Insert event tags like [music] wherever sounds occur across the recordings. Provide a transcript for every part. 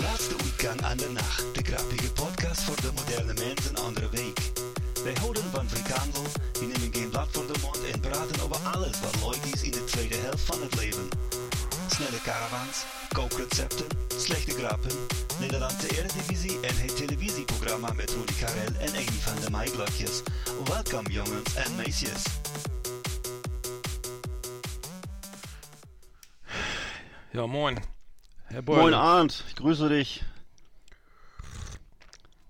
Laatste weekend aan de nacht. De grappige podcast voor de moderne mens een andere week. Wij houden van frikandel, die nemen geen blad voor de mond en praten over alles wat leuk is in de tweede helft van het leven. Snelle caravans, kookrecepten, slechte grappen, Nederlandse Eredivisie en het televisieprogramma met Rudi Karel en Amy van de Maaiblokjes. Welkom jongens en meisjes. Ja, moin. Herr Beul. Moin Arndt, ich grüße dich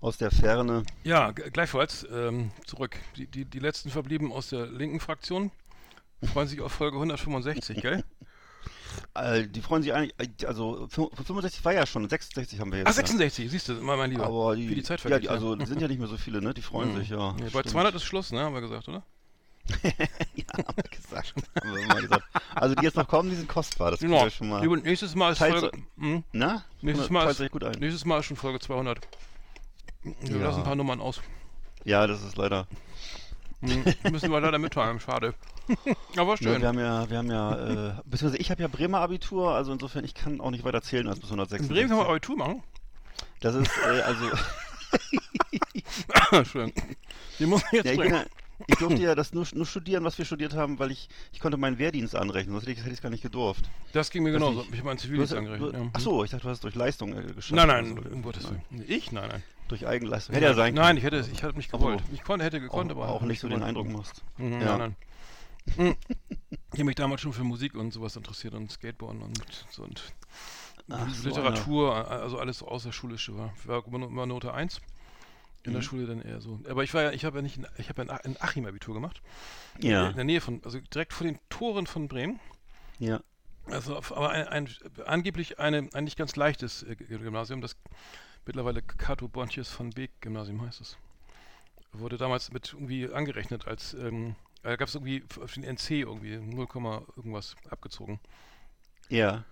aus der Ferne. Ja, gleichfalls ähm, zurück. Die, die, die letzten verblieben aus der linken Fraktion freuen sich auf Folge 165, gell? [laughs] Äh, die freuen sich eigentlich, äh, also fün- 65 war ja schon, 66 haben wir jetzt. Ah, 66, siehst du, mein, Ja. Lieber. Aber die, Wie die Zeit ja, vergeht. die, also die sind ja nicht mehr so viele, ne? Die freuen [laughs] Mhm. sich, ja. Nee, bei stimmt. 200 ist Schluss, ne, haben wir gesagt, oder? [laughs] ja, haben wir gesagt. haben wir mal gesagt. Also die jetzt noch kommen, die sind kostbar, das können wir schon mal. Lieber, nächstes Mal ist Teils- Folge... Hm? Na? Nächstes Mal, ist, gut ein. nächstes Mal ist schon Folge 200. Wir Ja. lassen ein paar Nummern aus. Ja, das ist leider. Hm, müssen wir leider mitteilen, schade. Aber Ne, schön. wir haben ja, wir haben ja, äh, beziehungsweise ich habe ja Bremer Abitur, also insofern ich kann auch nicht weiter zählen als bis In 166. Bremen kann man Abitur machen. Das ist, äh, also, [laughs] schön. Die muss ich jetzt Ja, ich, bringen. Ich durfte ja das nur, nur studieren, was wir studiert haben, weil ich, ich konnte meinen Wehrdienst anrechnen, sonst hätte ich es gar nicht gedurft. Das ging mir Das genauso. Ich habe meinen Zivildienst angerechnet. ja. ach so, ich dachte, du hast es durch Leistung äh, geschafft. Nein, nein, Also, um Gottes Willen. Ich? Nein, nein. Durch Eigenleistung. Hätte ja sein können. Nein, ich hätte es, ich hätte mich gewollt. so. Ich konnte, hätte gekonnt, auch, aber auch nicht so den. Eindruck machst. Mhm, Ja. Nein, nein. Mhm. Ich habe mich damals schon für Musik und sowas interessiert und Skateboarden und so und Ach, so Literatur, also alles so außerschulische war. Ich war immer, immer Note 1. In der Mhm. Schule dann eher so. Aber ich war ja, ich habe ja nicht, in, ich habe ja in, in Achim Abitur gemacht. Ja, In der Nähe von, also direkt vor den Toren von Bremen. ja. Also, aber ein, ein, angeblich eine, ein nicht ganz leichtes äh, Gymnasium, das mittlerweile Cato Bontjes von Beek Gymnasium heißt es. Wurde damals mit irgendwie angerechnet als, ähm, da gab es irgendwie auf den NC irgendwie 0, irgendwas abgezogen. Ja.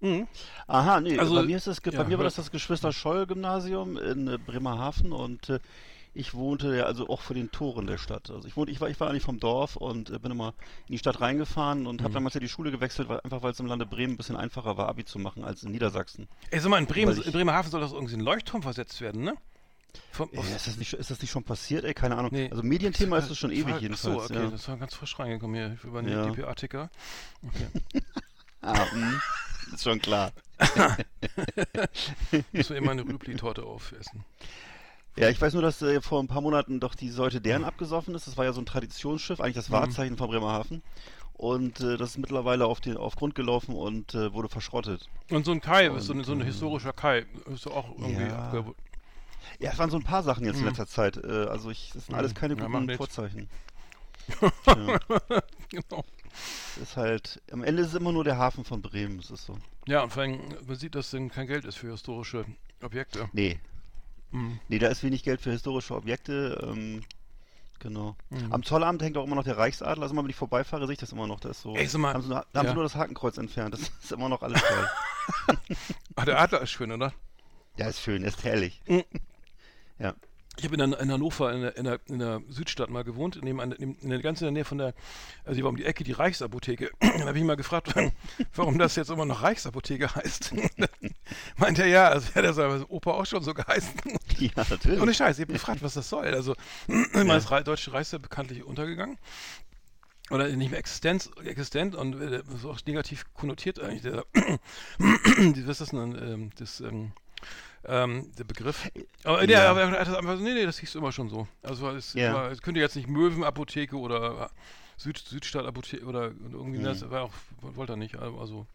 Mhm. Aha, nee, Also, bei mir, ist das, ge- ja, bei mir war das das Geschwister-Scholl-Gymnasium in äh, Bremerhaven und äh, ich wohnte ja also auch vor den Toren der Stadt. Also ich wohnte, ich war, ich war eigentlich vom Dorf und äh, bin immer in die Stadt reingefahren und habe Mhm. damals ja die Schule gewechselt, weil, einfach weil es im Lande Bremen ein bisschen einfacher war, Abi zu machen als in Niedersachsen. Ey, sag mal, in, Bremen, ich- in Bremerhaven soll das irgendwie ein Leuchtturm versetzt werden, ne? Vom, Äh, ist, das nicht, ist das nicht schon passiert? Ey, keine Ahnung. Nee. Also Medienthema ist es schon ewig Ach jedenfalls. so, okay, ja. das war ganz frisch reingekommen hier über den Ja. DPA-Ticker. [laughs] Okay. Ah, mh. Ist [laughs] schon klar. [laughs] Müssen wir immer eine Rübli-Torte aufessen. Ja, ich weiß nur, dass äh, vor ein paar Monaten doch die Seite Dern abgesoffen ist. Das war ja so ein Traditionsschiff, eigentlich das Mhm. Wahrzeichen von Bremerhaven. Und äh, das ist mittlerweile auf, den, auf Grund gelaufen und äh, wurde verschrottet. Und so ein Kai, Und, so, ein, so ein äh, historischer Kai, ist auch irgendwie Ja. abge Ja, es waren so ein paar Sachen jetzt in Mhm. letzter Zeit. Äh, also ich, das sind alles Mhm. keine Ja, macht guten nichts. Vorzeichen. [laughs] ja, genau. Ist halt, am Ende ist es immer nur der Hafen von Bremen. Das ist so. Ja, und vor allem, man sieht, dass denn kein Geld ist für historische Objekte. Nee, Mhm. nee, da ist wenig Geld für historische Objekte. Ähm, genau. Mhm. Am Zollamt hängt auch immer noch der Reichsadler. Also immer, wenn ich vorbeifahre, sehe ich das immer noch. Da ist so. Ey, sag mal, haben sie, nur, da haben ja. sie nur das Hakenkreuz entfernt. Das ist immer noch alles toll. Ach, [laughs] der Adler ist schön, oder? ja, ist schön, ist herrlich. Mhm. Ja. Ich habe in, in Hannover in der, in, der, in der Südstadt mal gewohnt, neben, an- in, der ganz in der Nähe von der, also die war um die Ecke die Reichsapotheke. [clears throat] Dann habe ich mal gefragt, warum das jetzt immer noch Reichsapotheke heißt. [laughs] Meint er ja, also hätte das Opa auch schon so geheißen. Ja, natürlich. Ohne Scheiß, ich habe gefragt, was das soll. Also, [clears throat] immer das Deutsche Reich ist ja bekanntlich untergegangen. Oder nicht mehr existenz, existent und äh, ist auch negativ konnotiert eigentlich. Der, [clears throat] was ist das denn? Ähm, das, ähm, ähm, der Begriff. Aber, der, Ja. aber er hat das einfach so, nee, nee, das hieß immer schon so. Also es, Ja. war, es könnte jetzt nicht Möwenapotheke oder Süd, Südstadtapotheke oder irgendwie, Mhm. das war auch, wollte er nicht. Also,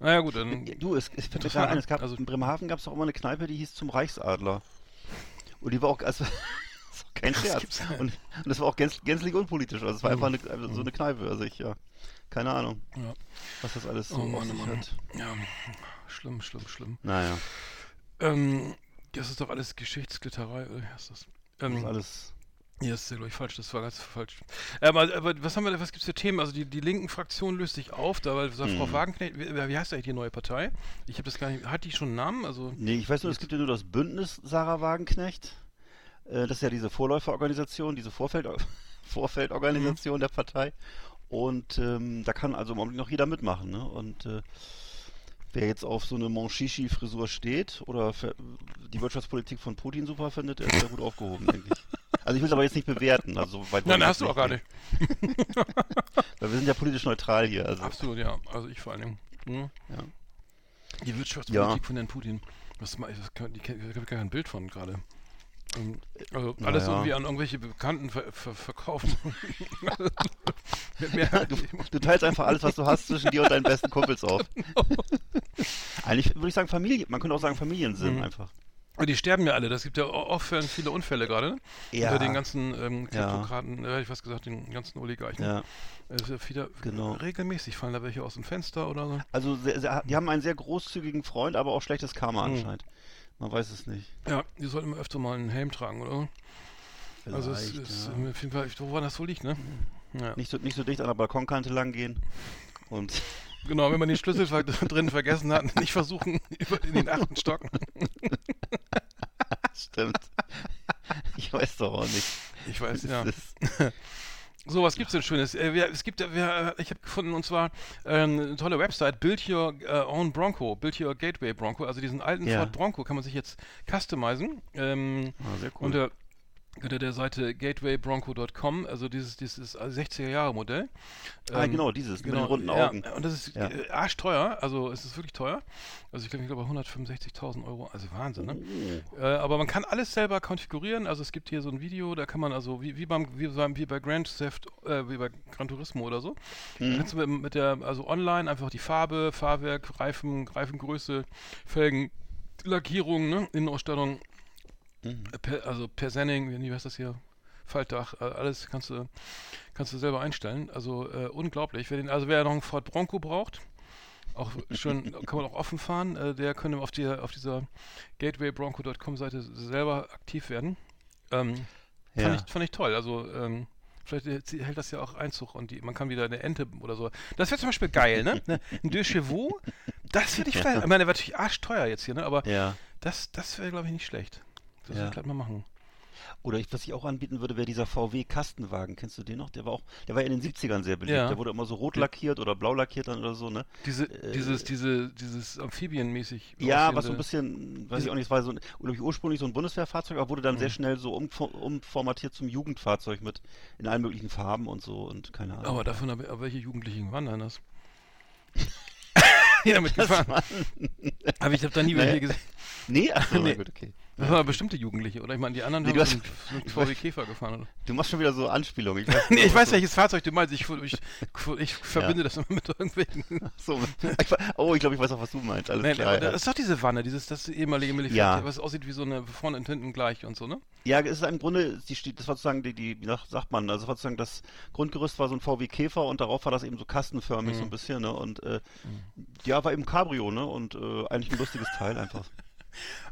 naja gut, dann. Du, es, es fällt mir gerade ein, es gab, [laughs] also- in Bremerhaven gab es doch immer eine Kneipe, die hieß zum Reichsadler. Und die war auch, also, [laughs] auch kein Scherz. Und, und das war auch gänz, gänzlich unpolitisch. Also es war Mhm. einfach eine, also so eine Kneipe. Also ich, ja, keine Ahnung, Ja. was das alles so Oh Mann, Mann. hat. ja, schlimm, schlimm, schlimm. Naja, Ähm, das ist doch alles Geschichtsglitterei, oder wie heißt das? das Ähm, ist alles. Ja, das ist ja, glaube ich, falsch. Das war ganz falsch. Ähm, aber, aber was haben wir, was gibt's für Themen? Also die, die linken Fraktion löst sich auf, da weil so Frau Mhm. Wagenknecht, wie, wie heißt eigentlich die neue Partei? Ich habe das gar nicht, hat die schon einen Namen? Also, Nee, ich weiß nur, es gibt ja nur das Bündnis Sarah Wagenknecht. Äh, das ist ja diese Vorläuferorganisation, diese Vorfeld [laughs] Vorfeldorganisation der Partei. Und ähm, da kann also im Augenblick noch jeder mitmachen. Ne? Und äh, wer jetzt auf so eine Monchichi-Frisur steht oder die Wirtschaftspolitik von Putin super findet, der ist ja gut aufgehoben, denke ich. Also ich will es aber jetzt nicht bewerten. Also so weit nein, hast du auch gar nicht. [laughs] Weil wir sind ja politisch neutral hier. Also. Absolut, ja. Also ich vor allen Dingen. Hm? Ja. Die Wirtschaftspolitik Ja. von Herrn Putin. Was, kann, ich habe gar kein Bild von gerade. Ähm, Also alles ja. irgendwie an irgendwelche Bekannten ver ver verkaufen. [laughs] [laughs] Du, du teilst einfach alles, was du hast, zwischen dir und deinen besten Kumpels auf. Eigentlich würde ich sagen Familie, man könnte auch sagen Familiensinn Mhm. einfach. Aber die sterben ja alle. Das gibt ja auch auch viele Unfälle gerade. Ne? Ja. Unter den ganzen ähm, Ja. Kleptokraten, äh, hätte ich was gesagt, den ganzen Oligarchen. Ja, Es ist wieder Genau. regelmäßig fallen da welche aus dem Fenster oder so. also sehr, sehr, die haben einen sehr großzügigen Freund, aber auch schlechtes Karma Mhm. anscheinend. Man weiß es nicht. Ja, die sollten immer öfter mal einen Helm tragen, oder? also es Vielleicht, ist ja. ähm, auf jeden Fall, woran das so liegt, ne? Ja. nicht, so, nicht so dicht an der Balkonkante lang gehen. Und Genau, wenn man den Schlüssel ver [laughs] drin vergessen hat, nicht versuchen, [laughs] über in den achten Stock. [laughs] stimmt. Ich weiß doch auch nicht. Ich weiß, ja. So, was gibt's denn Schönes? Äh, es gibt, ja- wir, äh, ich habe gefunden, und zwar ähm, eine tolle Website, Build Your äh, Own Bronco, Build Your Gateway Bronco. Also diesen alten Ja. Ford Bronco kann man sich jetzt customizen. Ähm, ah, sehr cool. unter, unter der Seite gatewaybronco.com, also dieses, dieses 60er Jahre Modell. ah, Ähm, genau, dieses mit den runden ja, Augen. Und das ist Ja. äh, arschteuer, also es ist wirklich teuer. Also ich glaube, ich glaube 165.000 Euro, also Wahnsinn, ne? Oh. Äh, aber man kann alles selber konfigurieren. Also es gibt hier so ein Video, da kann man also wie, wie beim wie, beim- wie bei Grand Theft, äh, wie bei Gran Turismo oder so. Mhm. kannst du mit, mit der also online einfach die Farbe, Fahrwerk, Reifen, Reifengröße, Felgen, Lackierung, ne, Innenausstattung, Mhm. äh, per, also Persenning, wie heißt das hier? Faltdach, äh, alles kannst du kannst du selber einstellen. Also äh, unglaublich. Wer den, also wer noch einen Ford Bronco braucht, auch schön, [laughs] kann man auch offen fahren, äh, der könnte auf, die, auf dieser gatewaybronco.com Seite selber aktiv werden. Ähm, Ja. fand, ich, fand ich toll. Also ähm, vielleicht hält- hält das ja auch Einzug und die, man kann wieder eine Ente oder so. Das wäre zum Beispiel geil, ne? Ne, Ein Deux Chevaux, das würde ich vielleicht, [laughs] ich meine, der wird natürlich arschteuer jetzt hier, ne? Aber Ja. das, das wäre, glaube ich, nicht schlecht. Das Ja. gleich mal machen. Oder ich, was ich auch anbieten würde, wäre dieser VW Kastenwagen. Kennst du den noch? Der war auch, der war in den 70ern sehr beliebt. Ja. Der wurde immer so rot lackiert oder blau lackiert dann oder so, ne? Diese, Äh, dieses, diese, dieses amphibienmäßig. Ja, was so ein bisschen, weiß ich auch nicht, es war so ein, ich, ursprünglich so ein Bundeswehrfahrzeug, aber wurde dann Mhm. sehr schnell so umfor- umformatiert zum Jugendfahrzeug mit in allen möglichen Farben und so und keine Ahnung. Aber davon, aber, aber welche Jugendlichen waren denn das? [laughs] ja, damit gefahren. Aber ich habe da nie welche gesehen. Nee, ach Nee. gut, okay. Das waren bestimmte Jugendliche, oder? Ich meine, die anderen Nee, haben hast- [laughs] einen, VW Käfer gefahren, oder? Du machst schon wieder so Anspielungen. Ich [laughs] weiß, Nee, ich weiß welches Fahrzeug du meinst. Ich, ich, ich verbinde das immer mit irgendwelchen. [laughs] So, ich, oh, ich glaube, ich weiß auch, was du meinst. Alles Nein, klar. aber ja. das ist doch diese Wanne, dieses das ehemalige Militär, Ja. was aussieht wie so eine vorne und hinten gleich und so, ne? Ja, es ist im Grunde, die steht, das war sozusagen die, die, wie sagt man, also sozusagen das Grundgerüst war so ein VW Käfer und darauf war das eben so kastenförmig Mhm. so ein bisschen, ne? Und äh, ja, war eben Cabrio, ne? Und äh, eigentlich ein lustiges Teil einfach.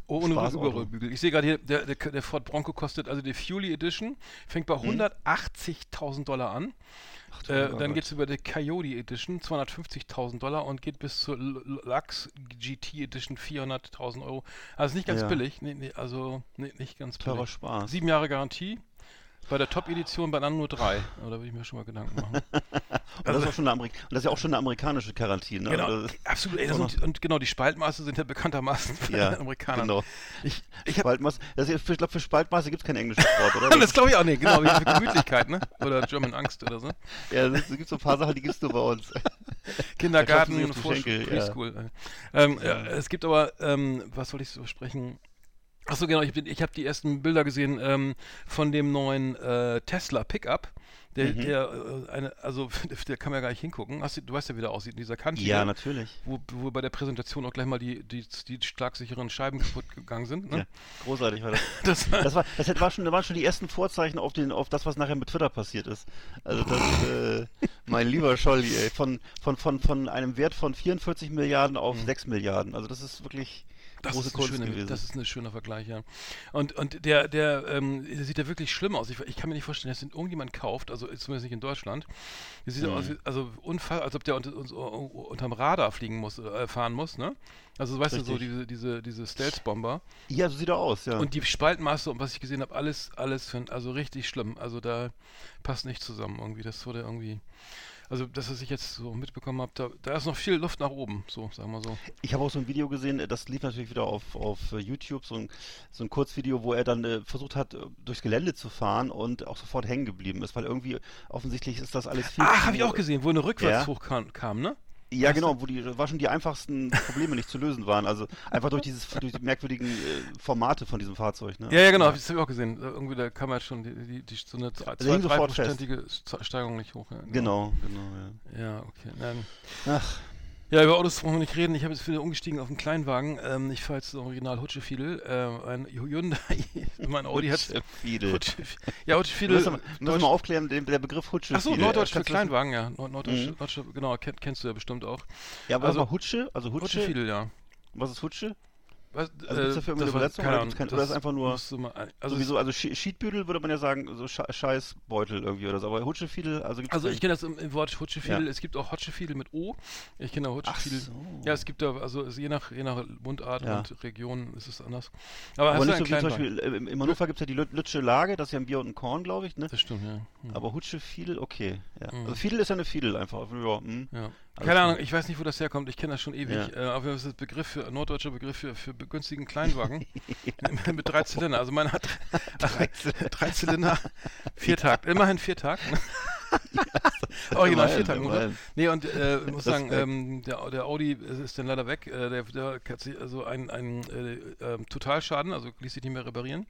Oh, ohne. Überrollbügel. Ich sehe gerade hier, der, der, der Ford Bronco kostet, also die Fury Edition, fängt bei 180.000 Dollar an. Ach, Äh, dann geht es über die Coyote Edition, 250.000 Dollar und geht bis zur Lux GT Edition 400.000 Euro. Also nicht ganz Ja. billig, nee, nee, also nee, nicht ganz billig. Spaß. Sieben Jahre Garantie. Bei der Top-Edition bei dann nur drei. Oh, da würde ich mir schon mal Gedanken machen. [laughs] Und das, ist auch schon eine Amerik und das ist ja auch schon eine amerikanische Quarantäne. Ne? genau, Also, absolut. Ey, das sind, und genau, die Spaltmaße sind ja bekanntermaßen von ja, den Amerikanern. genau. Ich, ich das ist, ich glaube, für Spaltmaße gibt es kein englisches Wort, oder? [laughs] das glaube ich auch nicht, genau, wie für Gemütlichkeit, ne? Oder German Angst oder so. ja, es gibt so ein paar Sachen, die gibt es nur bei uns. [laughs] Kindergarten, Vorschule, ja. Preschool. äh. Ähm, ja. es gibt aber, ähm, was soll ich so sprechen? Achso, genau, ich, ich habe die ersten Bilder gesehen ähm, von dem neuen äh, Tesla Pickup. Der, Mhm. der, äh, eine, also, [laughs] der kann man ja gar nicht hingucken. Hast du, du weißt ja, wie der aussieht, in dieser Kanti. Ja, natürlich. wo, wo bei der Präsentation auch gleich mal die, die, die schlagsicheren Scheiben kaputt gegangen sind. Ne? Ja, großartig war das. Das, [laughs] Das, war, das war schon, waren schon die ersten Vorzeichen auf, den, auf das, was nachher mit Twitter passiert ist. Also das, äh, [laughs] mein lieber Scholli, ey, von, von, von, von einem Wert von 44 Milliarden auf 6 Milliarden. Also das ist wirklich das große ist, ein Kunst schöner, gewesen. das ist ein schöner Vergleich, ja. Und, und der, der, ähm, der sieht ja wirklich schlimm aus. Ich, ich kann mir nicht vorstellen, dass den irgendjemand kauft, also zumindest nicht in Deutschland. Der sieht Mhm. so aus, also unfall, als ob der unter, unterm Radar fliegen muss, äh, fahren muss, ne? Also weißt du, so Richtig. diese, diese, diese Stealth-Bomber. ja, so sieht er aus, ja. Und die Spaltmaße und was ich gesehen habe, alles, alles für, also richtig schlimm. Also da passt nicht zusammen irgendwie. Das wurde irgendwie, also das, was ich jetzt so mitbekommen habe, da, da ist noch viel Luft nach oben, so, sagen wir so. Ich habe auch so ein Video gesehen, äh, das lief natürlich wieder auf, auf äh, YouTube, so ein, so ein Kurzvideo, wo er dann äh, versucht hat, äh, durchs Gelände zu fahren und auch sofort hängen geblieben ist, weil irgendwie offensichtlich ist das alles viel zu- habe ich auch gesehen, wo eine rückwärts Ja. hochkam, kam, ne? Ja, genau, wo die war schon die einfachsten Probleme nicht zu lösen waren. Also einfach durch dieses durch die merkwürdigen äh, Formate von diesem Fahrzeug. Ne? Ja, ja, genau, das habe ich auch gesehen. Äh, Irgendwie, da kam halt schon die, die, die, so eine zwei- Also hing sofort dreiprozentige Steigerung nicht hoch. Ja, Genau, genau, Ja, okay. Nein. ja. Ach, Ja, über Autos brauchen wir nicht reden. Ich habe jetzt wieder umgestiegen auf einen Kleinwagen. Ähm, ich fahre jetzt das Original Hutschefiedel. Äh, ein Hyundai. [laughs] mein Audi hat. Fiedel. Hutsche, ja, Hutschefiedel. du musst mal aufklären, den, der Begriff Hutsche. Achso. Norddeutsch für Kleinwagen, ja. Nord Norddeutsch, Mhm. Norddeutsche, genau, kenn, kennst du ja bestimmt auch. Ja, aber Also- also, Hutsche, also Hutsche, Hutschefiedel, ja. was ist Hutsche? Was, Also gibt's dafür irgendeine das war- Übersetzung keine oder kein- oder ist einfach nur- mal also, Sowieso, also Schi- Schiedbüdel würde man ja sagen, so Sche Scheißbeutel irgendwie oder so, aber Hutschefiedel, also gibt's Also ich kenne das im, im Wort Hutschefiedel. Ja. Es gibt auch Hotschefiedel mit O. Ich kenne auch Ach Hutschefiedel. so. Ja, es gibt da, also es- je nach, je nach Mundart Ja. und Region ist es anders. Aber, aber nicht so wie zum? Beispiel, äh, im- im Hannover gibt es ja die Lüt- Lütsche Lage, das ist ja ein Bier und ein Korn, glaube ich, ne? Das stimmt, ja. Hm. Aber Hutsche Fiedel, okay. Ja. Mhm. Also Fiedel ist ja eine Fiedel einfach. Ja, hm. ja. Alles Keine. Ahnung, ich weiß nicht, wo das herkommt. Ich kenne das schon ewig. Ja. Äh, aber das ist Begriff für, norddeutscher Begriff für, für begünstigen Kleinwagen. [laughs] mit drei Zylinder. Also meiner hat [laughs] drei, [laughs] drei Zylinder, Viertakt. Immerhin Viertakt. Original Immerhin, Viertakt. oder? immerhin. Nee, und äh, ich muss sagen, Respekt. ähm, der, der Audi ist dann leider weg. Äh, der, der hat sich also ein, ein äh, ähm, Totalschaden, also ließ sich nicht mehr reparieren.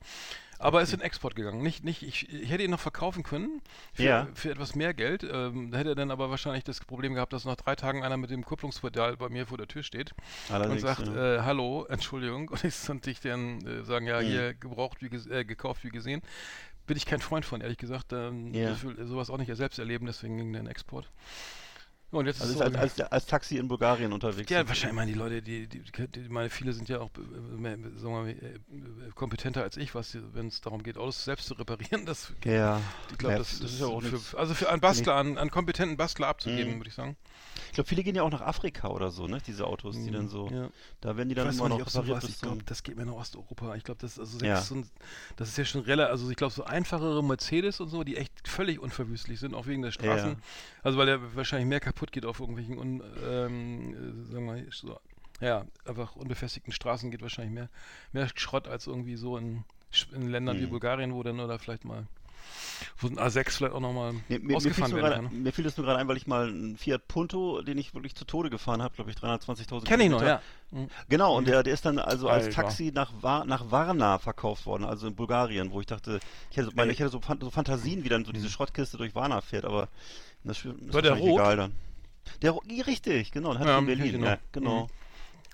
Aber ist in Export gegangen. Nicht, nicht, ich, ich hätte ihn noch verkaufen können für, Ja. für etwas mehr Geld. Ähm, da hätte er dann aber wahrscheinlich das Problem gehabt, dass nach drei Tagen einer mit dem Kupplungspedal bei mir vor der Tür steht und Allerdings, sagt, ja. äh, hallo, [laughs] Entschuldigung. Und ich und ich dann äh, sagen, ja, Mhm. hier gebraucht, wie äh, gekauft, wie gesehen. Bin ich kein Freund von, ehrlich gesagt. Ähm, Ja. Ich will sowas auch nicht selbst erleben, deswegen ging der in Export. Und jetzt Also ist als, so, als, als Taxi in Bulgarien unterwegs. ja, wahrscheinlich meinen die Leute, die, die, die, meine, viele sind ja auch äh, mehr, mal, äh, kompetenter als ich, was wenn es darum geht, Autos selbst zu reparieren. Das, Ja. ich glaube, Ja, das, das ist ja auch für, also für einen Bastler, einen, einen kompetenten Bastler abzugeben, Mhm. würde ich sagen. Ich glaube, viele gehen ja auch nach Afrika oder so, ne? Diese Autos, die dann so. Ja. Da werden die dann immer noch repariert bis ich glaube, das geht mir nach Osteuropa. Ich glaube, das, also Ja. so ein, das ist ja schon relativ, also ich glaube, so einfachere Mercedes und so, die echt völlig unverwüstlich sind, auch wegen der Straßen. Also weil der wahrscheinlich mehr kaputt geht auf irgendwelchen, un, ähm, äh, sagen wir mal, so, ja, einfach unbefestigten Straßen geht wahrscheinlich mehr, mehr Schrott als irgendwie so in, in Ländern wie Mhm. Bulgarien, wo dann oder vielleicht mal, wo ein A6 vielleicht auch nochmal Mir, mir, mir, ausgefahren nur werden kann. ne? mir fiel das nur gerade ein, weil ich mal einen Fiat Punto, den ich wirklich zu Tode gefahren habe, glaube ich 320.000 Kenn ich noch, Kilometer. ja. Mhm. Genau, und der, der ist dann also als Alter. Taxi nach, nach Varna verkauft worden, also in Bulgarien, wo ich dachte, ich hätte, so- meine, ich hätte so, Fan- so Fantasien, wie dann so diese Schrottkiste durch Varna fährt, aber das ist War der wahrscheinlich rot? egal dann. Der, ro- ja, richtig, genau, den hatte Ja, in Berlin, genau. ja, genau. Mhm.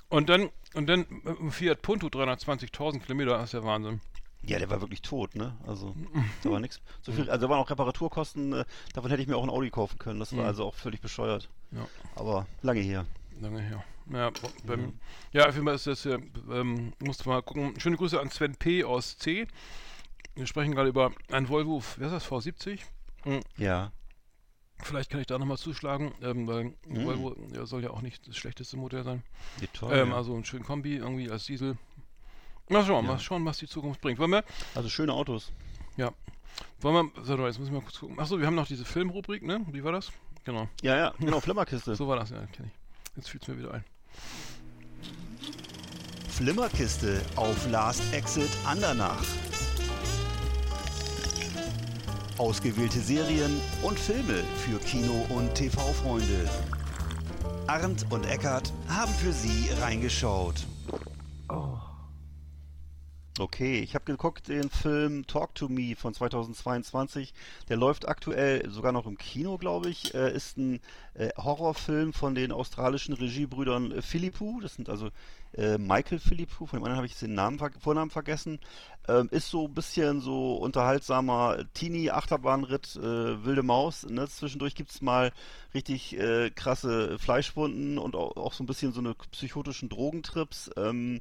Und dann, und dann äh, Fiat Punto 320.000 Kilometer, das ist ja Wahnsinn. Ja, der war wirklich tot, ne? Also, Mhm. [laughs] da war nichts. So viel, also da waren auch Reparaturkosten, äh, davon hätte ich mir auch ein Audi kaufen können. Das war Mhm. also auch völlig bescheuert. Ja. Aber lange her. Lange her. Ja, beim, Mhm. ja auf jeden Fall ist das, äh, ähm, musste mal gucken. Schöne Grüße an Sven P. aus C. Wir sprechen gerade über ein Volvo, wer ist das, V70? Ja. Vielleicht kann ich da nochmal zuschlagen, ähm, weil Mhm. Volvo ja, soll ja auch nicht das schlechteste Modell sein. Toll. ähm, ja. Also ein schönen Kombi irgendwie als Diesel. Mal schauen, Ja. mal schauen, was die Zukunft bringt. Wollen wir, also schöne Autos. wollen wir, so, jetzt muss ich mal kurz gucken. Achso, wir haben noch diese Filmrubrik, ne? Wie war das? Genau. Ja, ja, genau, Flimmerkiste. So war das, ja, kenne ich. Jetzt fühlt es mir wieder ein. Flimmerkiste auf Last Exit Andernach. Ausgewählte Serien und Filme für Kino- und TV-Freunde. Arndt und Eckart haben für Sie reingeschaut. Okay, ich habe geguckt den Film Talk to Me von 2022. Der läuft aktuell sogar noch im Kino, glaube ich. Äh, ist ein äh, Horrorfilm von den australischen Regiebrüdern äh, Philippou. Das sind also äh, Michael Philippou, von dem anderen habe ich den Namen, Vornamen vergessen. Ähm, ist so ein bisschen so unterhaltsamer Teenie-Achterbahnritt, äh, wilde Maus. Ne? Zwischendurch gibt's mal richtig äh, krasse Fleischwunden und auch, auch, so ein bisschen so eine psychotischen Drogentrips. Ähm,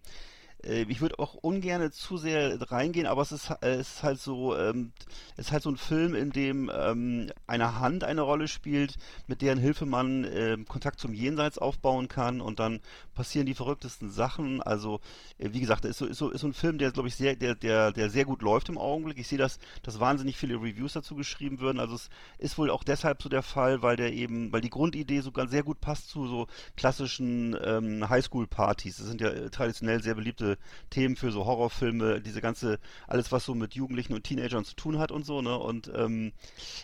äh, ich würde auch ungern zu sehr reingehen, aber es ist, äh, es ist halt so, ähm, es ist halt so ein Film, in dem ähm, eine Hand eine Rolle spielt, mit deren Hilfe man äh, Kontakt zum Jenseits aufbauen kann und dann passieren die verrücktesten Sachen. Also, äh, wie gesagt, ist so, ist so, ist so ein Film, der, glaube ich, sehr, der, der, der sehr gut läuft im Augenblick. Ich sehe, dass, dass wahnsinnig viele Reviews dazu geschrieben würden. Also es ist wohl auch deshalb so der Fall, weil der eben, weil die Grundidee sogar sehr gut passt zu so klassischen ähm, Highschool-Partys. Das sind ja äh, traditionell sehr beliebte Themen für so Horrorfilme, diese ganze, alles was so mit Jugendlichen und Teenagern zu tun hat und so, ne? Und ähm,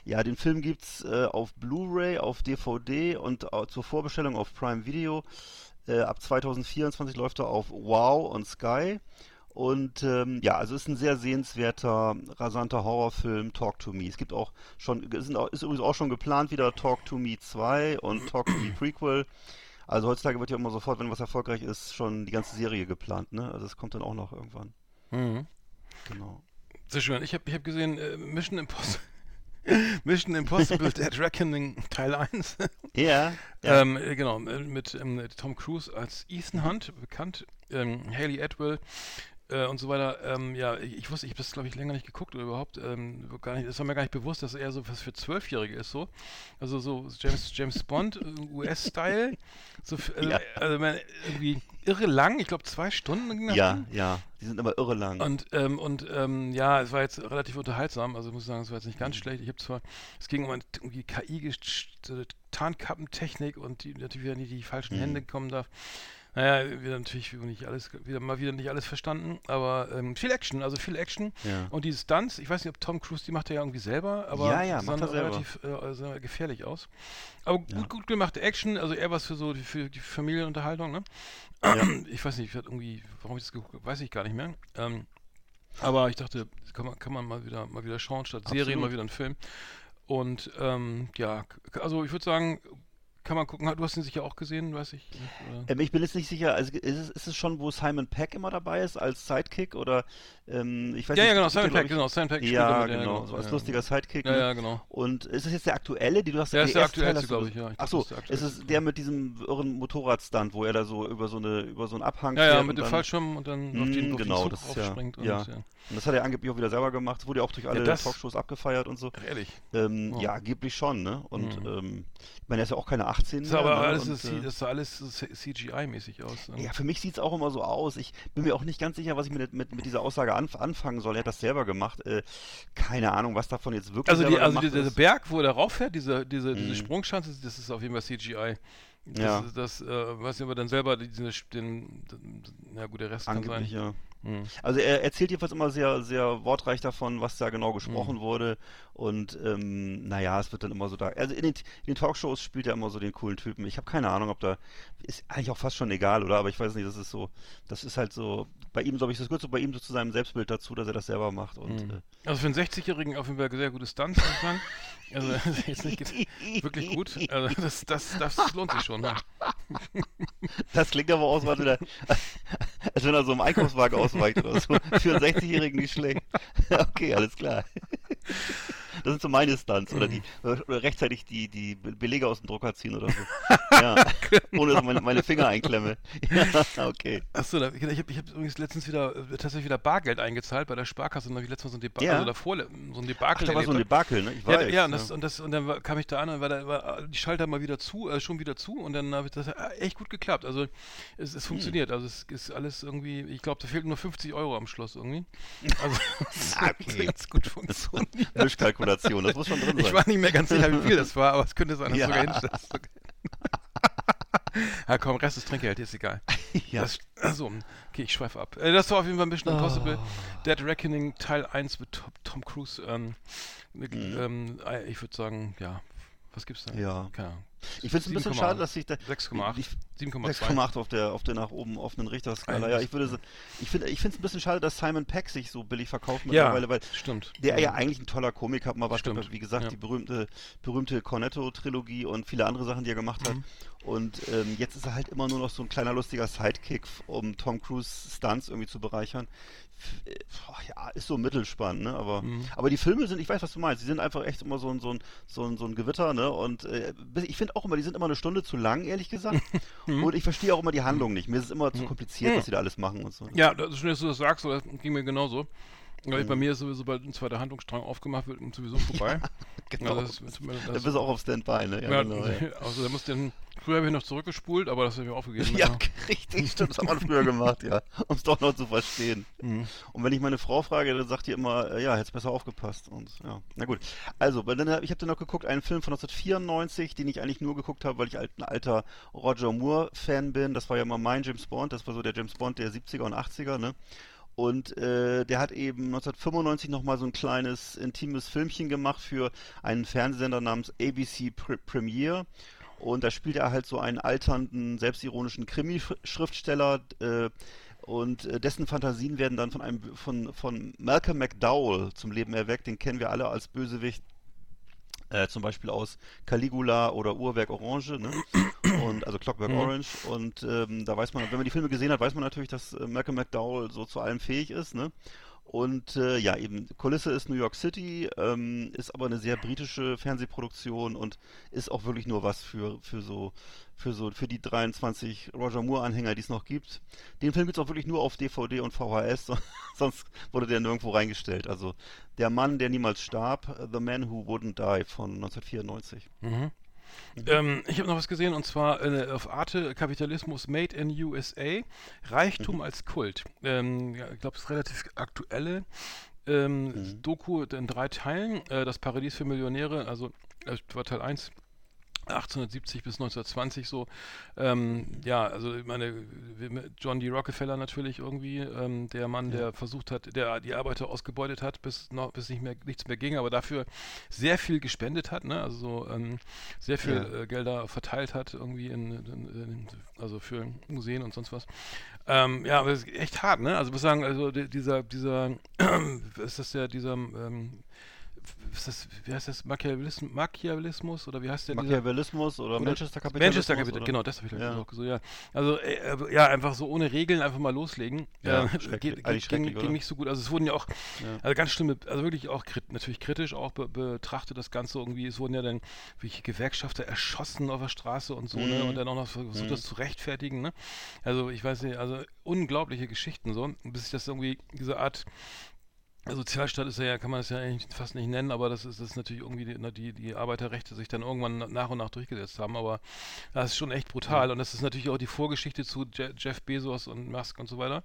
ja, den Film gibt's äh, auf Blu-ray, auf DVD und äh, zur Vorbestellung auf Prime Video. Äh, ab 2024 läuft er auf Wow und Sky. Und ähm, ja, also ist ein sehr sehenswerter, rasanter Horrorfilm, Talk to Me. Es gibt auch schon, sind auch, ist übrigens auch schon geplant wieder Talk to Me 2 und Talk to Me Prequel. Also heutzutage wird ja immer sofort, wenn was erfolgreich ist, schon die ganze Serie geplant, ne? Also es kommt dann auch noch irgendwann. Mhm. Genau. Sehr schön. Ich habe ich hab gesehen, äh, Mission Impossible. [laughs] Mission Impossible [laughs] Dead Reckoning Teil 1. ja. ja. Ähm, äh, genau, mit ähm, Tom Cruise als Ethan Hunt bekannt, ähm, Haley Atwell äh, und so weiter. Ähm, ja, ich, wusste, ich habe das glaube ich länger nicht geguckt oder überhaupt ähm, gar nicht. Es war mir gar nicht bewusst, dass er so was für Zwölfjährige ist so. Also so James James Bond äh, US-Style. So, äh, ja. Also man, irgendwie irre lang. Ich glaube zwei Stunden. Ja, ja. Die sind immer irre lang. Und ähm, und ähm, ja, es war jetzt relativ unterhaltsam. Also muss ich sagen, es war jetzt nicht ganz mhm. schlecht. Ich habe zwar, es ging um eine irgendwie KI Tarnkappentechnik und die natürlich wieder nicht die falschen mhm. Hände kommen darf. Naja, wieder natürlich nicht alles, wieder mal wieder nicht alles verstanden, aber ähm, viel Action, also viel Action. Ja. Und diese Stunts, ich weiß nicht, ob Tom Cruise die macht er ja irgendwie selber, aber ja, ja, er relativ äh, also gefährlich aus. Aber gut, ja. gut gemachte Action, also eher was für so für die Familienunterhaltung, ne? Ja. [clears throat] Ich weiß nicht, irgendwie, warum ich das geguckt weiß ich gar nicht mehr. Ähm, aber ich dachte, kann man, kann man mal wieder mal wieder schauen, statt Absolut. Serien mal wieder einen Film. Und ähm, ja, also ich würde sagen, kann man gucken. Du hast ihn sicher auch gesehen, weiß ich. Ähm, ich bin jetzt nicht sicher. Also ist es, ist es schon, wo Simon Peck immer dabei ist als Sidekick oder ähm, ich weiß ja, nicht. Ja, genau, Simon Peck, genau, Simon Peck. Ja, genau, genau, so als ja, lustiger Sidekick. Ja, ne? ja, genau. Und ist es jetzt der aktuelle, die du hast? Ja, ist der aktuelle, glaube ich. Ja, ich Achso, ist es der mit diesem irren Motorradstand, wo er da so über so eine über so einen Abhang Ja, ja, mit dem Fallschirm und dann auf den, genau, auf den Zug das aufspringt. Ja, und, ja. Und das hat er angeblich auch wieder selber gemacht. Das wurde ja auch durch alle Talkshows abgefeiert und so. Ehrlich? Ähm, oh. Ja, angeblich schon, ne? Und mhm. ähm, ich meine, er ist ja auch keine 18 mehr. Aber ne? alles ist, äh, das sah alles CGI-mäßig aus. Ne? Ja, für mich sieht es auch immer so aus. Ich bin mir auch nicht ganz sicher, was ich mit dieser Aussage anf anfangen soll. Er hat das selber gemacht. Äh, keine Ahnung, was davon jetzt wirklich Also, die, also dieser Berg, wo er darauf fährt, diese, diese, mhm. diese Sprungschanze, das ist auf jeden Fall CGI. Das, ja. das, äh, weiß ich aber dann selber, diesen, den, den, ja gut, der Rest Angeblich, kann sein. ja. Mhm. Also er erzählt jedenfalls immer sehr, sehr wortreich davon, was da genau gesprochen mhm. wurde. Und ähm, naja, es wird dann immer so da. Also in den, in den, Talkshows spielt er immer so den coolen Typen. Ich habe keine Ahnung, ob da. Ist eigentlich auch fast schon egal, oder? Aber ich weiß nicht, das ist so. Das ist halt so. Bei ihm, glaube ich, das gehört so bei ihm so zu seinem Selbstbild dazu, dass er das selber macht. Und, mhm. äh, also für einen 60-Jährigen auf jeden Fall sehr gute Stunts, muss ich sagen. Also [laughs] jetzt nicht wirklich gut. Also das, das, das lohnt sich schon. Ne? [laughs] Das klingt aber aus, als wenn er, als wenn er so im Einkaufswagen ausweicht oder so. Für einen 60-Jährigen nicht schlecht. [laughs] Okay, alles klar. Das sind so meine Stunts. Oder, die, oder rechtzeitig die, die Belege aus dem Drucker ziehen oder so. [laughs] Ja. Ohne dass meine, meine Finger einklemme. [laughs] Ja, okay. Achso, ich habe ich hab übrigens letztens wieder äh, tatsächlich wieder Bargeld eingezahlt bei der Sparkasse und habe ich letztens Mal so ein Debakel, ja. also davor, so ein Debakel. Ach, da war so ein Debakel, ne? Ich weiß. Ja, ja, und, das, und, das, und dann kam ich da an und war, da, war die Schalter mal wieder zu, äh, schon wieder zu und dann habe ich das äh, echt gut geklappt. Also es, es funktioniert. Hm. Also es ist alles irgendwie, ich glaube, da fehlten nur 50 Euro am Schluss irgendwie. [laughs] Also es okay. ganz gut funktioniert. Mischkalkulation, das muss schon drin sein. Ich war nicht mehr ganz sicher, wie viel das war, aber es könnte sein, dass ja. sogar hinstellst. [laughs] ja, komm, Rest ist Trinkgeld, ist egal. [laughs] ja. Das, also, okay, ich schweife ab. Äh, das war auf jeden Fall Mission oh. Impossible. Dead Reckoning Teil 1 mit Tom, Tom Cruise. Ähm, mit, mhm. ähm, ich würde sagen, ja, was gibt's da? Ja. Keine Ahnung. Ich finde es ein bisschen schade, dass sich da 6,8 7,8 auf der auf der nach oben offenen Richterskala. Ja, ich würde ich finde ich finde es ein bisschen schade, dass Simon Peck sich so billig verkauft mittlerweile, ja, weil stimmt. der ja eigentlich ein toller Komiker mal was Stimmt. wie gesagt, Ja. die berühmte berühmte Cornetto Trilogie und viele andere Sachen, die er gemacht hat. Mhm. Und ähm, jetzt ist er halt immer nur noch so ein kleiner lustiger Sidekick, um Tom Cruise Stunts irgendwie zu bereichern. Ja, ist so mittelspannend, ne? Aber, Mhm. aber die Filme sind, ich weiß, was du meinst, die sind einfach echt immer so ein, so ein, so ein, so ein Gewitter, ne? Und äh, ich finde auch immer, die sind immer eine Stunde zu lang, ehrlich gesagt. [laughs] Mhm. Und ich verstehe auch immer die Handlung nicht. Mir ist es immer zu kompliziert, was sie da alles machen und so. Ja, das ist schön, dass du das sagst, das ging mir genauso. Mhm. Bei mir ist sowieso bald ein zweiter Handlungsstrang aufgemacht, wird sowieso [laughs] vorbei. Genau. das, das, da das, bist du auch auf Standby, ne? ja, genau, ja. [laughs] Also da muss dann, früher habe ich noch zurückgespult, aber das habe ich aufgegeben. Ja, Ja. [laughs] richtig, stimmt, das hat man früher gemacht, ja. Um es doch noch zu verstehen. Mhm. Und wenn ich meine Frau frage, dann sagt die immer, äh, ja, hättest besser aufgepasst. Und ja, na gut. Also, weil dann, ich habe dann noch geguckt, einen Film von 1994, den ich eigentlich nur geguckt habe, weil ich ein alter Roger Moore-Fan bin. Das war ja mal mein James Bond, das war so der James Bond der 70er und 80er, ne? Und äh, der hat eben 1995 nochmal so ein kleines intimes Filmchen gemacht für einen Fernsehsender namens ABC Pre Premiere. Und da spielt er halt so einen alternden, selbstironischen Krimi-Schriftsteller. Äh, und äh, dessen Fantasien werden dann von einem von, von Malcolm McDowell zum Leben erweckt. Den kennen wir alle als Bösewicht. Äh, zum Beispiel aus Caligula oder Uhrwerk Orange, ne? Und also Clockwork Mhm. Orange. Und ähm, da weiß man, wenn man die Filme gesehen hat, weiß man natürlich, dass äh, Malcolm McDowell so zu allem fähig ist, ne? Und äh, ja, eben, Kulisse ist New York City, ähm, ist aber eine sehr britische Fernsehproduktion und ist auch wirklich nur was für, für so, für so, für die 23 Roger Moore-Anhänger, die es noch gibt. Den Film gibt es auch wirklich nur auf DVD und VHS, [laughs] so- sonst wurde der nirgendwo reingestellt. Also Der Mann, der niemals starb, The Man Who Wouldn't Die von 1994. Mhm. Ähm, ich habe noch was gesehen und zwar äh, auf Arte Kapitalismus Made in USA Reichtum als Kult. Ähm, ja, ich glaube, es ist relativ aktuelle ähm, Mhm. Doku in drei Teilen. Äh, das Paradies für Millionäre, also äh, war Teil 1. 1870 bis 1920 so. Ähm, ja, also ich meine, John D. Rockefeller natürlich irgendwie, ähm, der Mann, der versucht hat, der die Arbeiter ausgebeutet hat, bis noch bis nicht mehr nichts mehr ging, aber dafür sehr viel gespendet hat, ne? Also so ähm, sehr viel Ja. äh, Gelder verteilt hat irgendwie in, in, in also für Museen und sonst was. Ähm, ja, aber das ist echt hart, ne? Also muss sagen, also di- dieser dieser [clears throat] ist das ja dieser ähm, ist das, wie heißt das, Machiavellismus, Machiavellismus oder wie heißt der? Machiavellismus oder, Manchester Kapitalismus? Manchester Kapital, oder? genau, das habe ich Ja. ja. so, ja. Also, äh, ja, einfach so ohne Regeln einfach mal loslegen. Ja, äh, schrecklich. geht, ging, schrecklich, ging oder? nicht so gut. Also es wurden ja auch, Ja. also ganz schlimme, also wirklich auch krit, natürlich kritisch auch be, betrachtet das Ganze irgendwie. Es wurden ja dann welche Gewerkschafter erschossen auf der Straße und so, ne? Mhm. Und dann auch noch versucht, Mhm. das zu rechtfertigen, ne? Also ich weiß nicht, also unglaubliche Geschichten so, bis sich das irgendwie, diese Art Sozialstaat ist ja, kann man das ja eigentlich fast nicht nennen, aber das ist, das ist natürlich irgendwie die, die, die Arbeiterrechte sich dann irgendwann na- nach und nach durchgesetzt haben, aber das ist schon echt brutal und das ist natürlich auch die Vorgeschichte zu Je Jeff Bezos und Musk und so weiter.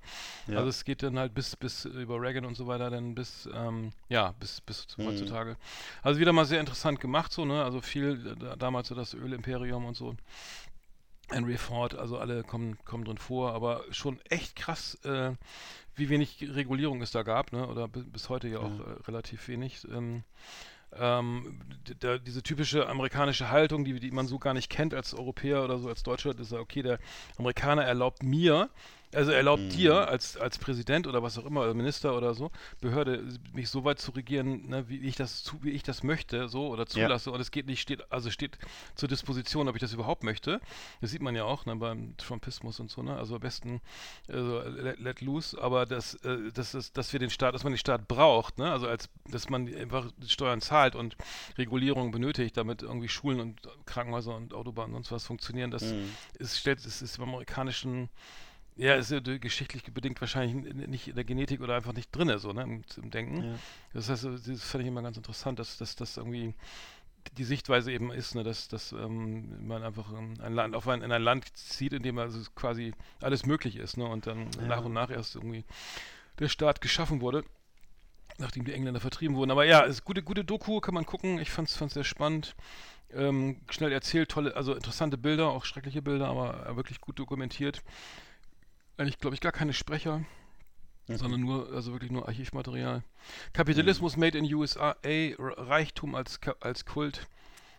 Ja. Also es geht dann halt bis, bis über Reagan und so weiter, dann bis, ähm, ja, bis, bis Mhm. heutzutage. Also wieder mal sehr interessant gemacht so, ne, also viel, da, damals so das Ölimperium und so. Henry Ford, also alle kommen, kommen drin vor, aber schon echt krass, äh, wie wenig Regulierung es da gab, ne? oder bi- bis heute ja auch Ja. äh, relativ wenig. Ähm, ähm, da, diese typische amerikanische Haltung, die, die man so gar nicht kennt als Europäer oder so als Deutscher, ist ja, okay, der Amerikaner erlaubt mir, also erlaubt Mhm. dir als, als Präsident oder was auch immer, oder Minister oder so, Behörde, mich so weit zu regieren, ne, wie ich das zu, wie ich das möchte, so oder Ja. zulasse. Und es geht nicht, steht, also steht zur Disposition, ob ich das überhaupt möchte. Das sieht man ja auch ne, beim Trumpismus und so, ne? Also am besten also let, let loose, aber dass, äh, dass, es- dass wir den Staat, dass man den Staat braucht, ne? Also als dass man einfach Steuern zahlt und Regulierung benötigt, damit irgendwie Schulen und Krankenhäuser und Autobahnen und sonst was funktionieren, das Mhm. ist, stellt, es ist im amerikanischen ja, ist ja geschichtlich bedingt wahrscheinlich nicht in der Genetik oder einfach nicht drin, so, ne, im, im Denken. Ja. Das heißt, äh, das fand ich immer ganz interessant, dass, dass das irgendwie die Sichtweise eben ist, ne, dass, dass ähm, man einfach ähm, ein Land, auf ein, in ein Land zieht, in dem also quasi alles möglich ist, ne, und dann Ja. nach und nach erst irgendwie der Staat geschaffen wurde, nachdem die Engländer vertrieben wurden. Aber ja, ist gute, gute Doku, kann man gucken. Ich fand's, fand's sehr spannend. Ähm, schnell erzählt, tolle, also interessante Bilder, auch schreckliche Bilder, aber äh, wirklich gut dokumentiert. Eigentlich, glaube ich, gar keine Sprecher, Mhm. sondern nur, also wirklich nur Archivmaterial. Kapitalismus made in USA, Reichtum als, als Kult.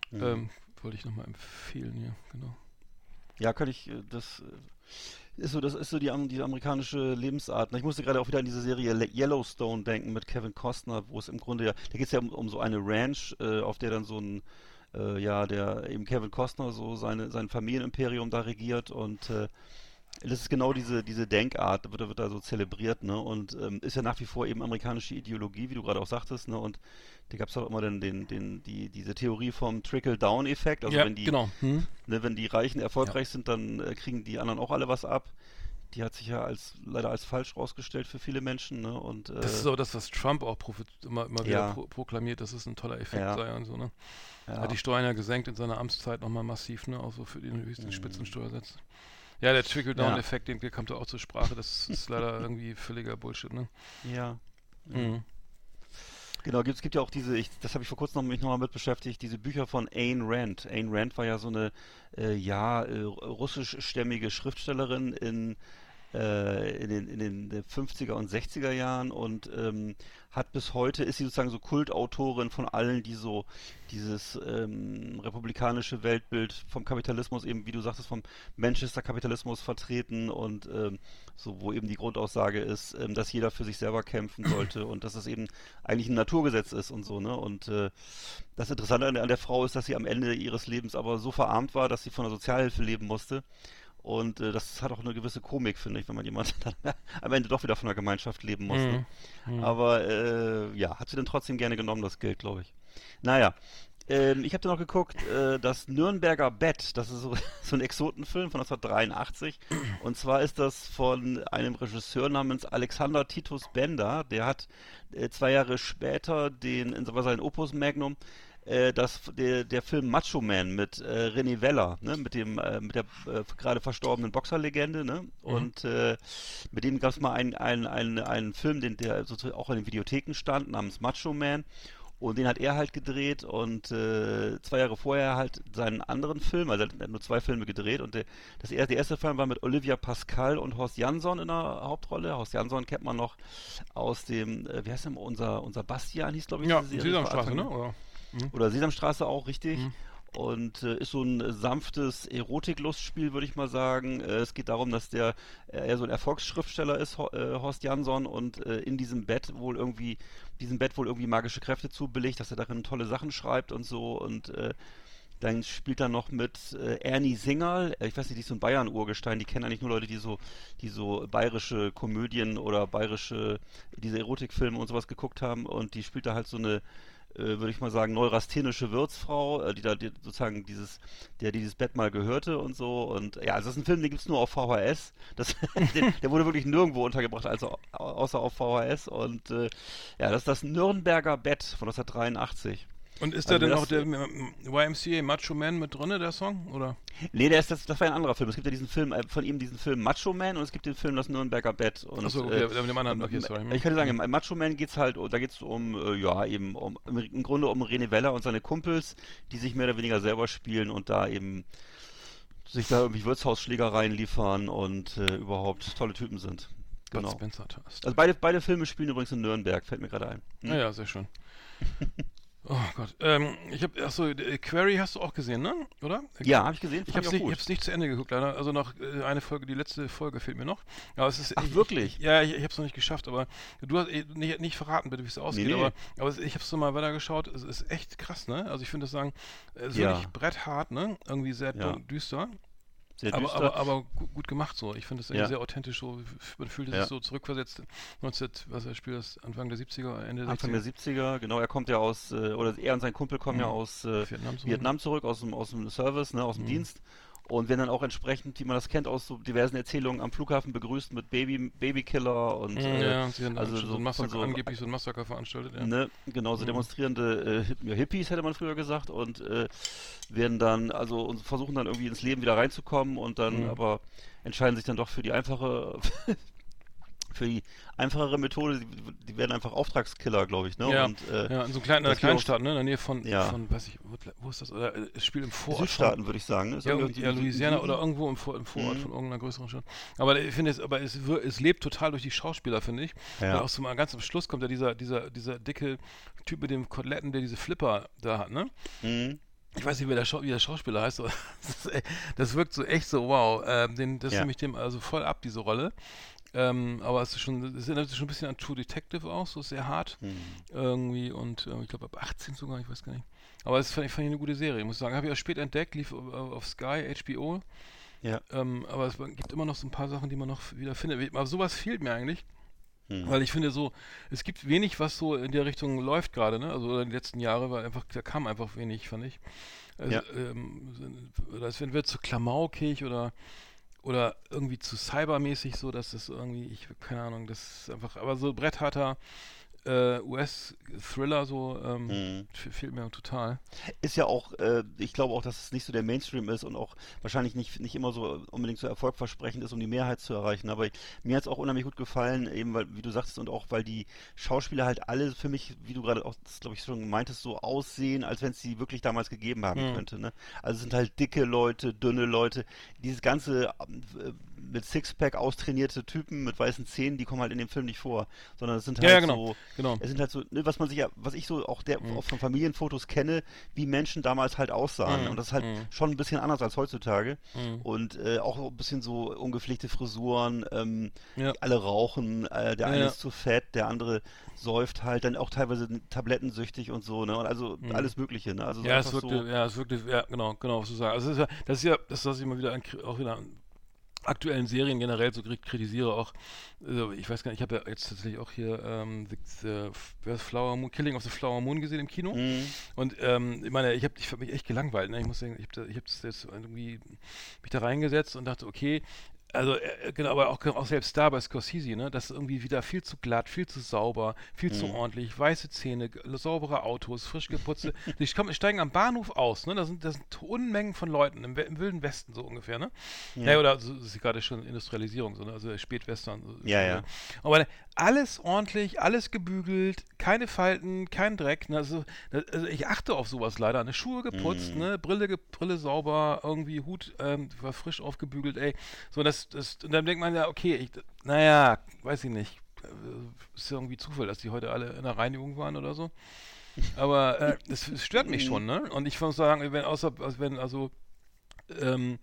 Mhm. Ähm, wollte ich nochmal empfehlen hier, genau. Ja, kann ich, äh, das äh, ist so, das ist so die, die amerikanische Lebensart. Ich musste gerade auch wieder an diese Serie Yellowstone denken mit Kevin Costner, wo es im Grunde ja, da geht es ja um, um, so eine Ranch, äh, auf der dann so ein, äh, ja, der eben Kevin Costner so seine, sein Familienimperium da regiert und äh, das ist genau diese, diese Denkart, wird, wird da so zelebriert, ne? Und ähm, ist ja nach wie vor eben amerikanische Ideologie, wie du gerade auch sagtest, ne? Und da gab es auch immer den, den, den, die, diese Theorie vom Trickle-Down-Effekt. Also ja, wenn die, genau. Hm? ne, wenn die Reichen erfolgreich ja. sind, dann äh, kriegen die anderen auch alle was ab. Die hat sich ja als leider als falsch rausgestellt für viele Menschen, ne? Und, äh, das ist auch das, was Trump auch immer, immer wieder Ja. pro proklamiert, dass es ein toller Effekt sei und so, ne? Hat die Steuern ja gesenkt in seiner Amtszeit nochmal massiv, ne? Auch so für den höchsten Mhm. Spitzensteuersatz. Ja, der Trickle-Down-Effekt, den kommt da auch zur Sprache, das ist leider [laughs] irgendwie völliger Bullshit, ne? ja. Mhm. Genau, es gibt ja auch diese, ich, das habe ich vor kurzem noch, mich nochmal mit beschäftigt, diese Bücher von Ayn Rand. Ayn Rand war ja so eine, äh, ja, äh, russischstämmige Schriftstellerin in, äh, in, den, in den 50er und 60er Jahren und ähm, hat bis heute, ist sie sozusagen so Kultautorin von allen, die so dieses ähm, republikanische Weltbild vom Kapitalismus eben, wie du sagtest, vom Manchester-Kapitalismus vertreten und ähm, so, wo eben die Grundaussage ist, ähm, dass jeder für sich selber kämpfen sollte [clears throat] und dass es eben eigentlich ein Naturgesetz ist und so, ne? Und äh, das Interessante an der, an der Frau ist, dass sie am Ende ihres Lebens aber so verarmt war, dass sie von der Sozialhilfe leben musste. Und äh, das hat auch eine gewisse Komik, finde ich, wenn man jemand [laughs] dann am Ende doch wieder von der Gemeinschaft leben muss. Ne? Mhm. Mhm. Aber äh, ja, hat sie dann trotzdem gerne genommen, das Geld, glaube ich. Naja, ähm, ich habe dann noch geguckt, äh, das Nürnberger Bett, das ist so, [laughs] so ein Exotenfilm von 1983. Und zwar ist das von einem Regisseur namens Alexander Titus Bender. Der hat äh, zwei Jahre später den, in sein Opus Magnum, äh, das, der, der Film Macho Man mit äh, René Weller, ne, mit dem, äh, mit der äh, gerade verstorbenen Boxerlegende, ne? Und äh, mit dem gab es mal einen, einen, einen, einen Film, den, der sozusagen auch in den Videotheken stand, namens Macho Man. Und den hat er halt gedreht und äh, zwei Jahre vorher halt seinen anderen Film, also er hat nur zwei Filme gedreht und der, das erste, der erste Film war mit Olivia Pascal und Horst Jansson in der Hauptrolle. Horst Jansson kennt man noch aus dem, äh, wie heißt denn unser, unser Bastian hieß glaube ich. Ja, Sesamstraße, ne? Oder? Oder Sesamstraße auch, richtig. Mhm. Und äh, ist so ein äh, sanftes Erotik-Lustspiel, würde ich mal sagen. Äh, es geht darum, dass der äh, eher so ein Erfolgsschriftsteller ist, Ho äh, Horst Jansson, und in diesem Bett wohl irgendwie, diesem Bett wohl irgendwie magische Kräfte zubilligt, dass er darin tolle Sachen schreibt und so. Und dann spielt er noch mit äh, Ernie Singerl, äh, ich weiß nicht, die ist so ein Bayern-Urgestein, die kennen eigentlich nur Leute, die so, die so bayerische Komödien oder bayerische, diese Erotikfilme und sowas geguckt haben und die spielt da halt so eine, würde ich mal sagen, neurasthenische Wirtsfrau, äh, die da die, sozusagen dieses, der dieses Bett mal gehörte und so. Und ja, also das ist ein Film, den gibt's nur auf VHS. Das, [laughs] der, der wurde wirklich nirgendwo untergebracht, also au- außer auf VHS. Und äh, ja, das ist das Nürnberger Bett von 1983. Und ist Also da denn das- auch der ähm, YMCA Macho Man mit drinne, der Song? Oder? Nee, der ist, das, das war ein anderer Film. Es gibt ja diesen Film, äh, von ihm diesen Film Macho Man und es gibt den Film Das Nürnberger Bett. Und, Achso, okay, mit dem anderen, okay, sorry. Ich könnte sagen, im Macho Man geht's halt, da geht's um, äh, ja, eben um, im Grunde um René Weller und seine Kumpels, die sich mehr oder weniger selber spielen und da eben sich da irgendwie Wirtshausschlägereien liefern und äh, überhaupt tolle Typen sind. Genau. Spencer. Also beide, beide Filme spielen übrigens in Nürnberg, fällt mir gerade ein. Hm? Ja, ja, sehr schön. [laughs] Oh Gott. Ähm, ich habe, achso, äh, Query hast du auch gesehen, ne? Oder? Ja, habe ich gesehen, Ich habe es nicht, nicht zu Ende geguckt, leider. Also noch äh, eine Folge, die letzte Folge fehlt mir noch. Aber es ist, Ach, ich, wirklich? Ich, ja, ich, ich habe es noch nicht geschafft, aber du hast nicht, nicht verraten, bitte, wie es ausgeht. nee. Aber, aber es, ich habe es mal weitergeschaut. Es ist echt krass, ne? Also ich finde das sagen, es ist Ja. wirklich bretthart, ne? Irgendwie sehr Ja. düster. Sehr Aber, aber, aber gu- gut gemacht so. Ich finde es irgendwie Ja. sehr authentisch so. Man fühlt Ja. sich so zurückversetzt. 19, was er spielt das Anfang der 70er, Ende der Anfang 60er. der 70er, genau, er kommt ja aus, äh, oder er und sein Kumpel kommen ja Mhm. aus äh, Vietnam zurück. Vietnam zurück, aus dem, aus dem Service, ne, aus dem Mhm. Dienst. Und werden dann auch entsprechend, wie man das kennt, aus so diversen Erzählungen am Flughafen begrüßt mit Baby, Babykiller und äh, ja, sie haben also so, so ein Massaker, so- angeblich so ein Massaker veranstaltet. Ja. ne, genau, so Mhm. demonstrierende äh, Hippies, hätte man früher gesagt, und äh, werden dann, also und versuchen dann irgendwie ins Leben wieder reinzukommen und dann Mhm. aber entscheiden sich dann doch für die einfache [laughs] für die einfachere Methode, die, die werden einfach Auftragskiller, glaube ich, ne? Ja, und, äh, Ja, in so einem kleinen, in einer Kleinstadt, ne? In der Nähe von, Ja. von weiß ich, wo, ist das? Oder, äh, es spielt im Vorort. Südstaaten, würde ich sagen. Ne? Ist ja, irgendwie ja, Louisiana oder irgendwo im, Vor im Vorort Mhm. von irgendeiner größeren Stadt. Aber ich finde es, aber es, es lebt total durch die Schauspieler, finde ich. Ja. Auch mal ganz am Schluss kommt ja dieser, dieser, dieser dicke Typ mit dem Koteletten, der diese Flipper da hat, ne? Mhm. ich weiß nicht, wie der, Schau wie der Schauspieler heißt, [laughs] das, ist, das, wirkt so echt so, wow. Ähm, den, das ja. nehme ich dem also voll ab, diese Rolle. Ähm, aber es ist schon, es erinnert sich schon ein bisschen an True Detective auch, so sehr hart. Mhm. Irgendwie und äh, ich glaube ab 18 sogar, ich weiß gar nicht. Aber es fand, fand ich eine gute Serie, muss ich sagen. Habe ich auch spät entdeckt, lief auf, auf Sky, HBO. Ja. Ähm, aber es gibt immer noch so ein paar Sachen, die man noch wieder findet. Aber sowas fehlt mir eigentlich. Mhm. Weil ich finde so, es gibt wenig, was so in der Richtung läuft gerade, ne? Also in den letzten Jahren, weil einfach, da kam einfach wenig, fand ich. Also, ja. ähm, das wird zu klamaukig oder oder irgendwie zu cybermäßig so, dass das irgendwie, ich keine Ahnung, das ist einfach, aber so brettharter äh, US-Thriller so ähm, mhm. fehlt mir total. Ist ja auch, äh, ich glaube auch, dass es nicht so der Mainstream ist und auch wahrscheinlich nicht, nicht immer so unbedingt so erfolgversprechend ist, um die Mehrheit zu erreichen. Aber ich, mir hat es auch unheimlich gut gefallen, eben weil, wie du sagst, und auch weil die Schauspieler halt alle für mich, wie du gerade auch, glaube ich, schon meintest, so aussehen, als wenn es sie wirklich damals gegeben haben mhm. könnte. Ne? Also es sind halt dicke Leute, dünne Leute. Dieses ganze äh, mit Sixpack austrainierte Typen mit weißen Zähnen, die kommen halt in dem Film nicht vor, sondern es sind halt ja, ja, genau, so, genau. es sind halt so, ne, was man sich ja, was ich so auch der mhm. auch von Familienfotos kenne, wie Menschen damals halt aussahen. Mhm. Und das ist halt mhm. schon ein bisschen anders als heutzutage. Mhm. Und äh, auch ein bisschen so ungepflegte Frisuren, ähm, ja. alle rauchen, äh, der eine ist zu fett, der andere säuft halt, dann auch teilweise tablettensüchtig und so, ne? Und also mhm. alles Mögliche, ne? Also ja, es wirkte, so ja, es wirkte, ja, genau, genau, was du sagst. Also das ist ja, das ist ja, das, was ich immer wieder auch wieder aktuellen Serien generell so kritisiere auch, also ich weiß gar nicht, ich habe ja jetzt tatsächlich auch hier ähm, the, the Flower Moon, Killing of the Flower Moon gesehen im Kino mhm. und ähm, ich meine, ich habe ich hab mich echt gelangweilt, ne? ich muss sagen, ich habe ich hab das jetzt irgendwie mich da reingesetzt und dachte, okay, also äh, genau, aber auch, auch, selbst da bei Scorsese, ne, das ist irgendwie wieder viel zu glatt, viel zu sauber, viel mhm. zu ordentlich, weiße Zähne, saubere Autos, frisch geputzte. [laughs] die steigen am Bahnhof aus, ne? Da sind, das sind Unmengen von Leuten im, im, wilden Westen so ungefähr, ne? Ja, ja oder so, das ist gerade schon Industrialisierung, so, ne? also Spätwestern. So, ja, ja. Aber alles ordentlich, alles gebügelt, keine Falten, kein Dreck. Ne? Also, also, ich achte auf sowas leider. Ne? Schuhe geputzt, mhm. ne? Brille, Brille sauber, irgendwie Hut ähm, war frisch aufgebügelt, ey. So, das, das, und dann denkt man ja, okay, ich, naja, weiß ich nicht. Äh, ist ja irgendwie Zufall, dass die heute alle in der Reinigung waren oder so. Aber äh, es, stört mich schon, ne? Und ich muss sagen, wenn außer, wenn also ähm,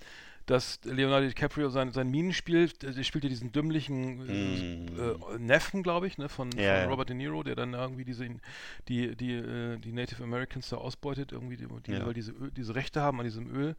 dass Leonardo DiCaprio sein, sein Minenspiel, der spielt ja diesen dümmlichen mm. äh, Neffen, glaube ich, ne, von, ja, von Robert De Niro, der dann irgendwie diese die, die, äh, die Native Americans da ausbeutet, irgendwie, die, die ja. weil diese, diese Rechte haben an diesem Öl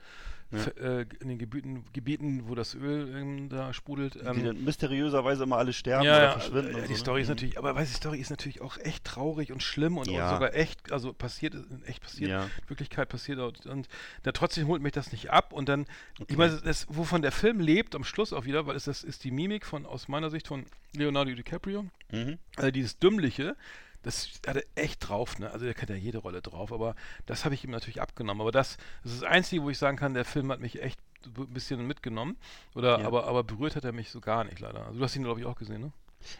ja. äh, in den Gebieten, Gebieten, wo das Öl ähm, da sprudelt. Ähm, die dann mysteriöserweise immer alle sterben ja, oder verschwinden. Äh, die so, Story ne? ist natürlich, aber weiß die Story ist natürlich auch echt traurig und schlimm und ja. sogar echt, also passiert, echt passiert, ja. Wirklichkeit passiert und, und da trotzdem holt mich das nicht ab und dann, okay. ich meine, das, wovon der Film lebt am Schluss auch wieder, weil es das ist die Mimik von aus meiner Sicht von Leonardo DiCaprio, mhm. also dieses Dümmliche, das hat er echt drauf, ne? Also der kennt ja jede Rolle drauf, aber das habe ich ihm natürlich abgenommen. Aber das, das ist das Einzige, wo ich sagen kann, der Film hat mich echt ein bisschen mitgenommen. Oder ja. aber, aber berührt hat er mich so gar nicht leider. Also du hast ihn, glaube ich, auch gesehen, ne?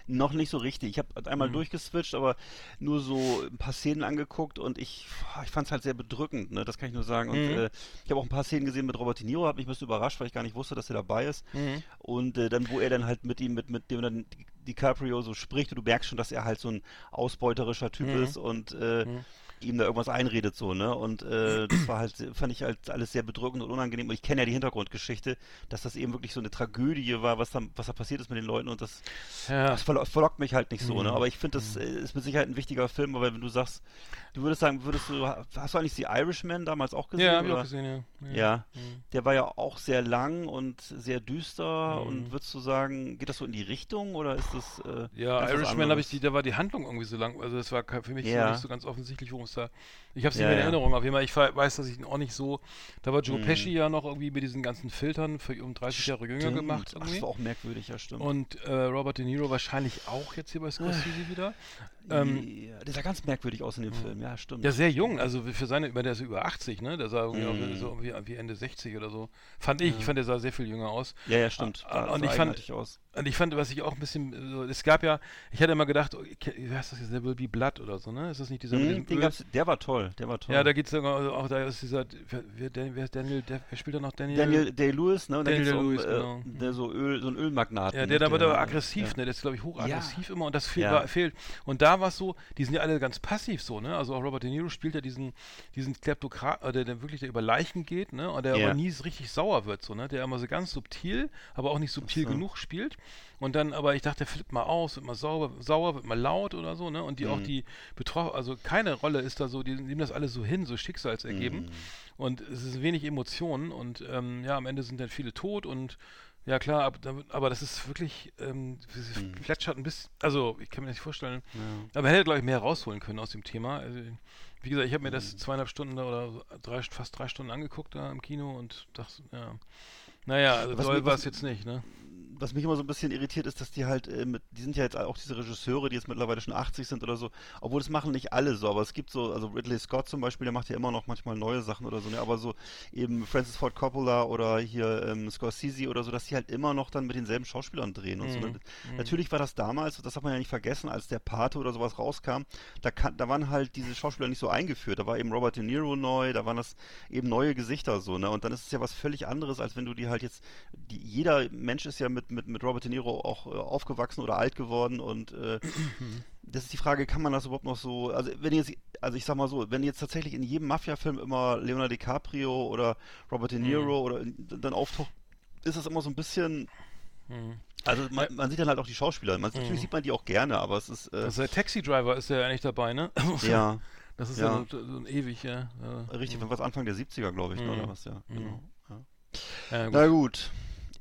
Noch nicht so richtig. Ich habe einmal mhm. durchgeswitcht, aber nur so ein paar Szenen angeguckt und ich, ich fand es halt sehr bedrückend, ne? das kann ich nur sagen. Und mhm. äh, ich habe auch ein paar Szenen gesehen mit Robert De Niro, habe mich ein bisschen überrascht, weil ich gar nicht wusste, dass er dabei ist. Mhm. Und äh, dann, wo er dann halt mit ihm, mit, mit dem dann DiCaprio so spricht und du merkst schon, dass er halt so ein ausbeuterischer Typ mhm. ist und äh, mhm ihm da irgendwas einredet so, ne? Und äh, das war halt, fand ich halt alles sehr bedrückend und unangenehm. Und ich kenne ja die Hintergrundgeschichte, dass das eben wirklich so eine Tragödie war, was da, was da passiert ist mit den Leuten und das, ja. das verlockt mich halt nicht so, ne? mhm. ne? Aber ich finde, das mhm. ist mit Sicherheit ein wichtiger Film, aber wenn du sagst, du würdest sagen, würdest du, hast du eigentlich die Irishman damals auch gesehen? Ja, hab ich auch gesehen, ja. Ja, ja. Mhm. der war ja auch sehr lang und sehr düster mhm. und würdest du sagen, geht das so in die Richtung oder ist das äh, Ja, Irishman habe ich die, da war die Handlung irgendwie so lang, also das war für mich ja. so nicht so ganz offensichtlich, worum da ich habe es nicht ja, mehr in Erinnerung. Auf jeden Fall, ich weiß, dass ich ihn auch nicht so. Da war Joe mhm. Pesci ja noch irgendwie mit diesen ganzen Filtern für um 30 Jahre jünger gemacht. Irgendwie. Ach, das war auch merkwürdig, ja, stimmt. Und äh, Robert De Niro wahrscheinlich auch jetzt hier bei Scorsese wieder. Ähm, ja, der sah ganz merkwürdig aus in dem Film, ja, stimmt. Ja, sehr jung, also für seine, der ist über 80, ne? Der sah irgendwie mm. so wie, wie, Ende 60 oder so. Fand ich, ja. ich fand, der sah sehr viel jünger aus. Ja, ja, stimmt. Ah, und ich fand, aus. Und ich fand, was ich auch ein bisschen, so, es gab ja, ich hatte immer gedacht, oh, wie heißt das jetzt, There Will Be Blood oder so, ne? Ist das nicht dieser gab's, Der war toll, der war toll. Ja, da geht es also auch, da ist dieser, wer, wer, ist Daniel, der, wer spielt da noch Daniel? Daniel Day-Lewis, ne? Und Daniel Day-Lewis, um, genau. äh, der so Öl, so ein Ölmagnat. Ja, der da wird aber aggressiv, ne? Der ist, glaube ich, hochaggressiv immer und das fehlt. Und da war es so, die sind ja alle ganz passiv so, ne? Also auch Robert De Niro spielt ja diesen, diesen Kleptokrat, äh, der, der wirklich der über Leichen geht, ne? Und der Ja. aber nie richtig sauer wird, so, ne? Der immer so ganz subtil, aber auch nicht subtil so. genug spielt. Und dann, aber ich dachte, der flippt mal aus, wird mal sauer, sauer, wird mal laut oder so, ne? Und die auch Mhm. die betroffen, also keine Rolle ist da so, die nehmen das alles so hin, so schicksalsergeben. Mhm. Und es ist wenig Emotionen und ähm, ja, am Ende sind dann viele tot und ja klar, aber das ist wirklich, ähm, es Mhm. plätschert ein bisschen, also ich kann mir nicht vorstellen, Ja. aber man hätte, glaube ich, mehr rausholen können aus dem Thema. Also, wie gesagt, ich habe mir Mhm. das zweieinhalb Stunden oder drei, fast drei Stunden angeguckt da im Kino und dachte, ja, naja, also Was mir- war es jetzt nicht, ne? Was mich immer so ein bisschen irritiert ist, dass die halt, äh, mit, die sind ja jetzt auch diese Regisseure, die jetzt mittlerweile schon 80 sind oder so, obwohl das machen nicht alle so, aber es gibt so, also Ridley Scott zum Beispiel, der macht ja immer noch manchmal neue Sachen oder so, ne, aber so eben Francis Ford Coppola oder hier ähm, Scorsese oder so, dass die halt immer noch dann mit denselben Schauspielern drehen und so. Mhm. Ne? Natürlich war das damals, das darf man ja nicht vergessen, als der Pate oder sowas rauskam, da, kann, da waren halt diese Schauspieler nicht so eingeführt, da war eben Robert De Niro neu, da waren das eben neue Gesichter so, ne, und dann ist es ja was völlig anderes, als wenn du die halt jetzt, die, jeder Mensch ist ja mit, mit, mit Robert De Niro auch äh, aufgewachsen oder alt geworden und äh, [clears throat] das ist die Frage, kann man das überhaupt noch so, also wenn jetzt, also ich sag mal so, wenn jetzt tatsächlich in jedem Mafia-Film immer Leonardo DiCaprio oder Robert De Niro oder in- dann auftaucht, ist das immer so ein bisschen, Mhm. also man, man sieht dann halt auch die Schauspieler, man, natürlich sieht man die auch gerne, aber es ist, äh, Also der Taxi Driver ist ja eigentlich dabei, ne? [laughs] ja, Das ist ja, Ja. so, so ein ewig, ja. richtig, wenn was Anfang der 70er, glaube ich, Mhm. oder was, ja, genau. Ja. Ja, gut. Na gut.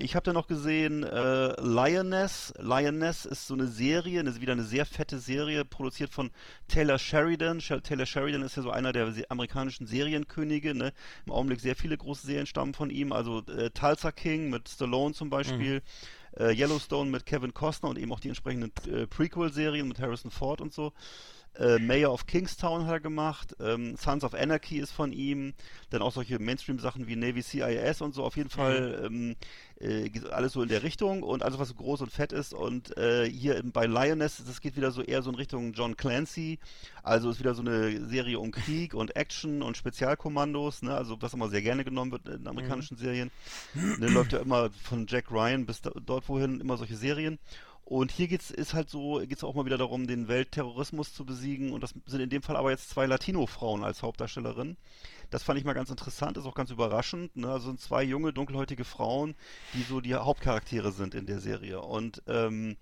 Ich habe da noch gesehen, äh, Lioness. Lioness ist so eine Serie, eine, wieder eine sehr fette Serie, produziert von Taylor Sheridan. Sh Taylor Sheridan ist ja so einer der amerikanischen Serienkönige. Ne? Im Augenblick sehr viele große Serien stammen von ihm. Also äh, Tulsa King mit Stallone zum Beispiel. Äh, Yellowstone mit Kevin Costner und eben auch die entsprechenden äh, Prequel-Serien mit Harrison Ford und so. Äh, Mayor of Kingstown hat er gemacht. Ähm, Sons of Anarchy ist von ihm. Dann auch solche Mainstream-Sachen wie Navy CIS und so. Auf jeden Fall ähm, äh, alles so in der Richtung und alles, was so groß und fett ist. Und äh, hier im- bei Lioness, das geht wieder so eher so in Richtung John Clancy. Also ist wieder so eine Serie um Krieg und Action und Spezialkommandos. Ne? Also was immer sehr gerne genommen wird in amerikanischen Serien. Ne, läuft ja immer von Jack Ryan bis da, dort wohin immer solche Serien. Und hier geht's, ist halt so, geht's auch mal wieder darum, den Weltterrorismus zu besiegen. Und das sind in dem Fall aber jetzt zwei Latino-Frauen als Hauptdarstellerinnen. Das fand ich mal ganz interessant, ist auch ganz überraschend. Ne? Also sind zwei junge, dunkelhäutige Frauen, die so die Hauptcharaktere sind in der Serie. Und ähm,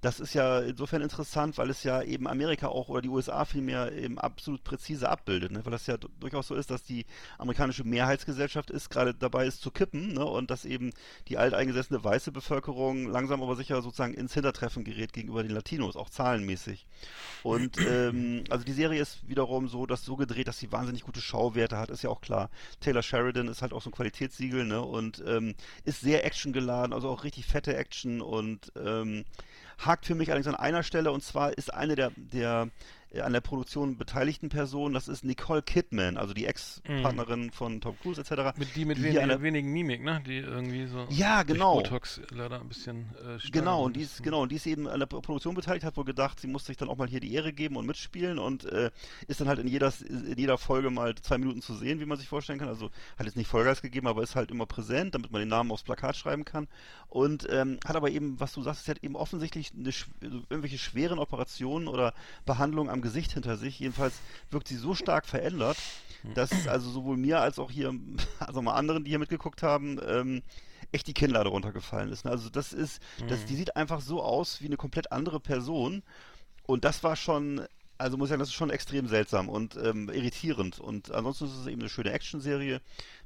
das ist ja insofern interessant, weil es ja eben Amerika auch oder die USA vielmehr eben absolut präzise abbildet, ne? weil das ja du- durchaus so ist, dass die amerikanische Mehrheitsgesellschaft ist, gerade dabei ist zu kippen ne? und dass eben die alteingesessene weiße Bevölkerung langsam aber sicher sozusagen ins Hintertreffen gerät gegenüber den Latinos, auch zahlenmäßig. Und [clears throat] ähm, also die Serie ist wiederum so, dass so gedreht, dass sie wahnsinnig gute Schauwerte hat, ist ja auch klar. Taylor Sheridan ist halt auch so ein Qualitätssiegel, ne? Und ähm, ist sehr actiongeladen, also auch richtig fette Action und ähm, hakt für mich allerdings an einer Stelle und zwar ist eine der, der an der Produktion beteiligten Personen, das ist Nicole Kidman, also die Ex-Partnerin von Tom Cruise etc. Mit die mit die wenig, der- wenigen Mimik, ne? Die irgendwie so Ja, genau. Botox leider ein bisschen äh, Genau, und die ist, genau, und die ist eben an der Pro- Produktion beteiligt, hat wohl gedacht, sie muss sich dann auch mal hier die Ehre geben und mitspielen und äh, ist dann halt in jeder, in jeder Folge mal zwei Minuten zu sehen, wie man sich vorstellen kann. Also hat jetzt nicht Vollgas gegeben, aber ist halt immer präsent, damit man den Namen aufs Plakat schreiben kann. Und ähm, hat aber eben, was du sagst, sie hat eben offensichtlich eine, also irgendwelche schweren Operationen oder Behandlungen am Gesicht hinter sich. Jedenfalls wirkt sie so stark verändert, dass also sowohl mir als auch hier, [laughs] also mal anderen, die hier mitgeguckt haben, ähm, echt die Kinnlade runtergefallen ist. ne? Also das ist, das, die sieht einfach so aus wie eine komplett andere Person. Und das war schon, also muss ich sagen, das ist schon extrem seltsam und ähm, irritierend. Und ansonsten ist es eben eine schöne Actionserie.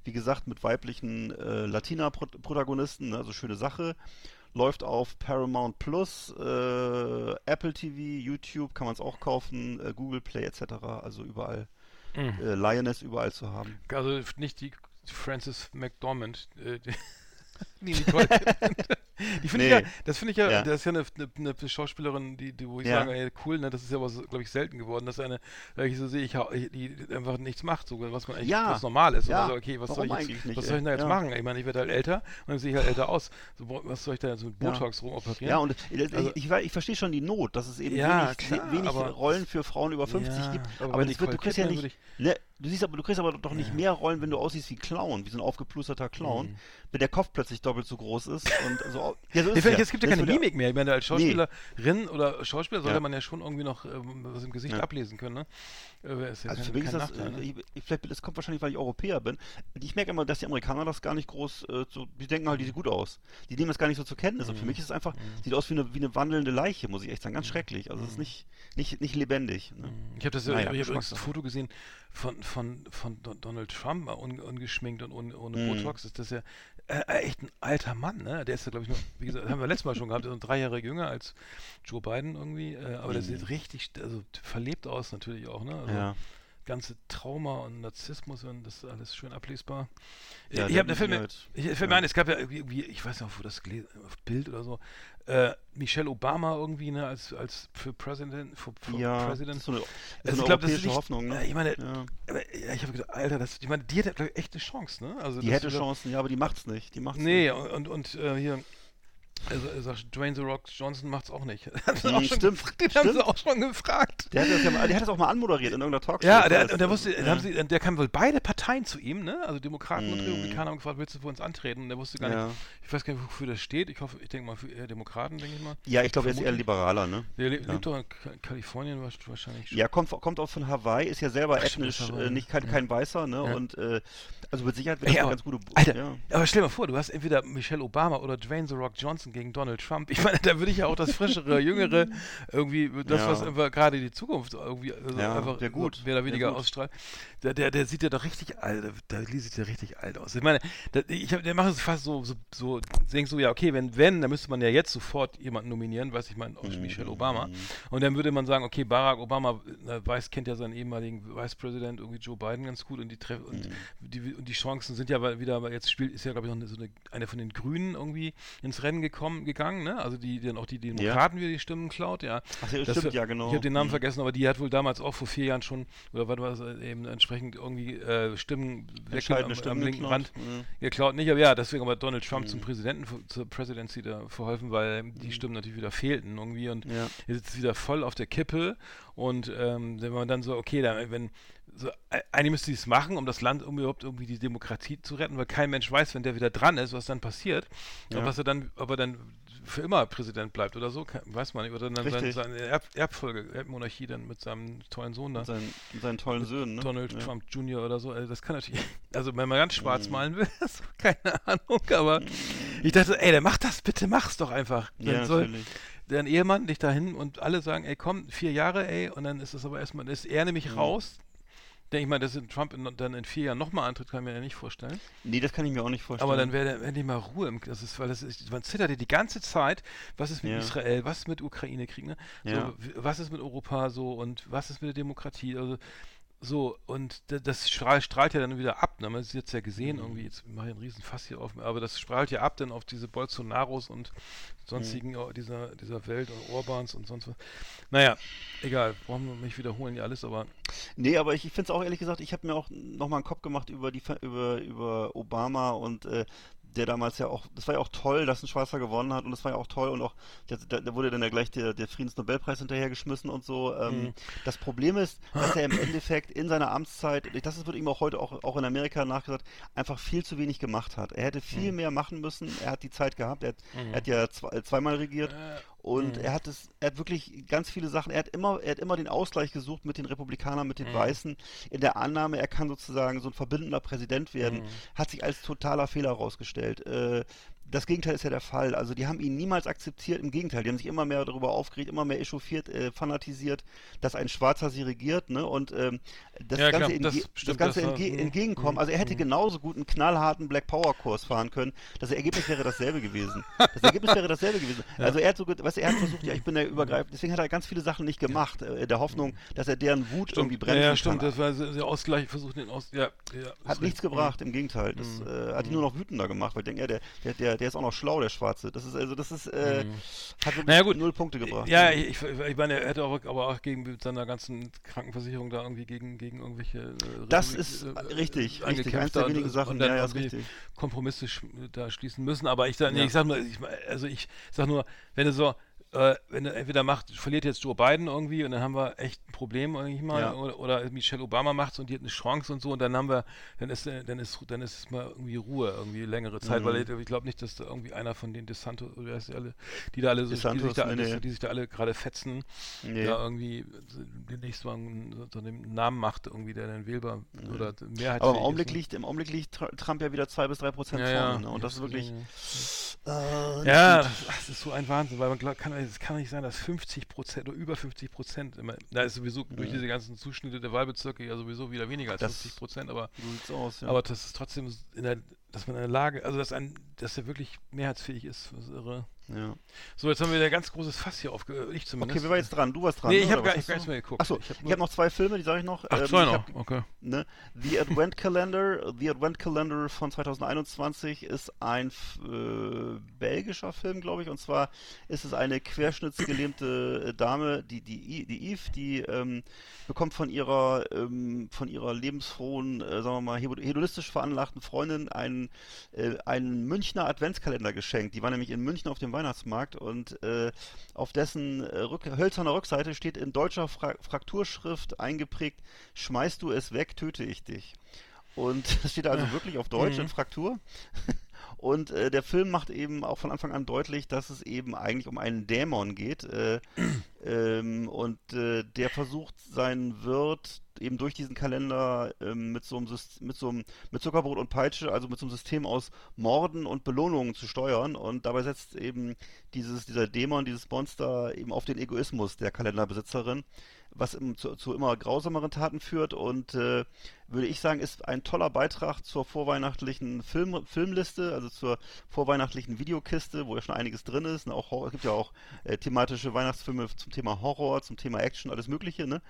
Wie gesagt, mit weiblichen äh, Latina-Protagonisten, ne? also schöne Sache. Läuft auf Paramount Plus, äh, Apple TV, YouTube kann man es auch kaufen, äh, Google Play etc. Also überall. Mhm. Äh, Lioness überall zu haben. Also nicht die Frances McDormand. Äh, die, die Nicole. Die [laughs] finde Nee. ich ja, das finde ich ja, Ja. das ist ja eine, eine, eine Schauspielerin, die, die, wo ich Ja. sage, ey, cool, ne, das ist ja aber, glaube ich, selten geworden, dass eine, weil ich so sehe, ich, die einfach nichts macht, so, was man eigentlich, Ja. was normal ist. Ja. Oder so, okay, was soll ich jetzt, nicht, was soll ich denn da jetzt machen? Ich meine, ich werde halt älter und dann sehe ich halt älter aus. So, was soll ich da jetzt mit. Botox rumoperieren? Ja, und äh, Also- ich, ich, ich verstehe schon die Not, dass es eben wenig, klar, wenig aber- Rollen für Frauen über 50 Ja, gibt. aber Aber, das wird, du kriegst ja nicht. Ne, du siehst aber, du kriegst aber doch nicht mehr Rollen, wenn du aussiehst wie Clown, wie so ein aufgeplusterter Clown, wenn der Kopf plötzlich doppelt so groß ist und so. Ja, so ist ja. es gibt ja keine Mimik mehr. Ich meine, als Schauspielerin oder Schauspieler sollte Ja. man ja schon irgendwie noch ähm, was im Gesicht ablesen können, ne? Äh, Also kein, für mich ist das, Nachteil, äh, ne? ich, ich- vielleicht, das kommt wahrscheinlich, weil ich Europäer bin. Ich merke immer, dass die Amerikaner das gar nicht groß, äh, so, die denken halt, die sieht gut aus. Die nehmen das gar nicht so zur Kenntnis. Und für mich ist es einfach, sieht aus wie eine, wie eine wandelnde Leiche, muss ich echt sagen. Ganz schrecklich. Also es ist nicht, nicht, nicht lebendig. Ne? Ich habe das ja, Naja, ich übrigens ein. Foto gesehen von, von, von Don- Donald Trump, mal un, ungeschminkt und ohne, ohne Mhm. Botox. Ist das ja äh, echt ein alter Mann, ne? Der ist ja, glaube ich, nur, wie gesagt, haben wir letztes Mal schon gehabt, der ist drei Jahre jünger als Joe Biden irgendwie. Äh, aber der sieht richtig, also verlebt aus natürlich auch, ne? Also, Ja. ganze Trauma und Narzissmus und das ist alles schön ablesbar. Ja, ich habe fällt mir, halt- ich, fällt mir ein, es gab ja irgendwie, ich weiß nicht, wo das gelesen, auf Bild oder so, äh, Michelle Obama irgendwie, ne, als, als für President, für, für Ja, President. ist so eine, so Also eine ich glaube, das ist europäische nicht, Hoffnung. Ne? äh, Ich meine, Ja. ich habe gedacht, Alter, das, ich meine, die hätte echt eine Chance, ne? Also Die hätte wieder- Chancen, ja, aber die macht's nicht. Die macht's Nee, nicht. und, und äh, hier, also, er Dwayne The Rock Johnson macht's auch nicht. [laughs] Den haben Hm, auch schon stimmt, gefragt, Den haben sie auch schon gefragt. Der hat, das ja, mal- der hat das auch mal anmoderiert in irgendeiner Talkshow. Ja, der, und der wusste, ja. sie, der kam wohl beide Parteien zu ihm, ne? Also Demokraten und Mhm. Republikaner haben gefragt, willst du für uns antreten? Und der wusste gar Ja. nicht, ich weiß gar nicht, wofür das steht. Ich hoffe, ich denke mal für eher Demokraten, denke ich mal. Ja, ich glaube, er ist eher liberaler, ne? Der le Ja. lebt doch in Ka- Kalifornien wahrsch- wahrscheinlich schon. Ja, kommt, kommt auch von Hawaii, ist ja selber Ach, ethnisch, äh, nicht kein, kein Weißer, ne? Und äh, also mit Sicherheit Ey, das eine ganz gute. Alter, aber stell dir mal vor, du hast entweder Michelle Obama oder Dwayne The Rock Johnson gegen Donald Trump. Ich meine, [laughs] da würde ich ja auch das frischere, jüngere, [laughs] irgendwie, das, Ja. was gerade die Zukunft irgendwie also Ja, einfach wär gut, mehr oder weniger ausstrahlt. Der, der, der sieht ja doch richtig alt, der, der sieht ja richtig alt aus. Ich meine, der, ich hab, der macht es fast so, so, so denk so, ja, okay, wenn, wenn, dann müsste man ja jetzt sofort jemanden nominieren, weiß ich meine, auch Mhm. Michelle Obama. Und dann würde man sagen, okay, Barack Obama äh, weiß, kennt ja seinen ehemaligen Vicepräsident, irgendwie Joe Biden ganz gut und die, Treff und, Mhm. die, und die Chancen sind ja wieder, weil jetzt spielt, ist ja, glaube ich, noch eine, so eine, eine von den Grünen irgendwie ins Rennen gekommen, gegangen, ne? Also die, die dann auch die Demokraten wieder die Stimmen klaut, ja. Ach ja, Das stimmt, ja, genau. Ich habe den Namen Mhm. vergessen, aber die hat wohl damals auch vor vier Jahren schon, oder was war das, äh, eben entsprechend irgendwie äh, Stimmen weg am, am linken geklaut. Rand Mhm. geklaut. Nicht, aber ja, deswegen aber Donald Trump zum Präsidenten, zur Presidency da verholfen, weil die Stimmen natürlich wieder fehlten irgendwie und Ja. er sitzt wieder voll auf der Kippe und ähm, wenn man dann so, okay, da, wenn so, äh, eigentlich müsste sie es machen, um das Land, um überhaupt irgendwie die Demokratie zu retten, weil kein Mensch weiß, wenn der wieder dran ist, was dann passiert. Ja. Und was er dann, ob er dann für immer Präsident bleibt oder so, kann, weiß man nicht. Oder dann sein, Richtig. seine Erb, Erbfolge, Erbmonarchie dann mit seinem tollen Sohn da. Mit seinen, tollen Söhnen, ne? Donald ja. Trump Jr. oder so. Also das kann natürlich, [laughs] also wenn man ganz schwarz Mhm. malen will, [laughs] keine Ahnung, aber ich dachte, ey, der macht das, bitte mach's doch einfach. Dann Ja, soll natürlich. dein Ehemann dich dahin und alle sagen, ey, komm, vier Jahre, ey, und dann ist es aber erstmal, ist er nämlich Mhm. raus. Denke ich mal, dass Trump in, dann in vier Jahren nochmal antritt, kann ich mir ja nicht vorstellen. Nee, das kann ich mir auch nicht vorstellen. Aber dann wäre wär endlich mal Ruhe. Im, das ist, weil das ist, man zitterte die ganze Zeit. Was ist mit Ja. Israel? Was ist mit Ukraine-Krieg? Ne? Ja. So, w- was ist mit Europa so und was ist mit der Demokratie? Also so und das strahlt, strahlt ja dann wieder ab. Ne? Man hat es jetzt ja gesehen, Mhm. irgendwie, jetzt mache ich einen riesen Fass hier auf, aber das strahlt ja ab dann auf diese Bolsonaros und sonstigen Mhm. dieser, dieser Welt und Orbans und sonst was. Naja, egal, brauchen wir nicht wiederholen ja alles, aber Nee, aber ich, ich finde es auch ehrlich gesagt, ich habe mir auch nochmal einen Kopf gemacht über die über, über Obama und äh, der damals ja auch, das war ja auch toll, dass ein Schwarzer gewonnen hat und das war ja auch toll und auch, da, wurde dann ja gleich der, der Friedensnobelpreis hinterhergeschmissen und so. Ähm, Mhm. Das Problem ist, dass er im Endeffekt in seiner Amtszeit, das wird ihm auch heute auch, auch in Amerika nachgesagt, einfach viel zu wenig gemacht hat. Er hätte viel Mhm. mehr machen müssen, er hat die Zeit gehabt, er hat, er hat ja zwei, zweimal regiert. Und Mhm. er hat es, er hat wirklich ganz viele Sachen, er hat immer, er hat immer den Ausgleich gesucht mit den Republikanern, mit den Mhm. Weißen, in der Annahme, er kann sozusagen so ein verbindender Präsident werden, Mhm. hat sich als totaler Fehler herausgestellt. Äh, das Gegenteil ist ja der Fall. Also die haben ihn niemals akzeptiert, im Gegenteil, die haben sich immer mehr darüber aufgeregt, immer mehr echauffiert, äh, fanatisiert, dass ein Schwarzer sie regiert, ne? Und ähm, das Ja, Ganze, klar, das stimmt, das Ganze das entge mhm. entgegenkommen. Also er hätte Mhm. genauso gut einen knallharten Black Power Kurs fahren können. Das Ergebnis wäre dasselbe gewesen. Das Ergebnis wäre dasselbe gewesen. [laughs] Ja. Also er hat so, weißt du, er hat versucht, ja, ich bin der übergreifend, deswegen hat er ganz viele Sachen nicht gemacht, äh, in der Hoffnung, dass er deren Wut irgendwie Stimmt, bremsen ja, ja, stimmt, kann. das war der Ausgleich, versucht den Aus, ja, ja. Hat nichts gebracht, im Gegenteil. Das Mhm. äh, hat ihn nur noch wütender gemacht, weil ich denke, ja, der, der, der, Der ist auch noch schlau, der Schwarze. Das ist also, das ist, äh, Mhm. hat wirklich Naja, gut. null Punkte gebracht. Ja, ich, ich meine, er hätte auch, aber auch gegen mit seiner ganzen Krankenversicherung da irgendwie gegen, gegen irgendwelche. Äh, Das ist äh, richtig, richtig. eingekämpft Eins der wenigen Sachen, und dann ja, ist richtig. Kompromisse sch da schließen müssen. Aber ich nee, Ja. ich sag nur, ich, also ich sag nur, wenn du so, äh, wenn entweder macht, verliert jetzt Joe Biden irgendwie und dann haben wir echt ein Problem irgendwie mal, Ja. oder, oder Michelle Obama macht's und die hat eine Chance und so und dann haben wir, dann ist, dann ist, dann ist mal irgendwie Ruhe irgendwie längere Zeit, Mhm. weil ich, ich glaube nicht, dass da irgendwie einer von den DeSanto, oder ist die alle, die da alle so, die sich da, nee, die, nee. sich da alle gerade fetzen, Nee. da irgendwie demnächst mal einen, so einen Namen macht, irgendwie, der dann wählbar oder Mehrheit Aber im Augenblick liegt, im Augenblick liegt Tr- Trump ja wieder zwei bis drei Prozent ja, ja, vorne. Ne? Und das ist wirklich. Äh, Ja, das, das ist so ein Wahnsinn, weil man kann, es kann nicht sein, dass 50 Prozent oder über 50 Prozent, immer- da ist sowieso durch diese ganzen Zuschnitte der Wahlbezirke ja sowieso wieder weniger als Das- 50 Prozent, aber, aus, ja. aber das ist trotzdem in der, dass man in der Lage, also dass ein, dass er wirklich mehrheitsfähig ist, das ist irre. ja. So, jetzt haben wir wieder ein ganz großes Fass hier aufge, ich zumindest. Okay, wer war jetzt dran? Du warst dran. Nee, ne? ich habe gar, ich gar nichts mehr geguckt. Achso, ich habe nur, noch zwei Filme, die sage ich noch. ach, Ähm, zwei noch, hab- okay. Ne? The Advent Calendar, The Advent Calendar von 2021 ist ein äh, belgischer Film, glaube ich. Und zwar ist es eine querschnittsgelähmte äh, Dame, die, die, die Eve, die ähm, bekommt von ihrer, ähm, von ihrer lebensfrohen, äh, sagen wir mal, hedo- hedonistisch veranlagten Freundin einen, äh, einen Münchner Adventskalender geschenkt. Die war nämlich in München auf dem Weihnachtsmarkt und äh, auf dessen äh, Rück hölzerner Rückseite steht in deutscher Fra Frakturschrift eingeprägt, schmeißt du es weg, töte ich dich. Und [laughs] das steht also wirklich auf Deutsch in Fraktur. [laughs] Und äh, der Film macht eben auch von Anfang an deutlich, dass es eben eigentlich um einen Dämon geht. Äh, [clears throat] ähm, und äh, der versucht, seinen Wirt eben durch diesen Kalender ähm, mit so einem mit so einem mit Zuckerbrot und Peitsche, also mit so einem System aus Morden und Belohnungen zu steuern. Und dabei setzt eben dieses, dieser Dämon, dieses Monster eben auf den Egoismus der Kalenderbesitzerin, was im, zu, zu immer grausameren Taten führt. Und äh, würde ich sagen, ist ein toller Beitrag zur vorweihnachtlichen Film, Filmliste, also zur vorweihnachtlichen Videokiste, wo ja schon einiges drin ist. Ne? Auch Horror, es gibt ja auch äh, thematische Weihnachtsfilme zum Thema Horror, zum Thema Action, alles Mögliche, ne?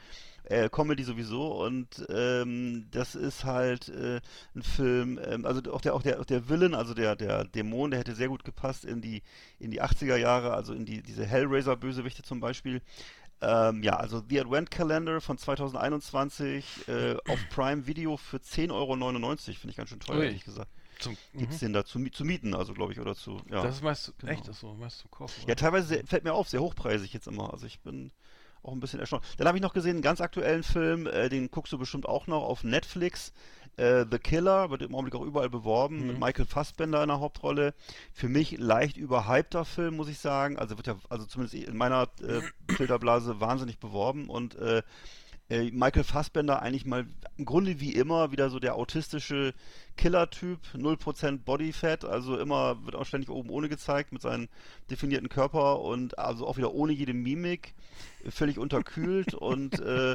Äh, Comedy sowieso und ähm, das ist halt äh, ein Film, ähm, also auch der auch der auch der Villain, also der der Dämon, der hätte sehr gut gepasst in die in die 80er Jahre, also in die diese Hellraiser Bösewichte zum Beispiel. Ähm, ja, also The Advent Calendar von 2021 äh, auf [clears throat] Prime Video für 10,99 Euro. Finde ich ganz schön teuer, Ui. ehrlich gesagt. Zum, Gibt's mhm. den da zu, zu mieten, also glaube ich, oder zu, ja. Das ist meist, genau. echt, das so, meist zum Kaufen. Ja, teilweise sehr, fällt mir auf, sehr hochpreisig jetzt immer. Also ich bin auch ein bisschen erstaunt. Dann habe ich noch gesehen, einen ganz aktuellen Film, äh, den guckst du bestimmt auch noch auf Netflix. Äh, The Killer, wird im Augenblick auch überall beworben, Mhm. mit Michael Fassbender in der Hauptrolle. Für mich leicht überhypter Film, muss ich sagen. Also wird ja, also zumindest in meiner äh, Filterblase wahnsinnig beworben und äh, äh, Michael Fassbender eigentlich mal im Grunde wie immer wieder so der autistische Killer-Typ, 0% Bodyfat, also immer wird auch ständig oben ohne gezeigt mit seinem definierten Körper und also auch wieder ohne jede Mimik, völlig unterkühlt [laughs] und äh,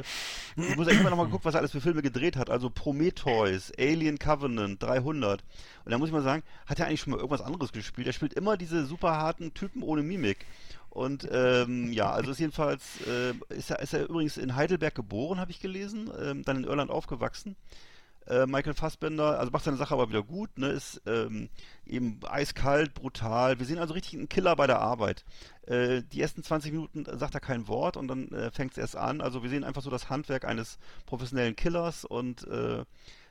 ich muss echt immer noch mal geguckt, was er alles für Filme gedreht hat, also Prometheus, Alien Covenant, 300 und da muss ich mal sagen, hat er eigentlich schon mal irgendwas anderes gespielt, er spielt immer diese super harten Typen ohne Mimik und ähm, ja, also ist jedenfalls, äh, ist, er, ist er übrigens in Heidelberg geboren, habe ich gelesen, ähm, dann in Irland aufgewachsen. Äh, Michael Fassbender, also macht seine Sache aber wieder gut, ne, ist ähm, eben eiskalt, brutal. Wir sehen also richtig einen Killer bei der Arbeit. Äh, die ersten 20 Minuten sagt er kein Wort und dann äh, fängt es erst an. Also wir sehen einfach so das Handwerk eines professionellen Killers und äh,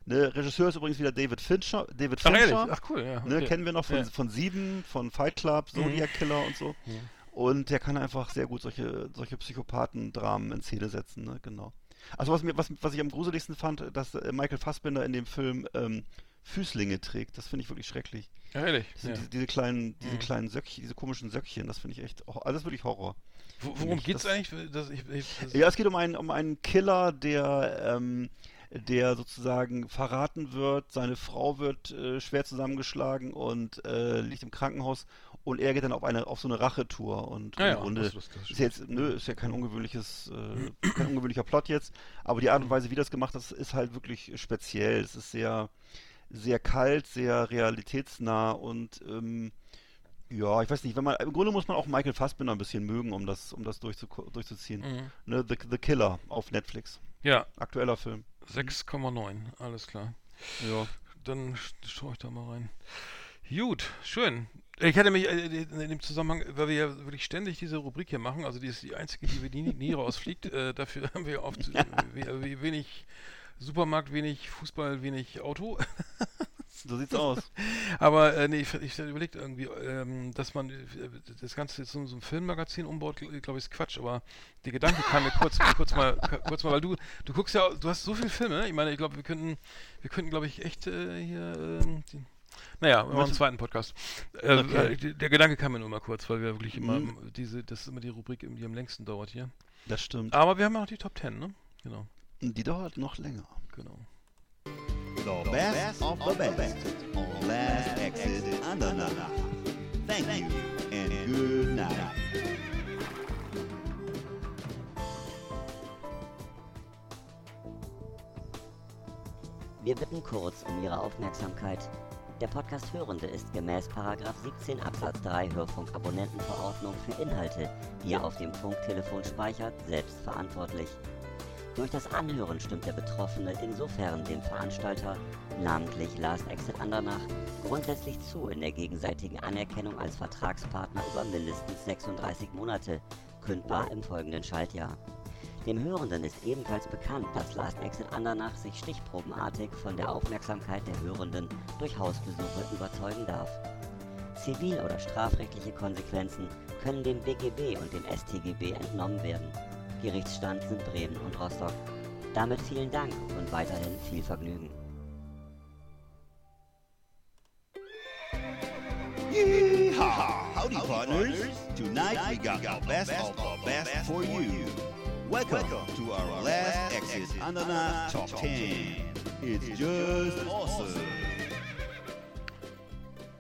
ne, Regisseur ist übrigens wieder David Fincher. David Ach? Fincher. Ach, cool, ja. Ne, okay. kennen wir noch von, Ja. von Sieben, von Fight Club, Zodiac Killer und so. Mhm. Und der kann einfach sehr gut solche, solche Psychopathen-Dramen in Szene setzen, ne? Genau. Also was mir, was, was ich am gruseligsten fand, dass äh, Michael Fassbender in dem Film ähm, Füßlinge trägt. Das finde ich wirklich schrecklich. Ehrlich. Das sind Ja. diese, diese kleinen, diese Mhm. kleinen Söckchen, diese komischen Söckchen, das finde ich echt, oh, alles wirklich Horror. Wo, worum geht's Das- eigentlich? Das, ich, ich, das, Ja, es geht um einen, um einen Killer, der, ähm, der sozusagen verraten wird. Seine Frau wird äh, schwer zusammengeschlagen und äh, liegt im Krankenhaus und er geht dann auf eine auf so eine Rachetour und Ja, im Grunde ist ja jetzt nö, ist ja kein ungewöhnliches äh, kein ungewöhnlicher Plot jetzt, aber die Art und Weise, wie das gemacht ist, ist halt wirklich speziell. Es ist sehr sehr kalt, sehr realitätsnah und ähm, ja, ich weiß nicht, wenn man im Grunde muss man auch Michael Fassbender ein bisschen mögen, um das um das durchzu, durchzuziehen. Mhm. Ne, The, The Killer auf Netflix. Ja, Aktueller Film. 6,9, alles klar. Ja. Dann sch- schaue ich da mal rein. Gut, schön. Ich hatte mich äh, in dem Zusammenhang, weil wir ja wirklich ständig diese Rubrik hier machen, also die ist die einzige, die wir nie, nie rausfliegt, äh, dafür haben wir oft äh, wenig Supermarkt, wenig Fußball, wenig Auto. So sieht's aus. [laughs] Aber äh, nee, ich, ich überlegt irgendwie, ähm, dass man äh, das Ganze jetzt so, so ein Filmmagazin umbaut, glaube ich, ist Quatsch, aber der Gedanke kam mir kurz, [laughs] kurz mal, kurz mal, weil du, du guckst ja, du hast so viele Filme, ne? ich meine, ich glaube, wir könnten, wir könnten, glaube ich, echt äh, hier, äh, die, naja, wir machen einen zweiten Podcast. Äh, okay. Äh, der Gedanke kam mir nur mal kurz, weil wir wirklich immer mhm. diese, das ist immer die Rubrik, die am längsten dauert hier. Das stimmt. Aber wir haben auch die Top Ten, ne? Genau. Die dauert noch länger. Genau. The best of the best on Last Exit Andernach. Thank you and good night. Wir bitten kurz um Ihre Aufmerksamkeit. Der Podcast Hörende ist gemäß 17 Absatz 3 Hörfunkabonnentenverordnung für Inhalte, die er auf dem Funktelefon speichert, selbst verantwortlich. Durch das Anhören stimmt der Betroffene insofern dem Veranstalter, namentlich Last Exit Andernach, grundsätzlich zu in der gegenseitigen Anerkennung als Vertragspartner über mindestens 36 Monate, kündbar im folgenden Schaltjahr. Dem Hörenden ist ebenfalls bekannt, dass Last Exit Andernach sich stichprobenartig von der Aufmerksamkeit der Hörenden durch Hausbesuche überzeugen darf. Zivil- oder strafrechtliche Konsequenzen können dem BGB und dem StGB entnommen werden. Gerichtsstand sind Bremen und Rostock. Damit vielen Dank und weiterhin viel Vergnügen. Yeehaw! Howdy, partners! Tonight we got the best of the best for you. Welcome to our last exit Ananas Top 10. It's just awesome.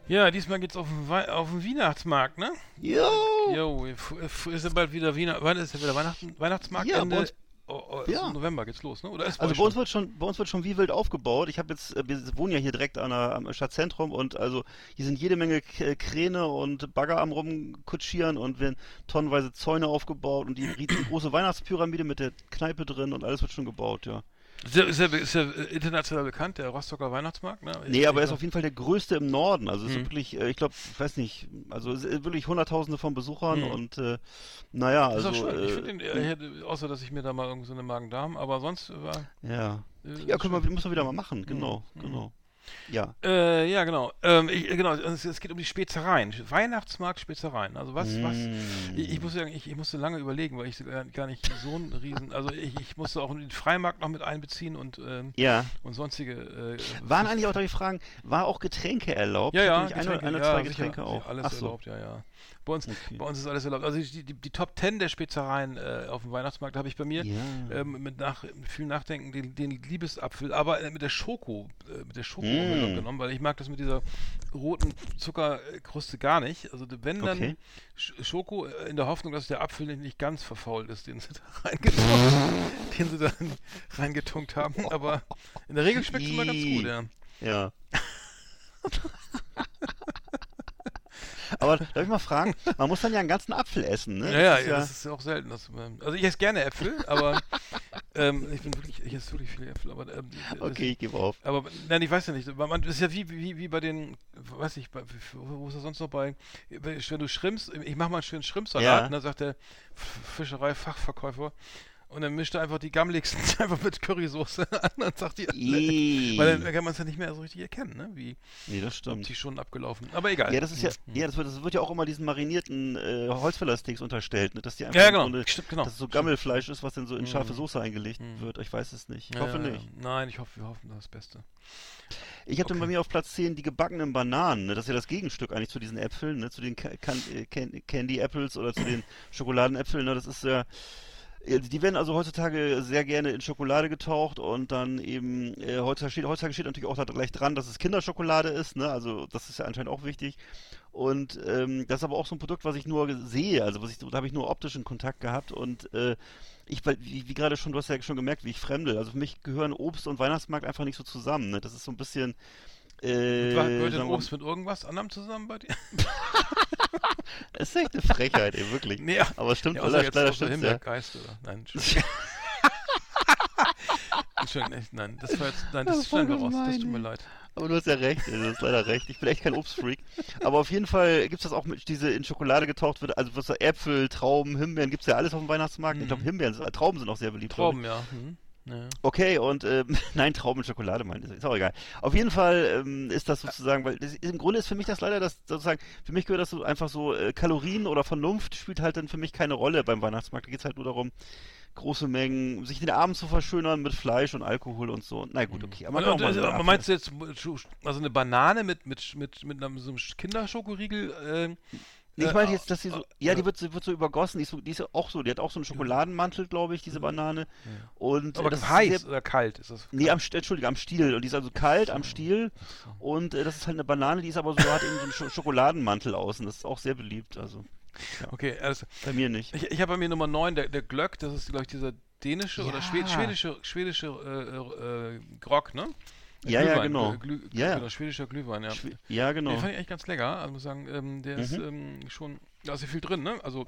Ja, diesmal geht's auf den, auf den Weihnachtsmarkt, ne? Jo! Jo, ist ja bald wieder Wiener, wann ist ja wieder Weihnachten, Weihnachtsmarkt? Ja, Ende, oh, oh, ja. November geht's los, ne? Oder ist also bei uns wird schon, bei uns wird schon wie wild aufgebaut. Ich habe jetzt, äh, wir wohnen ja hier direkt an der, am Stadtzentrum und also hier sind jede Menge Kräne und Bagger am rumkutschieren und werden tonnenweise Zäune aufgebaut und die, die große Weihnachtspyramide mit der Kneipe drin und alles wird schon gebaut, ja. Ist er, ist, er, ist er international bekannt, der Rostocker Weihnachtsmarkt? Ne? Nee, aber er ist auf jeden Fall der größte im Norden. Also es ist wirklich, äh, ich glaube, ich weiß nicht, also es wirklich Hunderttausende von Besuchern Hm. und äh, naja, Das ist also. auch schön. ich äh, finde ihn, hätte, außer dass ich mir da mal irgend so eine Magen-Darm, aber sonst war. ja. Äh, Ja, können wir, schön. müssen wir wieder mal machen, genau, Mhm. genau. Ja. Äh, ja, genau. Ähm, ich, genau, es, es geht um die Spezereien. Weihnachtsmarkt Spezereien. Also was, was. Mm. Ich, ich, musste, ich, ich musste lange überlegen, weil ich gar, nicht so ein Riesen. Also ich, ich musste auch den Freimarkt noch mit einbeziehen und, ähm, Ja. und sonstige. Äh, Waren eigentlich auch da die Fragen, war auch Getränke erlaubt? Ja, Ich ja, nämlich ein, Getränke, eine, ja, zwei Getränke sicher, auch. Alles Ach so. erlaubt, ja, ja. Bei uns, Okay. bei uns ist alles erlaubt. Also die, die, die Top Ten der Spezereien äh, auf dem Weihnachtsmarkt habe ich bei mir Ja. ähm, mit, nach, mit viel Nachdenken den, den Liebesapfel, aber äh, mit der Schoko, äh, mit der Schoko Mm. genommen, weil ich mag das mit dieser roten Zuckerkruste gar nicht. Also wenn dann Okay. Sch- Schoko äh, in der Hoffnung, dass der Apfel nicht, ganz verfault ist, den sie da [laughs] reingetunkt, [laughs] den sie da reingetunkt haben. Aber in der Regel schmeckt es immer ganz gut, ja. Ja. [laughs] Aber darf ich mal fragen, man muss dann ja einen ganzen Apfel essen, ne? Ja, ja, Das ist ja, das ist auch selten. Dass, man- also ich esse gerne Äpfel, aber [laughs] ähm, ich bin wirklich, ich esse wirklich viele Äpfel, aber ähm, Okay, ich gebe auf. Aber nein, ich weiß ja nicht. Man, das ist ja wie, wie, wie bei den, weiß ich, bei, wo ist das sonst noch bei, wenn du schrimmst, ich mache mal einen schönen Schrimpsalat, Ja. und dann sagt der Fischereifachverkäufer, und dann mischt er einfach die gammligsten [laughs] einfach mit Currysoße [laughs] an und sagt die, Ih. weil dann kann man es ja nicht mehr so richtig erkennen, ne? Wie Nee, das ob stimmt. die schon abgelaufen. Aber egal. Ja, das ist ja, Mhm. ja, das wird, das wird ja auch immer diesen marinierten äh, Holzfällersteaks unterstellt, ne? dass die einfach Ja, genau. Grunde, Stimmt, genau. dass es so Gammelfleisch ist, was dann so in scharfe Mhm. Soße eingelegt Mhm. wird. Ich weiß es nicht. Ich Ja, hoffe nicht. Nein, ich hoffe, wir hoffen das Beste. Ich habe dann Okay. bei mir auf Platz 10 die gebackenen Bananen. Ne? Das ist ja das Gegenstück eigentlich zu diesen Äpfeln, ne? zu den Ca- Can Can Candy Apples oder zu den [coughs] Schokoladenäpfeln. Ne? Das ist ja. Die werden also heutzutage sehr gerne in Schokolade getaucht und dann eben, äh, heutzutage, steht, heutzutage steht natürlich auch da gleich dran, dass es Kinderschokolade ist, ne? Also das ist ja anscheinend auch wichtig. Und ähm, das ist aber auch so ein Produkt, was ich nur sehe, also was ich, da habe ich nur optischen Kontakt gehabt und äh, ich, wie, wie gerade schon, du hast ja schon gemerkt, wie ich fremdel. Also für mich gehören Obst und Weihnachtsmarkt einfach nicht so zusammen. Ne? Das ist so ein bisschen. Äh, Gehört denn Obst mit irgendwas anderem zusammen bei dir? [laughs] Das ist echt eine Frechheit, ey, wirklich. Nee. Aber es stimmt, Ja, leider, jetzt leider außer stimmt's, ja. Himbeergeist, oder? Nein, [laughs] Entschuldigung. Entschuldigung, echt, nein, das war jetzt, nein, das, Das ist schneiden wir raus, das tut mir leid. Aber du hast ja recht, du hast leider recht. Ich bin echt kein Obstfreak. Aber auf jeden Fall gibt's das auch mit diese in Schokolade getaucht wird. Also was Äpfel, Trauben, Himbeeren, gibt's ja alles auf dem Weihnachtsmarkt. Ich glaube, Mhm. Himbeeren, Trauben sind auch sehr beliebt. Trauben, ja. Mhm. Ja. Okay, und ähm, [laughs] nein, Trauben Schokolade meinte. Ist auch egal. Auf jeden Fall ähm, ist das sozusagen, weil das, im Grunde ist für mich das leider das sozusagen, für mich gehört das so einfach so, äh, Kalorien oder Vernunft spielt halt dann für mich keine Rolle beim Weihnachtsmarkt. Da geht's halt nur darum, große Mengen, sich den Abend zu verschönern mit Fleisch und Alkohol und so. Na gut, okay. Aber Und, und, so äh, aber meinst du jetzt, Schu- also eine Banane mit, mit, mit, mit einem, so einem Kinderschokoriegel? Äh, ich äh, meine jetzt, dass sie so, ja, die äh, wird, so- wird so übergossen, die ist, so, die ist ja auch so, die hat auch so einen Schokoladenmantel, glaube ich, diese Banane. Und äh, aber das ist heiß sehr- oder kalt ist das? Nee, am, Entschuldige, am Stiel. Und die ist also kalt am Stiel. Und äh, das ist halt eine Banane, die ist aber so, hat eben so einen Scho Schokoladenmantel außen. Das ist auch sehr beliebt. Also Okay, also bei mir nicht. ich, ich habe bei mir Nummer 9, der, der Glöck, das ist, glaube ich, dieser dänische oder Ja. schwed, schwedische, schwedische äh, äh, Grog, ne? Ja, ja, genau. äh, Glüh, Ja. Genau, schwedischer Glühwein, ja. Schw- Ja, genau. Den fand ich echt ganz lecker. Also muss sagen, ähm, der ist Mhm. ähm, schon, da ist ja viel drin, ne? Also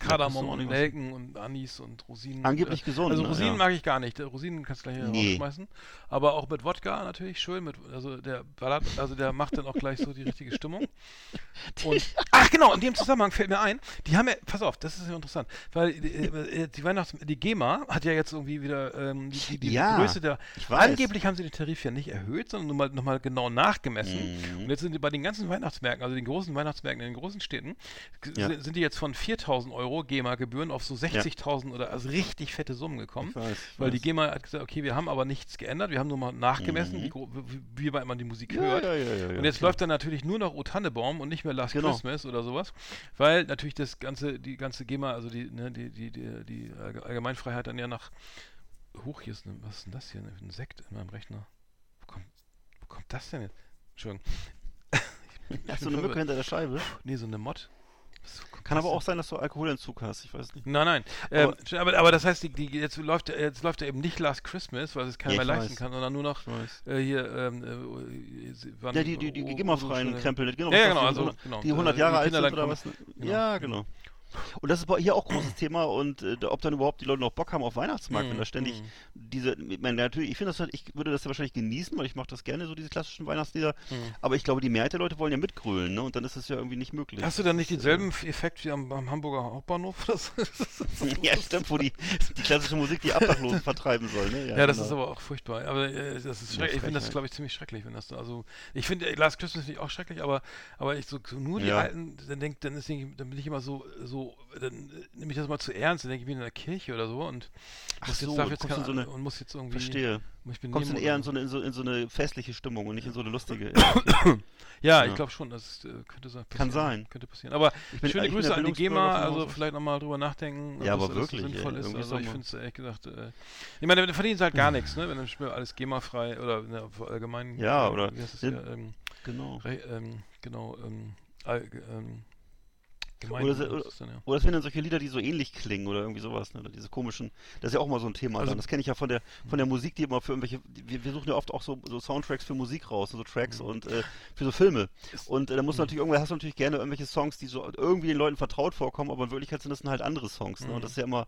Kardamom und Nelken und Anis und Rosinen. Angeblich gesund, Also ne? Rosinen Ja. mag ich gar nicht. Rosinen kannst du gleich hier Nee. rausschmeißen. Aber auch mit Wodka natürlich schön. Mit, also der ballert, also der macht dann auch gleich so die richtige Stimmung. [laughs] Und, ach genau, in dem Zusammenhang fällt mir ein, die haben ja, pass auf, das ist ja interessant, weil äh, äh, die Weihnachts, die GEMA hat ja jetzt irgendwie wieder ähm, die, die, die Ja, Größe der, angeblich haben sie den Tarif ja nicht erhöht, sondern nur mal, nochmal genau nachgemessen. Mhm. Und jetzt sind die bei den ganzen Weihnachtsmärkten, also den großen Weihnachtsmärkten in den großen Städten, Ja. sind- sind die jetzt von 4.000 Euro GEMA-Gebühren auf so 60.000 oder also richtig fette Summen gekommen. Ich weiß, ich Weil weiß. die GEMA hat gesagt, okay, wir haben aber nichts geändert, wir haben nur mal nachgemessen, wie, gro- wie, wie weit man die Musik Ja, hört. ja, ja, ja, und ja, jetzt klar. läuft dann natürlich nur noch O Tannebaum und nicht mehr Last Genau. Christmas oder sowas, weil natürlich das ganze, die ganze GEMA, also die, ne, die, die, die, die Allge- Allgemeinfreiheit dann ja nach Hoch hier ist, ne, was ist denn das hier? Ein Sekt in meinem Rechner. Wo kommt, wo kommt das denn jetzt? Entschuldigung. [laughs] Bin du eine. Mücke hinter der Scheibe? Nee, so eine Mod. Kann aber auch sein, dass du Alkoholentzug hast. Ich weiß nicht. Nein, nein. Ähm, aber, aber das heißt, die, die, jetzt, läuft, jetzt läuft ja eben nicht Last Christmas, weil es keiner mehr leisten weiß. kann, sondern nur noch äh, hier, ähm, äh, wann- Ja, die, die, die oh, GEMA-freien oh, oh, Krempel. Genau, Ja, genau, die also, 100 genau. Die 100 äh, Jahre alt sind oder was? genau. Ja, genau. Und das ist bei- hier auch großes Thema und äh, ob dann überhaupt die Leute noch Bock haben auf Weihnachtsmarkt, wenn Mhm, da ständig mhm. diese, ich meine, natürlich, ich finde das halt, ich würde das ja wahrscheinlich genießen, weil ich mache das gerne, so diese klassischen Weihnachtslieder, Mhm. aber ich glaube, die Mehrheit der Leute wollen ja mitgrölen, ne, und dann ist es ja irgendwie nicht möglich. Hast du dann nicht Das denselben Effekt wie am, am Hamburger Hauptbahnhof? [laughs] Das, äh, [laughs] ja, stimmt, wo die, die klassische Musik die Obdachlosen [laughs] vertreiben soll, ne? ja, das genau. ist aber auch furchtbar. Aber äh, das ist Ja, schrecklich. Ich finde das, glaube ich, ziemlich schrecklich, wenn das so- also ich finde äh, Last Christmas ich auch schrecklich, aber aber ich so, so nur die Ja. alten, dann denk, dann ist dann bin ich immer so so dann äh, nehme ich das mal zu ernst, dann denke ich wie in der Kirche oder so und muss so, jetzt darf jetzt keine, so eine- und muss jetzt irgendwie Verstehe. ich Kommst du eher in so, eine, in, so, in so eine festliche Stimmung und nicht in so eine lustige. [coughs] Ja, Ja. ich glaube schon, das äh, könnte sein. Kann sein. Könnte passieren. Aber Ich bin- schöne Grüße an die GEMA, also vielleicht nochmal drüber nachdenken, Ja, ob aber das, wirklich, sinnvoll ey, ist. Also ich finde es ehrlich gesagt, äh, ich meine, da verdienen sie halt gar [laughs] nichts, ne? Wenn dann alles GEMA-frei oder ne, allgemein. Ja, äh, oder- Wie heißt das Ja. Ähm, genau. Re, ähm, genau, ähm, all, ähm, Oder, oder, ist denn, ja? oder es sind dann solche Lieder, die so ähnlich klingen oder irgendwie sowas, ne? Oder diese komischen, das ist ja auch mal so ein Thema. Also- dann. das kenne ich ja von der von der Musik, die immer für irgendwelche, wir, wir suchen ja oft auch so, so Soundtracks für Musik raus, so Tracks und äh, für so Filme. Und äh, da muss natürlich irgendwann hast du natürlich gerne irgendwelche Songs, die so irgendwie den Leuten vertraut vorkommen, aber in Wirklichkeit sind das dann halt andere Songs. Ne? Und das ist ja immer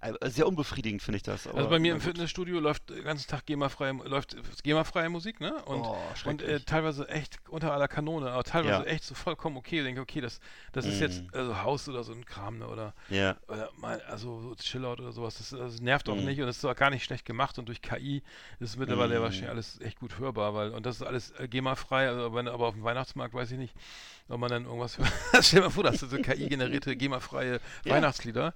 äh, sehr unbefriedigend, finde ich das. Also Aber, bei mir im. Fitnessstudio läuft den ganzen Tag GEMA-freie läuft GEMA-freie Musik, ne? Und, Oh, und äh, teilweise echt unter aller Kanone, aber teilweise Ja. echt so vollkommen okay. Ich denke, okay, das, das ist Mhm. also Haus oder so ein Kram, ne? Oder, Ja. oder mal, also so Chillout oder sowas. Das, das nervt auch Mhm. nicht und das ist auch gar nicht schlecht gemacht und durch KI ist es mittlerweile Mhm. wahrscheinlich alles echt gut hörbar, weil und das ist alles äh, GEMA-frei, also, aber, aber auf dem Weihnachtsmarkt weiß ich nicht, ob man dann irgendwas hört. [laughs] Stell dir mal vor, das sind so [laughs] KI-generierte, GEMA-freie Ja. Weihnachtslieder.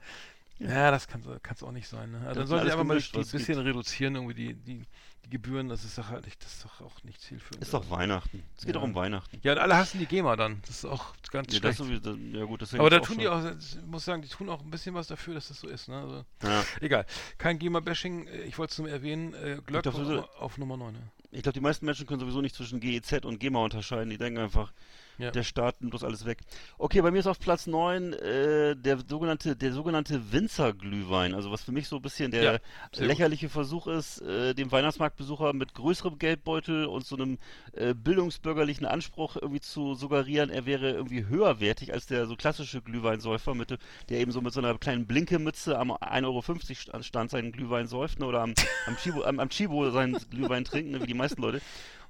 Ja, das kann es auch nicht sein. Ne? Also dann sollte ich einfach mal es bisschen reduzieren, irgendwie die, die, die Gebühren, das ist doch halt nicht, das ist doch auch nicht zielführend. Ist doch Weihnachten. Es geht Ja. doch um Weihnachten. Ja, und alle hassen die GEMA dann. Das ist auch ganz Ja, das schlecht. sowieso, ja gut, das Aber da tun schon. die auch, ich muss sagen, die tun auch ein bisschen was dafür, dass das so ist. Ne? Also, Ja. egal. Kein GEMA-Bashing, äh, ich wollte es nur erwähnen. Äh, Glöck glaub, sowieso- auf, auf Nummer 9. Ja. Ich glaube, die meisten Menschen können sowieso nicht zwischen GEZ und GEMA unterscheiden. Die denken einfach, Ja. Der Staat nimmt das alles weg. Okay, bei mir ist auf Platz 9 äh, der sogenannte, der sogenannte Winzerglühwein. Also was für mich so ein bisschen der Ja, sehr gut. lächerliche Versuch ist, äh, dem Weihnachtsmarktbesucher mit größerem Geldbeutel und so einem äh, bildungsbürgerlichen Anspruch irgendwie zu suggerieren, er wäre irgendwie höherwertig als der so klassische Glühweinsäufer, mit, der eben so mit so einer kleinen Blinkemütze am 1,50 Euro st- Stand seinen Glühwein säuft ne, oder am, am, Chibo, am, am Chibo seinen Glühwein trinkt, ne, wie die meisten Leute.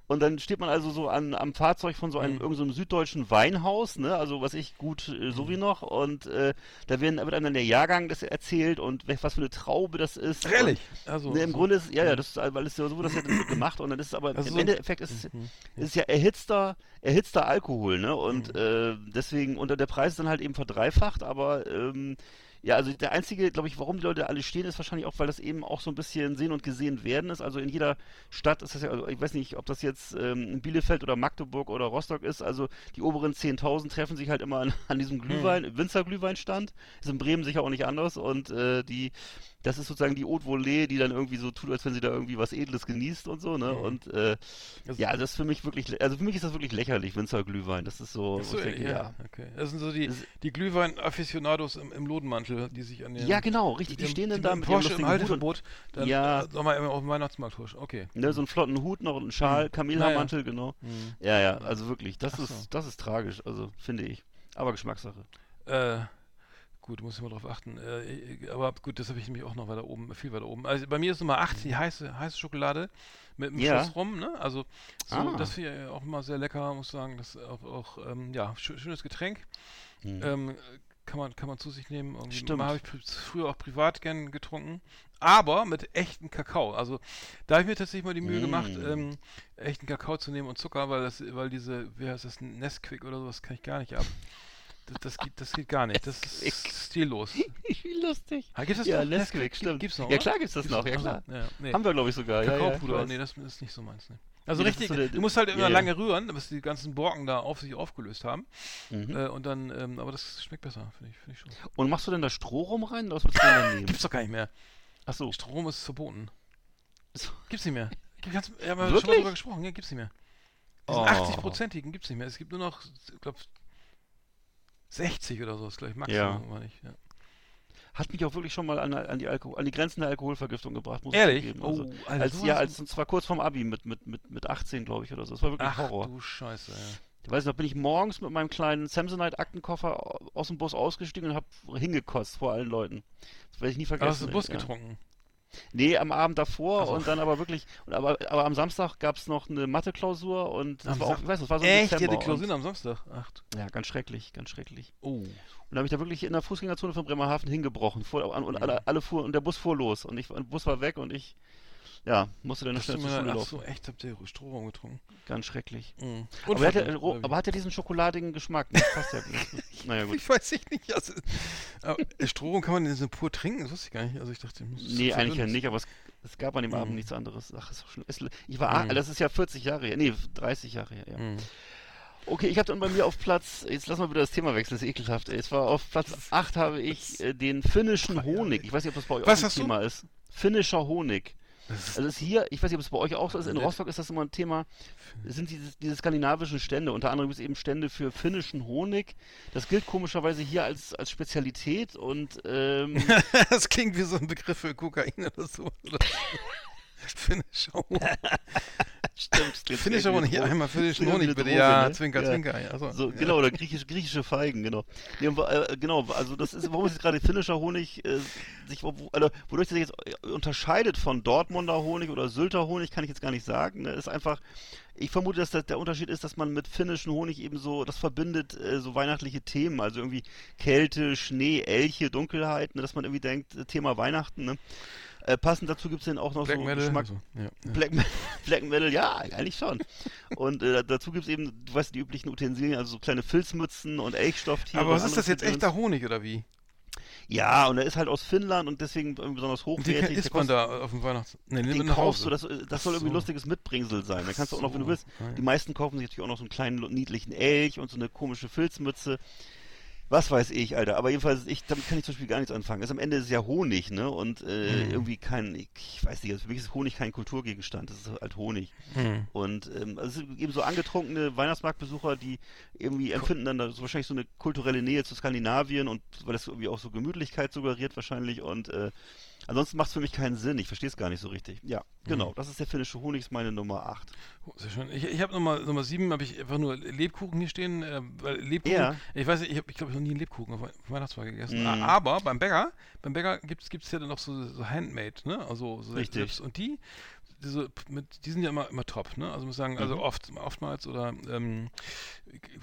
Und dann steht man also so an, am Fahrzeug von so einem Mhm. irgendeinem süddeutschen Weinhaus, ne, also was ich gut äh, so wie noch. Und äh, da werden, wird einem dann der Jahrgang das erzählt und was für eine Traube das ist. Ehrlich? Und, Also, ne, Im so- Grunde ist, ja, ja, das ist, weil es ja so, das ja gemacht und dann ist es aber Also im so- Endeffekt ist es, Mhm. ist es ja erhitzter, erhitzter Alkohol, ne? Und Mhm. äh, deswegen, und der Preis ist dann halt eben verdreifacht, aber ähm, ja, also der einzige, glaube ich, warum die Leute alle stehen, ist wahrscheinlich auch, weil das eben auch so ein bisschen sehen und gesehen werden ist. Also in jeder Stadt ist das ja, also ich weiß nicht, ob das jetzt ähm, in Bielefeld oder Magdeburg oder Rostock ist, also die oberen 10.000 treffen sich halt immer an, [laughs] an diesem Glühwein, Winzerglühweinstand. Ist in Bremen sicher auch nicht anders und äh, die, das ist sozusagen die Haute Volée, die dann irgendwie so tut, als wenn sie da irgendwie was Edles genießt und so, ne? Mhm. Und äh, Also- ja, das ist für mich wirklich, also für mich ist das wirklich lächerlich, Winzerglühwein. Das ist so, so, ich denke, ja, ja. okay. Das sind so die, Das- die Glühwein-Afficionados im, im Lodenmantel, die sich an den... Ja, genau, richtig. Die dem- stehen dann da mit Porsche im Halteverbot, dann Ja. äh, nochmal auf dem Weihnachtsmarkt husch. Okay. ne, so einen flotten Hut noch und einen Schal, Mhm. Kamelhaarmantel, genau. Mhm. Ja, ja, also wirklich, das so. ist, das ist tragisch, also finde ich. Aber Geschmackssache. Äh, gut, muss ich mal drauf achten. Äh, aber gut, das habe ich nämlich auch noch weiter oben, viel weiter oben. Also bei mir ist Nummer 8 die heiße, heiße Schokolade mit einem Ja. Schuss rum, ne? Also so, Ah. das finde ich auch immer sehr lecker, muss sagen. Das ist auch, auch ähm, ja, schö- schönes Getränk. Hm. Ähm, kann man, kann man zu sich nehmen. Irgendwie Stimmt. Habe ich früher auch privat gern getrunken. Aber mit echten Kakao. Also da habe ich mir tatsächlich mal die Mühe gemacht, Mm. ähm, echten Kakao zu nehmen und Zucker, weil das, weil diese, wie heißt das, Nesquik oder sowas kann ich gar nicht ab. Das, das, geht, das geht gar nicht. Das ist stillos. Wie [laughs] lustig. Ah, gibt es Ja, noch? Nesquik, stimmt. Gibt's noch, Ja, oder? klar gibt's das noch, ja, Ach so, klar. Ja, nee. Haben wir, glaube ich, sogar. Ja, ja, Kakaopuder, weiß. nee, das ist nicht so meins. Ne. Also richtig, so du musst halt immer ja. lange rühren, bis die ganzen Borken da auf sich aufgelöst haben. Mhm. Äh, und dann, ähm, aber das schmeckt besser, finde ich, find ich schon. Und machst du denn da Stroh rum rein? oder Was du denn da nehmen? Gibt's doch gar nicht mehr. Achso. Strom ist verboten. Gibt's nicht mehr. Gibt ganz, ja, wir haben schon mal drüber gesprochen, ja, gibt's nicht mehr. Diesen Oh. 80-prozentigen gibt's nicht mehr. Es gibt nur noch, ich glaube, 60 oder so, ist gleich Maximum, Ja. ich. Ja. Hat mich auch wirklich schon mal an, an, die, Alko an die Grenzen der Alkoholvergiftung gebracht, muss Ehrlich? ich zugeben. Also, oh, Alter, als, sowas- ja, als, und zwar kurz vorm Abi mit, mit, mit, mit 18, glaube ich, oder so. Das war wirklich Ach Horror. du Scheiße, ja. Ich weiß noch, bin ich morgens mit meinem kleinen Samsonite-Aktenkoffer aus dem Bus ausgestiegen und habe hingekotzt vor allen Leuten. Das werde ich nie vergessen. Aber hast du Bus ja. getrunken? Nee, am Abend davor Ach so. und dann aber wirklich, und aber, aber am Samstag gab es noch eine Mathe-Klausur und das Am war auch, Sam- ich weiß, das war so im Echt? Die Dezember. hatte Klausuren am Samstag? Ach, Und, ja, ganz schrecklich, ganz schrecklich. oh. Und da habe ich da wirklich in der Fußgängerzone von Bremerhaven hingebrochen. Vor, und Mhm. alle, alle fuhr, und der Bus fuhr los. Und ich, und der Bus war weg und ich, ja, musste dann schnell du zur Schule Ach laufen. so, echt, habt ihr Strohraum getrunken? Ganz schrecklich. Mhm. Aber, er hat ja, aber hat ja diesen schokoladigen Geschmack. Das passt ja. [laughs] naja, gut. Ich weiß ich nicht. Also, aber Strohraum kann man den so pur trinken? Das wusste ich gar nicht. Also ich dachte, das ist Nee, eigentlich ja nicht, aber es, es gab an dem Abend Mhm. nichts anderes. Ach, ist doch schlimm. Es, ich war, ah, das ist ja 40 Jahre her. Nee, 30 Jahre her, ja. Mhm. Okay, ich habe dann bei mir auf Platz, jetzt lass mal wieder das Thema wechseln, das ist ekelhaft. Es war auf Platz 8 habe ich äh, den finnischen Honig. Ich weiß nicht, ob das bei euch Was auch ein hast du? Thema ist. Finnischer Honig. Also ist hier, ich weiß nicht, ob es bei euch auch so ist, in. Rostock ist das immer ein Thema, sind diese, diese skandinavischen Stände, unter anderem gibt es eben Stände für finnischen Honig. Das gilt komischerweise hier als, als Spezialität und ähm, [laughs] das klingt wie so ein Begriff für Kokain oder so. [laughs] Finnischer Honig. [laughs] stimmt. eine Honig. Ja, einmal finnischen Honig bitte. Ja, ne? Zwinker, Ja. Zwinker. Ja, so. So, genau, oder griechisch, griechische Feigen, genau. Nee, äh, genau, also das ist, warum ist jetzt gerade finnischer Honig äh, sich, wo, also, wodurch sich jetzt äh, unterscheidet von Dortmunder Honig oder Sylter Honig, kann ich jetzt gar nicht sagen. Ne? Ist einfach, ich vermute, dass das, der Unterschied ist, dass man mit finnischen Honig eben so, das verbindet äh, so weihnachtliche Themen, also irgendwie Kälte, Schnee, Elche, Dunkelheit, ne? dass man irgendwie denkt, äh, Thema Weihnachten, ne? Äh, passend dazu gibt es dann auch noch Black so Metal. Geschmack, So. Ja, ja. Black, [laughs] Black Metal, ja, eigentlich schon. Und äh, dazu gibt es eben, du weißt, die üblichen Utensilien, also so kleine Filzmützen und Elchstofftiere. Aber was ist das jetzt Gedöns. echter Honig oder wie? Ja, und er ist halt aus Finnland und deswegen irgendwie besonders Und den hochwertig. isst man da auf dem Weihnachts... Nee, den, mit nach kaufst du, das, das soll irgendwie so. lustiges Mitbringsel sein. Da kannst du auch noch, wenn du willst. Die meisten kaufen sich natürlich auch noch so einen kleinen niedlichen Elch und so eine komische Filzmütze. Was weiß ich, Alter. Aber jedenfalls, ich, damit kann ich zum Beispiel gar nichts anfangen. Also am Ende ist es ja Honig, ne? Und äh, Mhm. irgendwie kein, ich weiß nicht, also für mich ist Honig kein Kulturgegenstand. Das ist halt Honig. Hm. Und ähm, also es sind eben so angetrunkene Weihnachtsmarktbesucher, die irgendwie empfinden dann da so wahrscheinlich so eine kulturelle Nähe zu Skandinavien und weil das irgendwie auch so Gemütlichkeit suggeriert wahrscheinlich und äh, ansonsten macht es für mich keinen Sinn. Ich verstehe es gar nicht so richtig. Ja, genau. Das ist der finnische Honig, ist meine Nummer 8. Oh, Sehr schön. Ich, ich habe Nummer, Nummer 7, habe ich einfach nur Lebkuchen hier stehen. Äh, Lebkuchen, Ja. ich weiß nicht, ich habe, ich glaube, ich noch nie einen Lebkuchen auf Wei- Weihnachtsmarkt gegessen. Mhm. Aber beim Bäcker, beim Bäcker gibt es ja dann noch so, so Handmade, ne? Also so Richtig. selbst- Und die, diese, mit, die sind ja immer, immer top, ne? Also muss ich sagen, also Mhm. oft, oftmals oder ähm,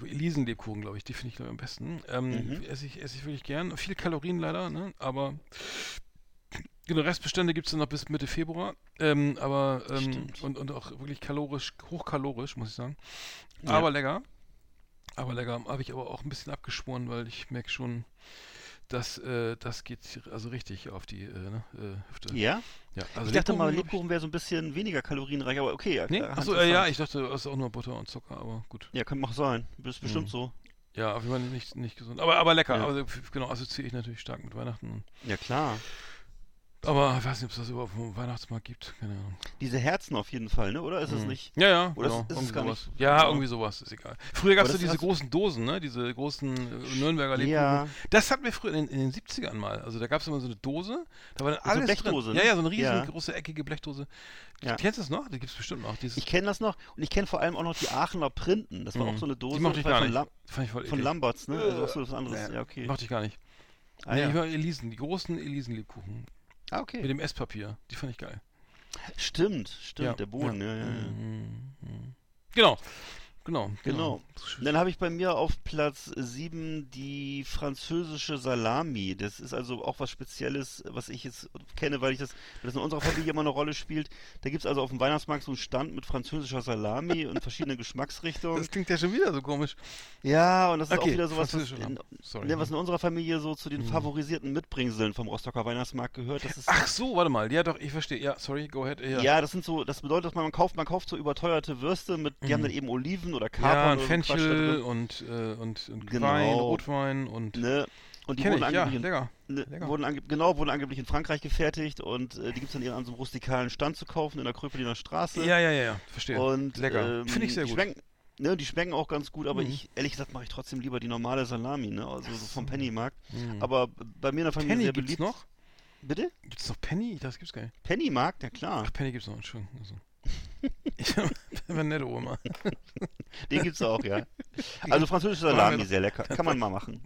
Elisenlebkuchen, glaube ich, die finde ich glaub am besten. Ähm, Mhm. esse, ich, esse ich wirklich gern. Viel Kalorien leider, ne? Aber Genau, Restbestände gibt es dann noch bis Mitte Februar. Ähm, aber ähm, und, und auch wirklich kalorisch, hochkalorisch, muss ich sagen. Ja. Aber lecker. Aber lecker. Habe ich aber auch ein bisschen abgeschworen, weil ich merke schon, dass äh, das geht also richtig auf die äh, ne, äh, Hüfte. Ja? Ja, also ich dachte mal, glaub ich- Lebkuchen wäre so ein bisschen weniger kalorienreich, aber okay. Nee? Achso, äh, ja, ich dachte, es ist auch nur Butter und Zucker, aber gut. Ja, kann auch sein. Ist bestimmt Mhm. so. Ja, auf jeden Fall nicht, nicht gesund. Aber, aber lecker. Ja. Also, genau, assoziiere ich natürlich stark mit Weihnachten. Ja, klar. Aber ich weiß nicht, ob es das überhaupt auf dem Weihnachtsmarkt gibt. Keine Ahnung. Diese Herzen auf jeden Fall, ne? Oder ist es Mhm. nicht? Ja, ja, Oder genau. ist- ist es gar sowas. nicht- Ja, genau. irgendwie sowas, ist egal. Früher gab es ja diese hast- großen Dosen, ne? Diese großen äh, Nürnberger Lebkuchen. Ja. Das hatten wir früher in, in den 70ern mal. Also da gab es immer so eine Dose, da war dann so eine alles Blechdose, drin. ne? Ja, ja, so eine Ja. riesengroße, eckige Blechdose. Ja. Kennst du das noch? Die gibt es bestimmt noch. Dieses, Ich kenne das noch und ich kenne vor allem auch noch die Aachener Printen. Das war Mhm. auch so eine Dose Die mochte ich von, gar nicht. Lam Fand ich voll von. Lamberts, ne? Also auch so was anderes. Ja, okay. Mochte ich gar nicht. Ah, nee, ja. ich war Elisen, die großen Elisen-Lebkuchen. Ah, Mit okay. dem Esspapier. Die fand ich geil. Stimmt, stimmt, Ja, der Boden, ja, ja, ja. Mhm, mhm. Genau. Genau. Genau. Und Dann habe ich bei mir auf Platz 7 die französische Salami. Das ist also auch was Spezielles, was ich jetzt kenne, weil ich das, weil das in unserer Familie immer eine Rolle spielt. Da gibt es also auf dem Weihnachtsmarkt so einen Stand mit französischer Salami [laughs] und verschiedenen Geschmacksrichtungen. Das klingt ja schon wieder so komisch. Ja, und das ist auch Okay, wieder sowas, was in. Sorry. ne, was in unserer Familie so zu den Mhm. favorisierten Mitbringseln vom Rostocker Weihnachtsmarkt gehört. Ach so, warte mal. Ja, doch, ich verstehe. Ja, sorry, go ahead. Ja, ja. das sind so, das bedeutet, dass man, man kauft, man kauft so überteuerte Würste mit, die haben Mhm. dann eben Oliven oder ja Kapern und Quatsch da Fenchel und, äh, und, und Genau. Wein, Rotwein und. Ne? Und die wurden ich, ja, angeblich in lecker. Ne, Lecker. wurden angeb genau, wurden angeblich in Frankreich gefertigt und äh, die gibt es dann eher an so einem rustikalen Stand zu kaufen in der Kröpeliner Straße. Ja, ja, ja, ja, verstehe. Und lecker. ähm, Finde ich sehr die gut. Schmecken, ne, die schmecken auch ganz gut, aber Mhm. ich, ehrlich gesagt, mache ich trotzdem lieber die normale Salami, ne? Also so vom. Pennymarkt. Mhm. Aber bei mir in der Familie Penny sehr gibt's beliebt. noch? Bitte? Gibt's noch Penny? Das gibt's gar nicht. Pennymarkt, ja klar. Ach, Penny gibt's noch, Entschuldigung. Also. Ich bin netto immer. Den gibt's auch, ja. Also französische Salami, sehr lecker. Kann man mal machen.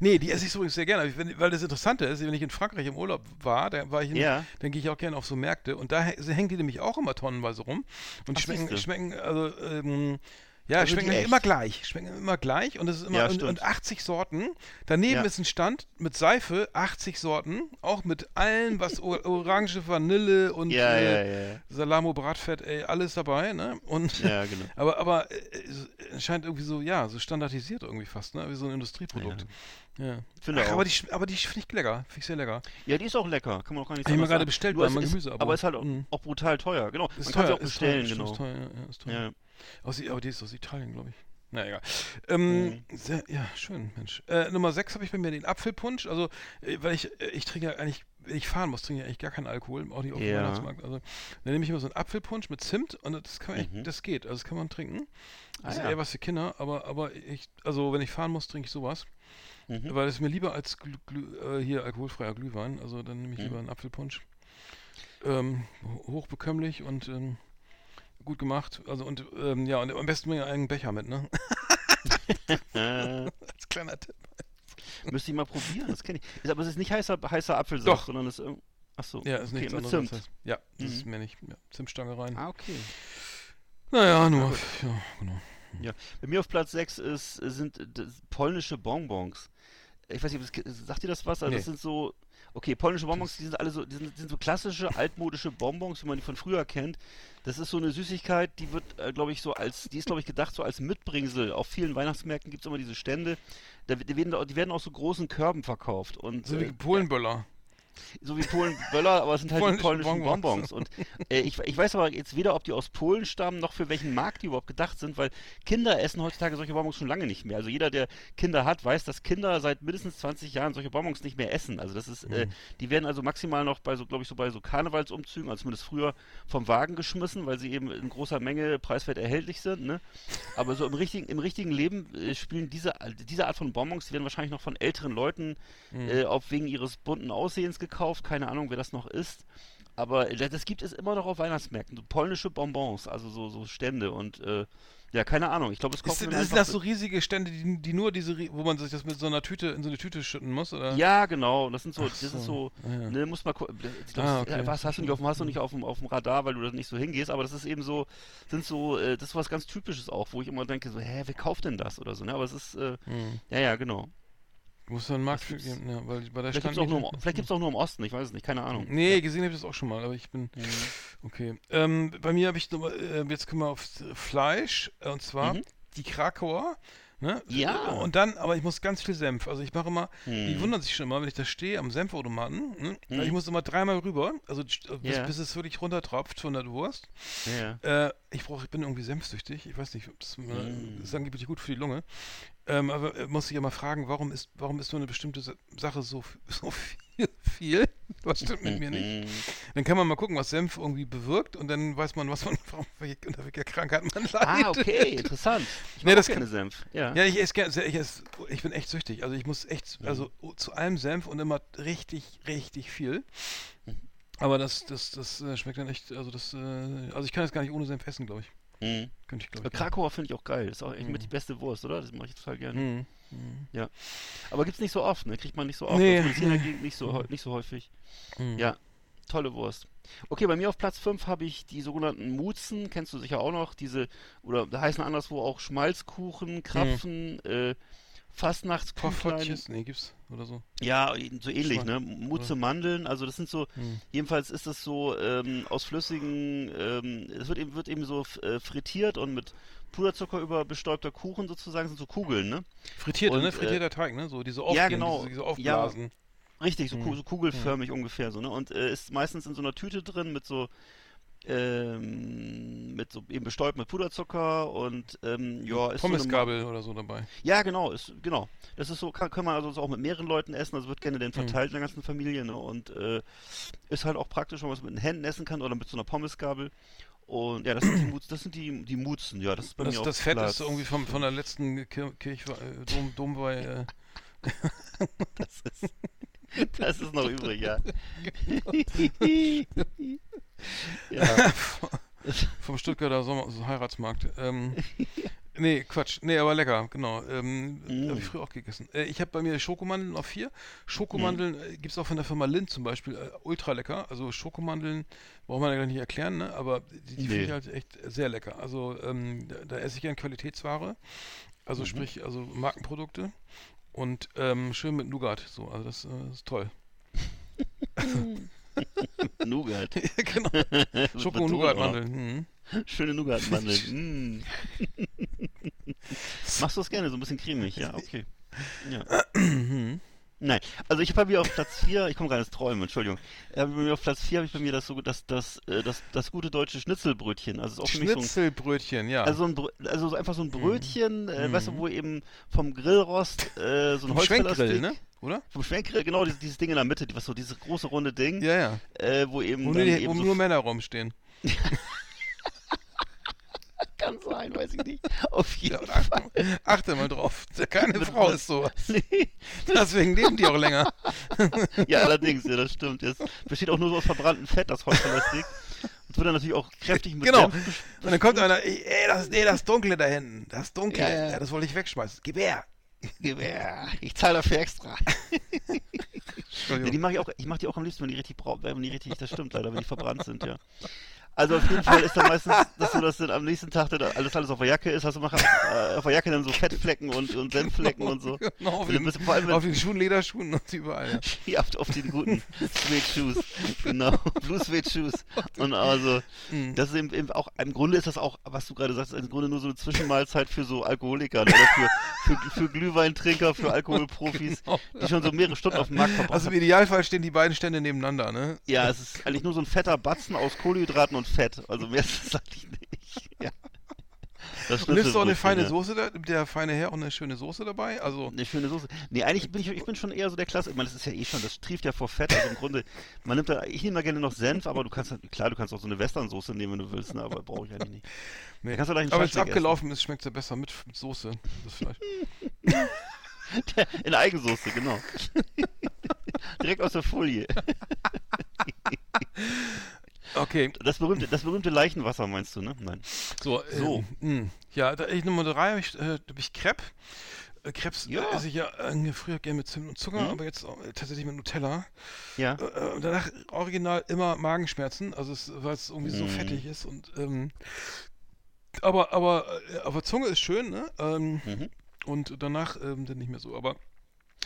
Nee, die esse ich übrigens sehr gerne. Weil das Interessante ist, wenn ich in Frankreich im Urlaub war, da war ich in, Ja. dann gehe ich auch gerne auf so Märkte und da hä- hängen die nämlich auch immer tonnenweise rum. Und die Ach, schmecken, schmecken, also, ähm, ja, Also schmecken immer gleich. Schmecken immer gleich und es ist immer Ja, und, und 80 Sorten. Daneben Ja. ist ein Stand mit Seife, 80 Sorten, auch mit allem, was [laughs] Orange, Vanille und Ja, äh. Salamo, Bratfett, ey, alles dabei, ne? Und Ja, genau. [laughs] aber, aber äh, es scheint irgendwie so, ja, so standardisiert irgendwie fast, ne? Wie so ein Industrieprodukt. Ja. Finde Ach, auch. aber die, aber die finde ich lecker. Finde ich sehr lecker. Ja, die ist auch lecker. Kann man auch gar nicht Hab ich mir gerade sagen. bestellt Nur bei meinem ist- Gemüseabo. Aber ist halt auch, Mhm. auch brutal teuer. Genau. Ist man teuer, kann sie auch ist bestellen, teuer, genau. Ist teuer, ja, ist teuer. Aus, aber die ist aus Italien, glaube ich. Na egal. Ähm, Mhm. sehr, ja, schön, Mensch. Äh, Nummer 6 habe ich bei mir den Apfelpunsch. Also, äh, weil ich, äh, ich trinke ja eigentlich, wenn ich fahren muss, trinke ich eigentlich gar keinen Alkohol, auch nicht auf dem Ja. Weihnachtsmarkt. Also, dann nehme ich immer so einen Apfelpunsch mit Zimt und das kann man echt, Mhm. das geht. Also, das kann man trinken. Das Ah, ist ja. eher was für Kinder, aber, aber ich, also, wenn ich fahren muss, trinke ich sowas. Mhm. Weil es ist mir lieber als Glü Glü äh, hier alkoholfreier Glühwein. Also, dann nehme ich Mhm. lieber einen Apfelpunsch. Ähm, ho- hochbekömmlich und ähm, gut gemacht. Also, und ähm, ja, und am besten mir einen Becher mit, ne? [laughs] Als kleiner Tipp. müsste ich mal probieren, das kenne ich. Ist, aber es ist nicht heißer, heißer Apfelsaft, Doch. sondern es ist. irg- Ach so. Ja, ist okay, nichts anderes. Zimt. das. Ja, das ist Mhm. mir nicht. Ja, Zimtstange rein. Ah, okay. Naja, nur. Ja, genau. Bei mir auf Platz 6 ist, sind polnische Bonbons. Ich weiß nicht, sagt ihr das was? Also Nee. das sind so, okay, polnische Bonbons, die sind alle so, die sind, die sind so klassische, [laughs] altmodische Bonbons, wie man die von früher kennt. Das ist so eine Süßigkeit, die wird, äh, glaube ich, so als, die ist, glaube ich, gedacht so als Mitbringsel. Auf vielen Weihnachtsmärkten gibt es immer diese Stände. Da, die, werden, die werden aus so großen Körben verkauft. Und, So wie äh, Polenböller. So wie Polen-Böller, aber es sind halt die Polnische polnischen Bonbons. Bonbons. Und äh, ich, ich weiß aber jetzt weder, ob die aus Polen stammen, noch für welchen Markt die überhaupt gedacht sind, weil Kinder essen heutzutage solche Bonbons schon lange nicht mehr. Also jeder, der Kinder hat, weiß, dass Kinder seit mindestens 20 Jahren solche Bonbons nicht mehr essen. Also das ist, äh, Mhm. die werden also maximal noch bei so, glaube ich, so bei so Karnevalsumzügen, also zumindest früher vom Wagen geschmissen, weil sie eben in großer Menge preiswert erhältlich sind. Ne? Aber so im richtigen, im richtigen Leben äh, spielen diese, diese Art von Bonbons, die werden wahrscheinlich noch von älteren Leuten Mhm. äh, auf wegen ihres bunten Aussehens gekauft. Keine Ahnung, wer das noch ist. Aber äh, das gibt es immer noch auf Weihnachtsmärkten. So polnische Bonbons, also so, so Stände und äh, ja, keine Ahnung. Ich glaube, es Ist, kaufen sind das so riesige Stände, die, die nur diese, wo man sich das mit so einer Tüte in so eine Tüte schütten muss? Oder? Ja, genau. Das sind so, Ach das ist so. so, ja. ne, muss mal gucken. Glaub, Ah, okay. ja, Was hast du nicht auf dem, hast du nicht auf dem, auf dem Radar, weil du da nicht so hingehst, aber das ist eben so, sind so, äh, das ist was ganz Typisches auch, wo ich immer denke, so, hä, wer kauft denn das oder so, ne? Aber es ist, äh, Hm. ja, ja, genau. Muss da einen Markt für geben, ja, weil bei der Vielleicht stand gibt's auch, nur im, vielleicht gibt's auch nur im Osten, ich weiß es nicht, keine Ahnung. Nee, gesehen habe ich das auch schon mal, aber ich bin. Okay. Ähm, bei mir habe ich äh, jetzt kommen wir auf Fleisch, äh, und zwar Mhm. die Krakauer. Ne? Ja. Und dann, aber ich muss ganz viel Senf. Also ich mache immer, die Hm. wundern sich schon immer, wenn ich da stehe am Senfautomaten. Ne? Mhm. Ich muss immer dreimal rüber, also äh, bis, Ja. bis es wirklich runtertropft von der Wurst. Ja, ja. Äh, ich brauche, ich bin irgendwie senfsüchtig. Ich weiß nicht, ob das, äh, Mm. das ist angeblich gut für die Lunge. Ähm, aber äh, muss ich ja mal fragen, warum ist, warum ist so eine bestimmte Sa- Sache so, [laughs] so viel, viel? Was stimmt mit mir nicht? Mhm. [laughs] Dann kann man mal gucken, was Senf irgendwie bewirkt und dann weiß man, was man, [laughs] unter welcher Krankheit man leidet. Ah, okay, interessant. Ich Nee, das gerne kann- Senf. Ja. Ja, ich esse gerne, ich, esse, ich bin echt süchtig. Also ich muss echt, Mhm. also zu allem Senf und immer richtig, richtig viel. Mhm. Aber das, das, das äh, schmeckt dann echt, also das, äh, also ich kann das gar nicht ohne Senf essen, glaube ich. Mhm. Könnte ich, glaube ich. Krakauer finde ich auch geil. Ist auch echt mit Mhm. die beste Wurst, oder? Das mache ich total gerne. Mhm. Mhm. Aber gibt's nicht so oft, ne? Kriegt man nicht so oft. Nee, Also in der. Gegend nicht so, häu- nicht so häufig. Mhm. Ja, tolle Wurst. Okay, bei mir auf Platz 5 habe ich die sogenannten Mutzen, kennst du sicher auch noch, diese, oder da heißen anderswo auch Schmalzkuchen, Krapfen, äh, Fastnachtsküchlein. Nee, gibt's oder so. Ja, so ähnlich, ne? Mutze Mandeln, also das sind so, Mhm. jedenfalls ist es so ähm, aus flüssigen, ähm, es wird eben, wird eben so äh, frittiert und mit Puderzucker über bestäubter Kuchen sozusagen, sind so Kugeln, ne? Frittierte, Und, ne? äh, Frittierter Teig, ne? So diese ja, aufgehen, genau. diese, diese Ja. Aufblasen. Richtig, so, Mhm. so kugelförmig ungefähr so, ne? Und äh, ist meistens in so einer Tüte drin mit so ähm, mit so eben bestäubt mit Puderzucker und ähm, ja, ist so eine, Pommesgabel oder so dabei. Ja, genau, ist genau. Das ist so, kann, kann man also so auch mit mehreren Leuten essen, also wird gerne Mhm. dann verteilt in der ganzen Familie, ne? Und äh, ist halt auch praktisch, wenn man es mit den Händen essen kann oder mit so einer Pommesgabel. Und ja, das sind die Mutz, das sind die, die Mutzen, ja, das ist bei Das, mir das auf Fett Platz. ist irgendwie vom, von der letzten Kir Kirche, äh, Dom, äh, [laughs] Das ist, das ist noch übrig, ja. [laughs] [laughs] ja. [laughs] vom Stuttgarter Sommer so Heiratsmarkt. Ähm, [laughs] nee, Quatsch. Nee, aber lecker, genau. Ähm, Mm. Habe ich früher auch gegessen. Äh, ich habe bei mir Schokomandeln auf vier. Schokomandeln Mm. äh, gibt es auch von der Firma Lind zum Beispiel. Äh, ultra lecker. Also Schokomandeln braucht man ja gar nicht erklären, ne? aber die, die finde Nee. ich halt echt sehr lecker. Also ähm, da, da esse ich gern Qualitätsware. Also Mhm. sprich, also Markenprodukte. Und ähm, schön mit Nougat. So, also das, äh, ist toll. [laughs] [laughs] Nougat. genau. [laughs] Schoko-. Nougatmandeln. Mhm. Schöne Nougatmandeln. [laughs] mm. Machst du das gerne, so ein bisschen cremig, ja, okay. Ja. [clears throat] Mhm. Nein, also ich habe bei mir auf Platz 4, ich komme gerade ins Träumen, Entschuldigung. Äh, bei mir auf Platz 4 habe ich bei mir das, so, das, das, äh, das, das gute deutsche Schnitzelbrötchen. Also ist auch für mich so ein, Schnitzelbrötchen, ja. also, ein, also so einfach so ein Brötchen, äh, Mhm. weißt du, wo eben vom Grillrost äh, so ein Holzfällerstick- ne? Oder? Vom Schwenkgrill, genau, dieses, dieses Ding in der Mitte, was so dieses große runde Ding, Ja, ja. äh, wo eben Wo, nur, eben wo so nur Männer rumstehen. [laughs] [laughs] kann sein, weiß ich nicht. [laughs] Auf jeden Ja, Fall. achte, achte mal drauf. [laughs] Keine Frau ist so. Nee. Deswegen leben die auch länger. Ja, allerdings, ja, das stimmt. Das besteht auch nur so aus verbranntem Fett, das Holzplastik. Und wird dann natürlich auch kräftig mit Genau. Besch- Und dann kommt einer, ey, das, nee, das Dunkle da hinten. Das Dunkle. Ja, ja. Das wollte ich wegschmeißen. Gib her. Gewehr. Ich zahle dafür extra. Ja, die mache ich auch, ich mache die auch am liebsten, wenn die richtig brau wenn die richtig, das stimmt leider, wenn die verbrannt sind, ja. Also auf jeden Fall ist dann meistens, [laughs] dass du das dann am nächsten Tag dann alles alles auf der Jacke ist, hast du mach, äh, auf der Jacke dann so Fettflecken und, und Senfflecken und so. [laughs] Genau, auf, Und den, vor allem, wenn- auf den Schuhen, Lederschuhen und überall. Ja. [laughs] Auf, auf die guten Sweet Shoes. Genau, Blue Sweet Shoes. Und also, Mhm. das ist eben, eben auch, im Grunde ist das auch, was du gerade sagst, im Grunde nur so eine Zwischenmahlzeit für so Alkoholiker ne? oder für, für, für Glühweintrinker, für Alkoholprofis, die schon so mehrere Stunden auf dem Markt verbracht Also im. Idealfall stehen die beiden Stände nebeneinander, ne? Ja, es ist eigentlich nur so ein fetter Batzen aus Kohlenhydraten und Fett. Also mehr [laughs] ist es eigentlich nicht. [laughs] Ja. Das Und nimmst du auch eine feine ja. Soße, da, der feine Herr auch eine schöne Soße dabei? Also, Eine schöne Soße. Nee, eigentlich bin ich, ich bin schon eher so der Klasse. Ich meine, das ist ja eh schon, das trieft ja vor Fett. Also im Grunde, man nimmt da, ich nehme da gerne noch Senf, aber du kannst, klar, du kannst auch so eine Westernsoße nehmen, wenn du willst, ne, aber brauche ich eigentlich nicht. [laughs] nee. Kannst du gleich einen aber wenn es abgelaufen ist, schmeckt es ja besser mit, mit Soße. Das Fleisch. essen. In Eigensoße, genau. Direkt aus der Folie. Okay, Das berühmte, das berühmte Leichenwasser meinst du, ne? Nein. so. So. Ähm, ja, da, ich Nummer drei habe ich, äh, hab ich Crepe. Äh, Crepes Ja. äh, esse ich ja äh, früher gerne mit Zimt und Zucker, Mhm. aber jetzt äh, tatsächlich mit Nutella. Ja. Äh, äh, danach original immer Magenschmerzen, also weil es irgendwie so Mhm. fettig ist und ähm, aber aber äh, aber Zunge ist schön, ne? Ähm, Mhm. und danach ähm, dann nicht mehr so, aber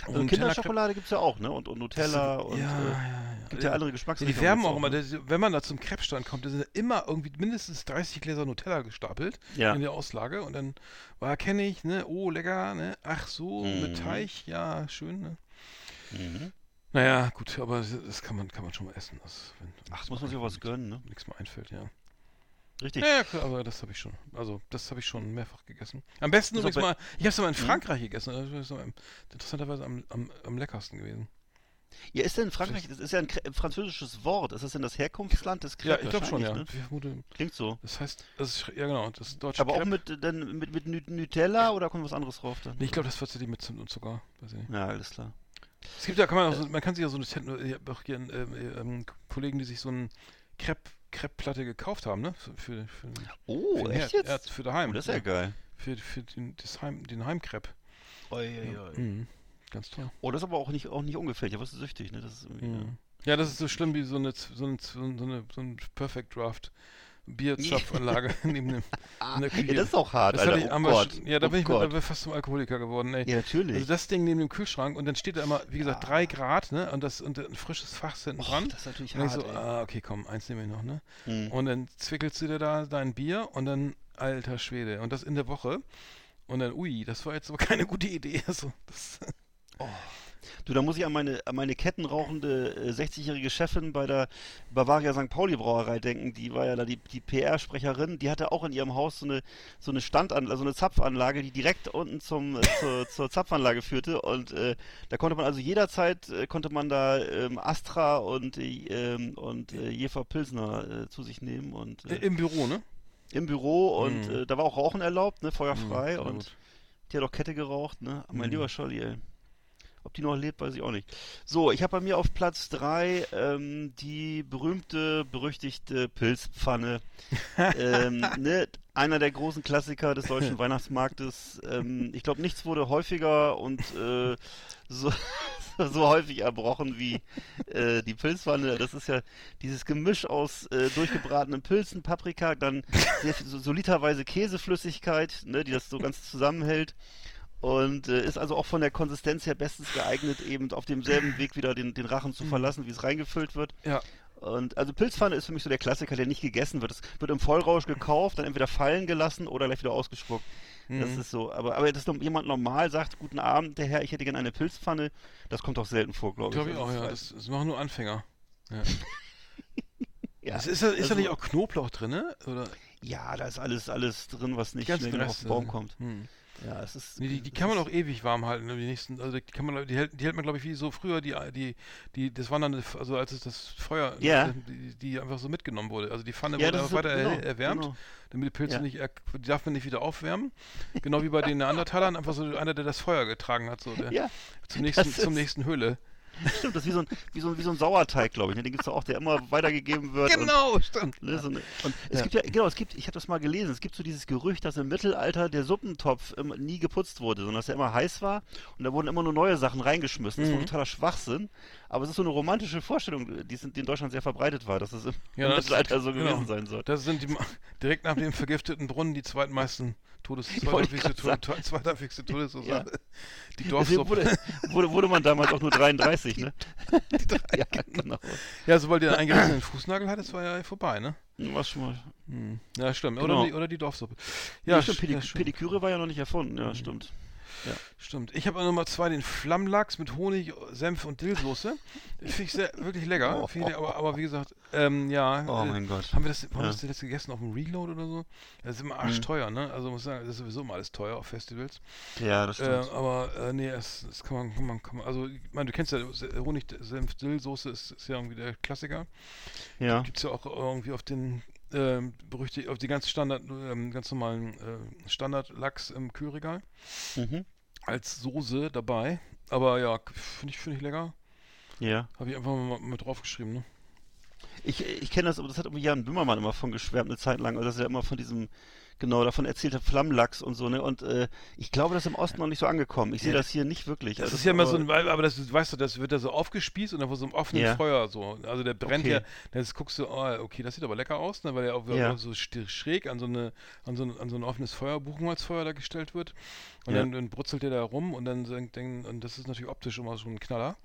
Also und Kinderschokolade gibt's ja auch, ne? Und, und Nutella ja, und ja, äh, ja, gibt ja andere ja, Geschmacksrichtungen. die werben auch immer, ne? der, wenn man da zum Crepe-Stand kommt, da sind ja immer irgendwie mindestens 30 Gläser Nutella gestapelt Ja. in der Auslage und dann war kenne ich, ne, oh lecker, ne, ach so, mit Mhm. Teig, ja, schön, ne. Mhm. Naja, gut, aber das- das kann man, kann man schon mal essen. Das, wenn, Ach, muss man sich auch was gönnen, ne? Nichts mehr einfällt, ja. Richtig. Ja, ja, klar, aber das habe ich schon. Also, das habe ich schon mehrfach gegessen. Am besten Ist übrigens auch mal, ich habe es mal in Mhm. Frankreich gegessen. Das ist interessanterweise am, am, am leckersten gewesen. Ja, ist denn Frankreich, das ist ja ein ein französisches Wort. Ist das denn das Herkunftsland des Ja, Crepe? ich glaube schon, ja. Ne? Vermute, Klingt so. das heißt, das ist, ja genau, das deutsche Aber auch Crepe. mit, äh, dann mit, mit Nutella oder kommt was anderes drauf dann? Nee, ich glaube, das wird tatsächlich mit Zimt und Zucker. Ja, alles klar. Es gibt ja, kann man auch so, man kann sich ja so eine, ich habe auch hier einen, ähm, ähm, Kollegen, die sich so einen Crepe, Crepe-Platte gekauft haben, ne? Für, für, Oh, für echt Herd. jetzt? Ja, für daheim. Oh, das ist ja geil. Für, für den, das Heim, den Heimcrepe. Oi, oi, oi. Mhm. Ganz toll. Oh, das ist aber auch nicht, auch nicht ungefährlich. Da wirst du süchtig, ne? Das ist irgendwie, Mhm. Ja, das ist so schlimm wie so eine, so eine, so eine, so ein Perfect Draft Bierzapfanlage [laughs] neben dem, Ah, in der Küche. ja, das ist auch hart, Das Alter. ich oh Gott. ja, da oh bin ich Gott. mittlerweile fast zum Alkoholiker geworden, ey. Ja, natürlich. Also das Ding neben dem Kühlschrank und dann steht da immer, wie gesagt, Ja. drei Grad, ne? Und das und ein frisches Fach hinten Och, dran. das ist natürlich Und ich hart, so, ey. ah, okay, komm, eins nehme ich noch, ne? Mhm. Und dann zwickelst du dir da dein Bier und dann, alter Schwede, und das in der Woche. Und dann, ui, das war jetzt aber [laughs] keine gute Idee. Also, das, Du, da muss ich an meine, an meine kettenrauchende äh, 60-jährige Chefin bei der Bavaria St. Pauli Brauerei denken. Die war ja da die, die PR-Sprecherin. Die hatte auch in ihrem Haus so eine, so eine Standan also eine Zapfanlage, die direkt unten zum, äh, zur, [laughs] zur Zapfanlage führte. Und äh, da konnte man also jederzeit, äh, konnte man da ähm, Astra und, äh, ähm, und äh, Jefer Pilsner äh, zu sich nehmen. Und äh, im Büro, ne? im Büro und Mhm. äh, da war auch Rauchen erlaubt, ne, feuerfrei. Mhm, und gut. die hat auch Kette geraucht, ne? Mein Mhm. lieber Scholli, ey. Ob die noch lebt, weiß ich auch nicht. So, ich habe bei mir auf Platz 3 ähm, die berühmte, berüchtigte Pilzpfanne. ähm, [laughs] ne? Einer der großen Klassiker des deutschen [laughs] Weihnachtsmarktes. Ähm, ich glaube, nichts wurde häufiger und äh, so, [laughs] so häufig erbrochen wie äh, die Pilzpfanne. Das ist ja dieses Gemisch aus äh, durchgebratenen Pilzen, Paprika, dann sehr, so, so literweise Käseflüssigkeit, ne, die das so ganz zusammenhält. Und äh, ist also auch von der Konsistenz her bestens geeignet, eben auf demselben Weg wieder den, den Rachen zu verlassen, wie es reingefüllt wird. Ja. Und also Pilzpfanne ist für mich so der Klassiker, der nicht gegessen wird. Es wird im Vollrausch gekauft, dann entweder fallen gelassen oder gleich wieder ausgespuckt. Das Mhm. ist so. Aber, aber dass jemand normal sagt, guten Abend, der Herr, ich hätte gerne eine Pilzpfanne, das kommt doch selten vor, glaube ich. Glaube ich auch, ja. das- Das, das machen nur Anfänger. Ja. [laughs] ja. Also ist da, ist da Also- nicht auch Knoblauch drin, ne? Oder ja, da ist alles, alles drin, was nicht schnell auf den Baum kommt. Hm. Ja, es ist. Nee, die, die es kann man auch ewig warm halten. ne, Die nächsten, also die kann man, die hält, die hält man glaube ich wie so früher die, die, die, das waren dann, also als es das Feuer, Ja. die, die einfach so mitgenommen wurde. Also die Pfanne Ja, wurde einfach so- weiter genau, er, erwärmt, genau. damit die Pilze Ja. nicht, die darf man nicht wieder aufwärmen. Genau wie bei den Neandertalern, einfach so einer, der das Feuer getragen hat, so der, Ja, zum nächsten, zum nächsten Höhle. Stimmt, das ist wie so ein, wie so ein, wie so ein Sauerteig, glaube ich. ne? Den gibt's doch auch, der immer weitergegeben wird. Genau, stimmt. Und, ne, so eine, und es Ja. gibt ja, genau, es gibt, ich habe das mal gelesen, es gibt so dieses Gerücht, dass im Mittelalter der Suppentopf immer, nie geputzt wurde, sondern dass er immer heiß war und da wurden immer nur neue Sachen reingeschmissen. Das Mhm. war totaler Schwachsinn. Aber es ist so eine romantische Vorstellung, die, sind, die in Deutschland sehr verbreitet war, dass es im, Ja, im das- Mittelalter so genau. gewesen sein soll. Das sind die, [laughs] direkt nach dem vergifteten Brunnen die zweitmeisten Todes, zweithäufigste Todesursache. Die Deswegen Dorfsuppe. wurde, wurde, wurde man damals auch nur [laughs] 33, ne? ja, genau. Ja, sobald ihr einen eingerissenen Fußnagel hattest, war ja vorbei, ne? Was schon mal. Hm. Ja, stimmt. Genau. Oder, die, oder die Dorfsuppe. Ja, Ja, stimmt, Pedi ja. Pediküre war ja noch nicht erfunden, ja, stimmt. Stimmt. Ich habe Nummer zwei den Flammlachs mit Honig, Senf und Dillsoße. Finde ich sehr, wirklich lecker. Oh. Ich, aber, aber wie gesagt, ähm, ja. Oh äh, mein Gott. Haben wir das, haben Ja. das jetzt gegessen auf dem Reload oder so? Das ist immer arschteuer, ne? Also muss ich sagen, das ist sowieso immer alles teuer auf Festivals. Ja, das Äh, stimmt. aber äh, nee, es, es kann, man, kann man, kann man, also ich meine, du kennst ja Honig, Senf, Dillsoße ist, ist ja irgendwie der Klassiker. ja. Gibt's ja auch irgendwie auf den ähm, berüchtigt, auf die ganz Standard, ähm, ganz normalen äh, Standard-Lachs im Kühlregal Mhm. als Soße dabei. Aber ja, finde ich, finde ich lecker. Ja. Habe ich einfach mal mit draufgeschrieben, ne? Ich, ich kenne das, aber das hat irgendwie Jan Böhmermann immer von geschwärmt eine Zeit lang, also dass er immer von diesem, genau, davon erzählt hat, Flammlachs und so, ne? Und äh, ich glaube, das ist im Osten noch nicht so angekommen. Ich sehe das hier nicht wirklich. Das Also ist ja immer so aber- ein, aber das weißt du, das wird ja so aufgespießt und dann vor so einem offenen Ja. Feuer so. Also der brennt Okay. ja, das guckst du, oh, okay, das sieht aber lecker aus, ne, weil er auch Ja. so schräg an so eine, an so ein, an so ein offenes Feuer, Buchenholzfeuer da gestellt wird. Und Ja. dann, dann brutzelt der da rum und dann, dann, dann und das ist natürlich optisch immer so ein Knaller.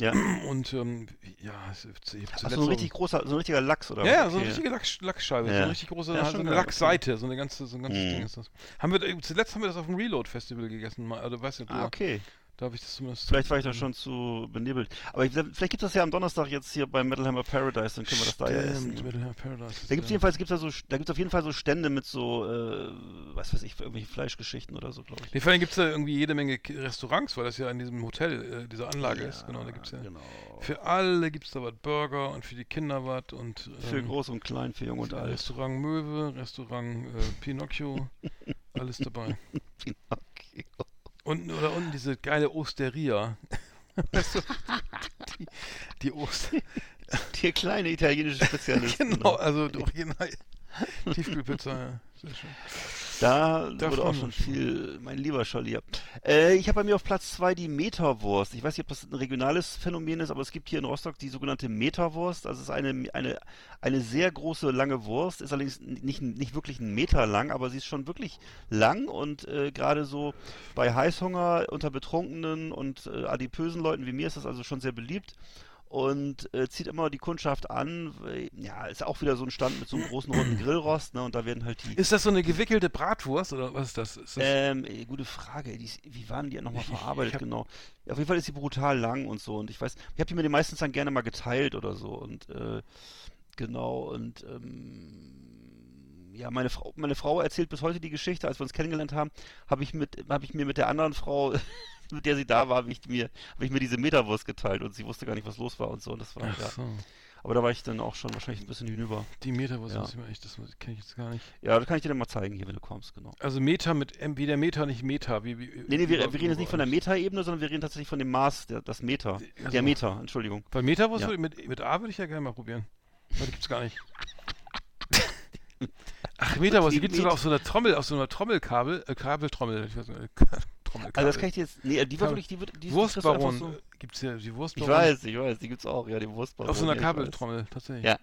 Ja. Und ähm, ja, Ach, so ein richtig großer, so ein richtiger Lachs, oder? ja, ja, was? so eine Okay. richtige Lachs, Lachsscheibe, so Ja. eine richtig große, Ja, so eine Lachsseite, so eine ganze, so ein ganzes Mhm. Ding ist das. Haben wir, äh, zuletzt haben wir das auf dem Reload Festival gegessen, mal, also weißt du, Ah, okay. Da habe ich das zumindest. Vielleicht war ich da schon zu benebelt. Aber ich, vielleicht gibt es das ja am Donnerstag jetzt hier bei Metal Hammer Paradise, dann können wir das da ja essen. Stimmt, Metal Hammer Paradise. Da gibt es jedenfalls gibt's da so, da gibt's auf jeden Fall so Stände mit so, äh, was weiß ich, irgendwelche Fleischgeschichten oder so, glaube ich. Nee, vor allem gibt es da irgendwie jede Menge Restaurants, weil das ja in diesem Hotel, äh, diese Anlage ist. Genau, da gibt es ja. Genau. Für alle gibt es da was Burger und für die Kinder was und. Für ähm, groß und klein, für jung und für alt. Restaurant Möwe, Restaurant äh, Pinocchio, [laughs] alles dabei. Okay. Und oder unten diese geile Osteria. [laughs] Die, die Oster. Der kleine italienische Spezialist. [laughs] genau, also original. Tiefkühlpizza, ja. Sehr schön. Da, Da wurde auch schon viel, mein lieber Scholli. Äh, ich habe bei mir auf Platz zwei die Metawurst. Ich weiß nicht, ob das ein regionales Phänomen ist, aber es gibt hier in Rostock die sogenannte Metawurst. Das ist eine, eine, eine sehr große, lange Wurst. Ist allerdings nicht, nicht wirklich einen Meter lang, aber sie ist schon wirklich lang und äh, gerade so bei Heißhunger unter Betrunkenen und äh, adipösen Leuten wie mir ist das also schon sehr beliebt. Und äh, zieht immer die Kundschaft an. Äh, Ja, ist auch wieder so ein Stand mit so einem großen runden Grillrost, ne? Und da werden halt die. Ist das so eine gewickelte Bratwurst oder was ist das? Ist das Ähm, ey, gute Frage. Ist- wie waren die nochmal ich- verarbeitet, ich hab- genau? Auf jeden Fall ist sie brutal lang und so. Und ich weiß, ich habe die mir den meistens dann gerne mal geteilt oder so. Und äh, genau, und ähm, ja, meine Frau, meine Frau erzählt bis heute die Geschichte, als wir uns kennengelernt haben, habe ich mit, habe ich mir mit der anderen Frau, mit der sie da war, habe ich mir, habe ich mir diese Metawurst geteilt und sie wusste gar nicht, was los war und so. Und das war, Ach ja. so. Aber da war ich dann auch schon wahrscheinlich ein bisschen hinüber. Die Meterwurst Ja. muss ich mir echt, das kenne ich jetzt gar nicht. Ja, das kann ich dir dann mal zeigen hier, wenn du kommst, genau. Also Meter mit M, wie der Meter, nicht Meter. Wie, wie, Nee, nee, wir, wir reden jetzt nicht von der Metaebene, sondern wir reden tatsächlich von dem Maß, der, das Meter. Also- Der Meter, Entschuldigung. Bei Meterwurst Ja. mit, mit A würde ich ja gerne mal probieren. Aber die gibt's gar nicht. [laughs] Ach, Meterwurst, die gibt's sogar auf so einer Trommel, auf so einer Trommelkabel, äh, Kabeltrommel, ich weiß nicht, äh, Trommelkabel. Also das kann ich dir jetzt. Nee, die war wirklich, die wird. Die, Wurstbaron, So, gibt's ja die ich Wurstbaron. weiß, ich weiß, die gibt's auch, ja, die Wurstbaron. Auf so einer ja, ich. Kabeltrommel, tatsächlich. Ja.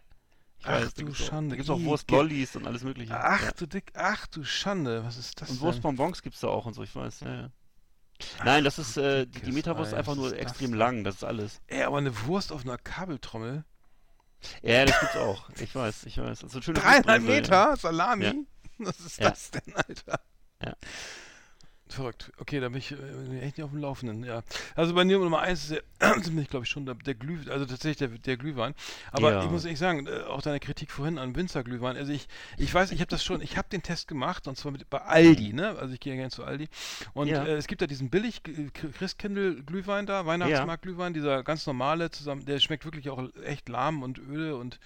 Ich Ach weiß, du. Schande, Da gibt's auch Ih, Wurstlollis und alles mögliche. Ach ja. du Dick, ach du Schande, was ist das Und denn? Wurstbonbons gibt's da auch und so, ich weiß, ja, ja. Nein, das ist, äh, die, die Metawurst ist Ei, einfach nur ist das extrem denn? lang, das ist alles. Ey, aber eine Wurst auf einer Kabeltrommel? Ja, das gibt's auch. Ich weiß, ich weiß. Das ist ein schönes Dreieinhalb Meter Salami? Ja. Was ist Ja. das denn, Alter? Ja. Verrückt. Okay, da bin ich, äh, echt nicht auf dem Laufenden, ja. Also bei mir Nummer eins ist ja, [clears throat] bin ich glaube ich schon der, der Glüh, also tatsächlich der, der Glühwein. Aber Ja. ich muss ehrlich sagen, äh, auch deine Kritik vorhin an Winzerglühwein, also ich, ich weiß, ich habe das schon, ich habe den Test gemacht und zwar mit, bei Aldi, ne? Also ich gehe ja gerne zu Aldi. Und Ja. äh, es gibt da diesen billig äh, Christkindl-Glühwein da, Weihnachtsmarkt-Glühwein, dieser ganz normale zusammen, der schmeckt wirklich auch echt lahm und öde und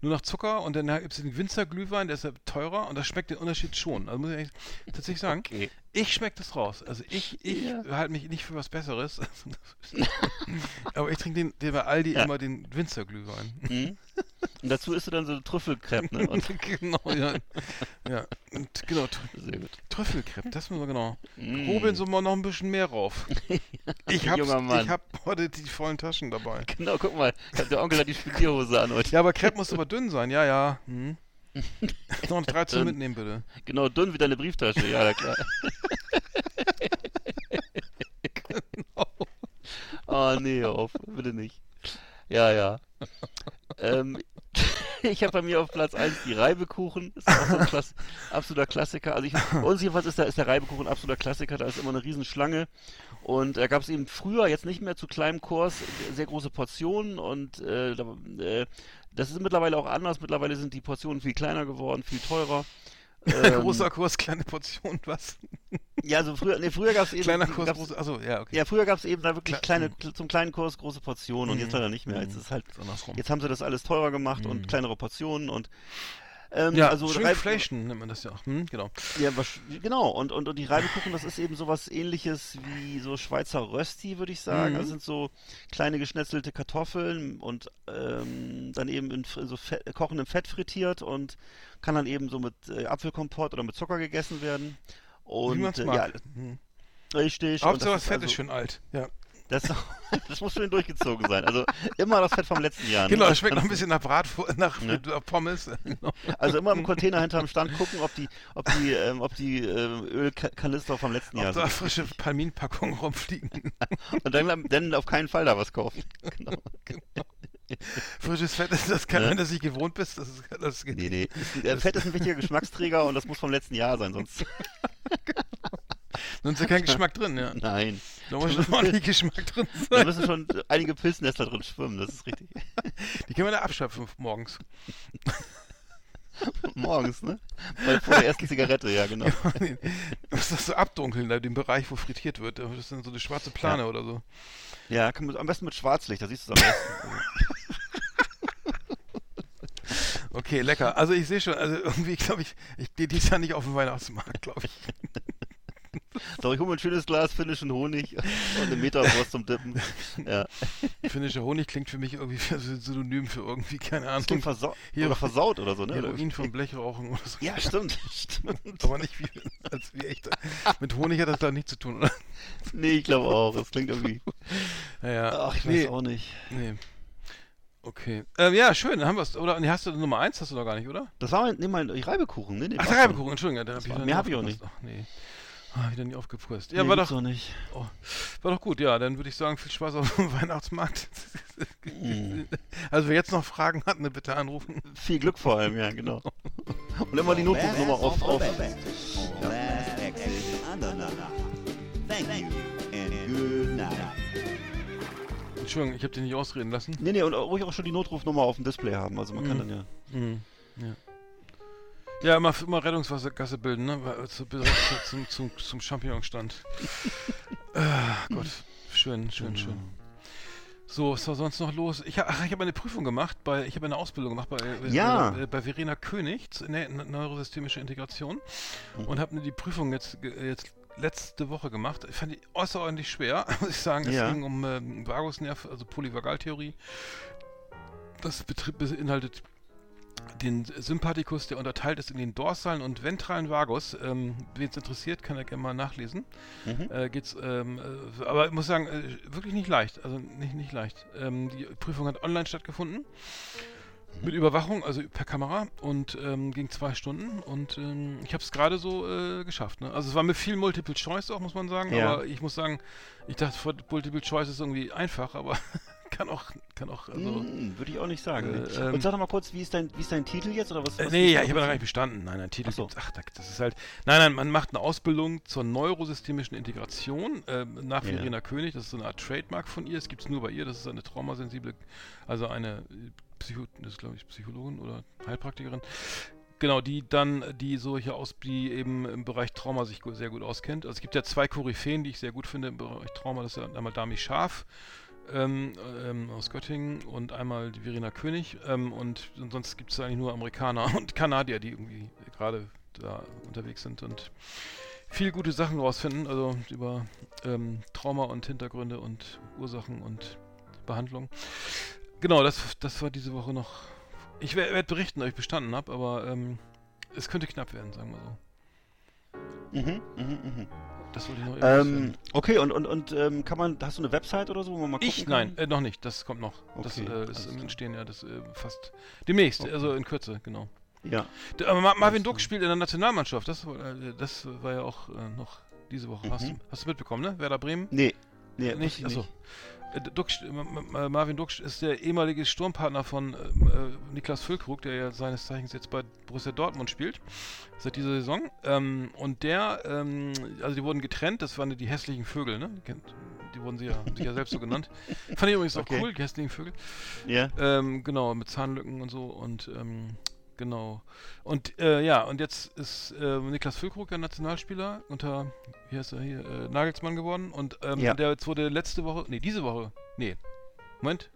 nur nach Zucker. Und dann gibt es den Winzerglühwein, der ist ja teurer und das schmeckt den Unterschied schon. Also muss ich echt tatsächlich sagen. Okay. Ich schmecke das raus. Also ich, ich Ja. halte mich nicht für was Besseres. [laughs] [laughs] Aber ich trinke den, den bei Aldi Ja. immer den Winzerglühwein. Mhm. Und dazu isst du dann so Trüffelkrepp, ne? [laughs] Und, genau, ja. ja. Und genau, sehr gut. Trüffelkrepp, das müssen wir genau. Mm. Hobeln Sie mal noch ein bisschen mehr rauf. Ich ich hab heute die vollen Taschen dabei. Genau, guck mal, der Onkel hat die Spedierhose an heute. Ja, aber Crepe muss aber dünn sein, ja, ja. Hm. Noch 13 Dünn. mitnehmen, bitte. Genau, dünn wie deine Brieftasche, ja, na klar. Oh nee, auf, bitte nicht. Ja, ja. ähm, [laughs] ich habe bei mir auf Platz 1 die Reibekuchen. Ist auch so ein Klass absoluter Klassiker. Also ich, bei uns jedenfalls ist der, ist der Reibekuchen ein absoluter Klassiker. Da ist immer eine Riesenschlange. Und da gab es eben früher, jetzt nicht mehr zu kleinem Kurs, sehr große Portionen. Und äh, äh, das ist mittlerweile auch anders. Mittlerweile sind die Portionen viel kleiner geworden, viel teurer. [laughs] Ähm, Großer Kurs, kleine Portion, was? Ja, also früher, nee, früher gab es eben. Kleiner Kurs, große, achso, ja, okay. Ja, früher gab es eben da wirklich Kle- kleine, zum kleinen Kurs große Portionen und jetzt leider nicht mehr. Jetzt ist halt, Ist jetzt haben sie das alles teurer gemacht Mhm. und kleinere Portionen und ähm, ja, also Shrinkflation nennt man das ja auch. Hm, genau. ja, wasch- genau. Und, und, und die Reibekuchen, das ist eben sowas ähnliches wie so Schweizer Rösti, würde ich sagen. Mhm. Das sind so kleine geschnetzelte Kartoffeln und ähm, dann eben in so Fett, kochendem Fett frittiert und kann dann eben so mit äh, Apfelkompott oder mit Zucker gegessen werden. Und Wie man's äh, mag. ja, Hm. richtig. Hauptsache das Fett also- ist schön alt. Ja. Das, [laughs] das muss schön durchgezogen sein. Also immer das Fett vom letzten Jahr. ne? Genau, das schmeckt noch ein bisschen nach Bratwur, [laughs] nach Ne? Pommes. Genau. Also immer im Container hinterm Stand gucken, ob die, ob die, ähm, ob die ähm, Ölkanister vom letzten Jahr Ob da sind. frische Palminpackungen rumfliegen. [laughs] Und dann, dann auf keinen Fall da was kaufen. Genau. Frisches Fett, ist das kann, Ne? wenn du es nicht gewohnt bist, das, ist, das geht. Nee, nee. Äh, Fett ist ein wichtiger Geschmacksträger und das muss vom letzten Jahr sein, sonst. Sonst ist ja kein Geschmack drin, ja. Nein. Da muss schon ordentlich Geschmack drin [laughs] Da sein. müssen schon einige Pilznester drin schwimmen, das ist richtig. Die können wir da abschöpfen morgens. [laughs] Morgens, ne? Bei, vor der ersten Zigarette, ja, genau. [laughs] Du musst das so abdunkeln, da den Bereich, wo frittiert wird. Das ist dann so eine schwarze Plane oder so. Ja, kann man, am besten mit Schwarzlicht, da siehst du es am besten. Okay, lecker. Also ich sehe schon, also irgendwie glaube ich, ich gehe dieses Jahr nicht auf den Weihnachtsmarkt, glaube ich. Doch, ich hole mir ein schönes Glas finnischen Honig und eine Meterwurst zum Dippen. Ja. Finnischer Honig klingt für mich irgendwie Synonym für irgendwie, keine Ahnung, klingt versau Hier- oder versaut oder so, ne? Heroin vom Blechrauchen oder so. Ja, stimmt. stimmt. Aber nicht wie, als wie echt. Mit Honig hat das da nichts zu tun, oder? Nee, ich glaube auch. Das klingt irgendwie. Naja, Ach, ich weiß nee, auch nicht. nee. Okay. Ähm, ja, schön, dann haben wir es. Oder nee, hast du Nummer 1 hast du noch gar nicht, oder? Das war mein, nee, mein Reibekuchen, ne? Ach. Reibekuchen, Entschuldigung, da hab ich war- mehr nicht hab ich auch aufgepasst. Ach, nee. Ah, wieder nicht aufgepasst. Ja, Nee, war doch, auch nicht. oh, war doch gut, ja, dann würde ich sagen, viel Spaß auf dem [laughs] Weihnachtsmarkt. Mm. Also wer jetzt noch Fragen hat, ne, bitte anrufen. Viel Glück vor allem, ja, genau. [laughs] Und immer die Notebooknummer auf. auf. Entschuldigung, ich habe dich nicht ausreden lassen. Nee, nee, und ruhig auch schon die Notrufnummer auf dem Display haben. Also man kann Mhm. dann ja. Mhm. Ja. Ja, immer, immer Rettungswassergasse bilden, ne? Weil- Zu, direkt zu, zum, zum, zum Champignonstand. ah, Gott, schön, schön, schön. So, was war sonst noch los? Ich habe ich hab eine Prüfung gemacht, bei, ich habe eine Ausbildung gemacht bei, äh, Ja. bei, bei Verena König, ne, ne, neurosystemische Integration Mhm. und habe die Prüfung jetzt, jetzt letzte Woche gemacht. Ich fand die außerordentlich schwer, [laughs] muss ich sagen. Es Ja. ging um ähm, Vagusnerv, also Polyvagaltheorie. Das betrieb, beinhaltet den Sympathikus, der unterteilt ist in den dorsalen und ventralen Vagus. Ähm, Wen es interessiert, kann er gerne mal nachlesen. Mhm. Äh, geht's, ähm, äh, aber ich muss sagen, äh, wirklich nicht leicht. Also nicht, nicht leicht. Ähm, die Prüfung hat online stattgefunden. Mit Überwachung, also per Kamera und ähm, ging zwei Stunden und ähm, ich habe es gerade so äh, geschafft. Ne? Also es war mit viel Multiple Choice auch, muss man sagen. Ja. Aber ich muss sagen, ich dachte, Multiple Choice ist irgendwie einfach, aber [laughs] kann auch, kann auch, also. Hm, Würde ich auch nicht sagen. Äh, nee. ähm, und sag doch mal kurz, wie ist dein, wie ist dein Titel jetzt? Oder was, Äh, was nee, ist ja, ich habe da gar nicht bestanden. Nein, nein, Titel Ach so. Ach, da- das ist halt. Nein, nein, man macht eine Ausbildung zur neurosystemischen Integration ähm, nach Ja. Verena König. Das ist so eine Art Trademark von ihr. Es gibt es nur bei ihr. Das ist eine traumasensible, also eine äh, Psycho, das ist glaube ich Psychologin oder Heilpraktikerin. Genau, die dann, die solche aus, die eben im Bereich Trauma sich sehr gut auskennt. Also es gibt ja zwei Koryphäen, die ich sehr gut finde im Bereich Trauma. Das ist ja einmal Dami Scharf ähm, ähm, aus Göttingen und einmal die Verena König. Ähm, und sonst gibt es eigentlich nur Amerikaner [laughs] und Kanadier, die irgendwie gerade da unterwegs sind. Und viel gute Sachen rausfinden, also über ähm, Trauma und Hintergründe und Ursachen und Behandlung. Genau, das, das war diese Woche noch. Ich werde werd berichten, ob ich bestanden habe, aber ähm, es könnte knapp werden, sagen wir so. Mhm, mhm, mhm. Das wollte ich noch Ähm, okay, und, und, und ähm, kann man, hast du eine Website oder so, wo man mal gucken Ich? Nein, äh, noch nicht. Das kommt noch. das Okay, äh, alles ist im. Entstehen, ja. Das äh, fast demnächst, Okay. also in Kürze, genau. Ja. D aber Ma Marvin Duck spielt in der Nationalmannschaft. Das, äh, das war ja auch äh, noch diese Woche. Hast, Mhm. du, hast du mitbekommen, ne? Werder Bremen? Nee. Nee, nicht? ich Achso. Äh, Ma- Ma- Marvin Duck ist der ehemalige Sturmpartner von ähm, äh, Niklas Füllkrug, der ja seines Zeichens jetzt bei Borussia Dortmund spielt, seit dieser Saison. Ähm, und der, ähm, also die wurden getrennt, das waren die hässlichen Vögel, ne? Die wurden sie ja, haben sich ja selbst so genannt. [laughs] Fand ich übrigens auch Okay. cool, die hässlichen Vögel. Ja. Ähm, genau, mit Zahnlücken und so und ähm, genau. Und äh, ja, und jetzt ist äh, Niklas Füllkrug der Nationalspieler unter, wie heißt er hier, äh, Nagelsmann geworden und ähm, Ja. der jetzt wurde letzte Woche, nee, diese Woche, nee, Moment,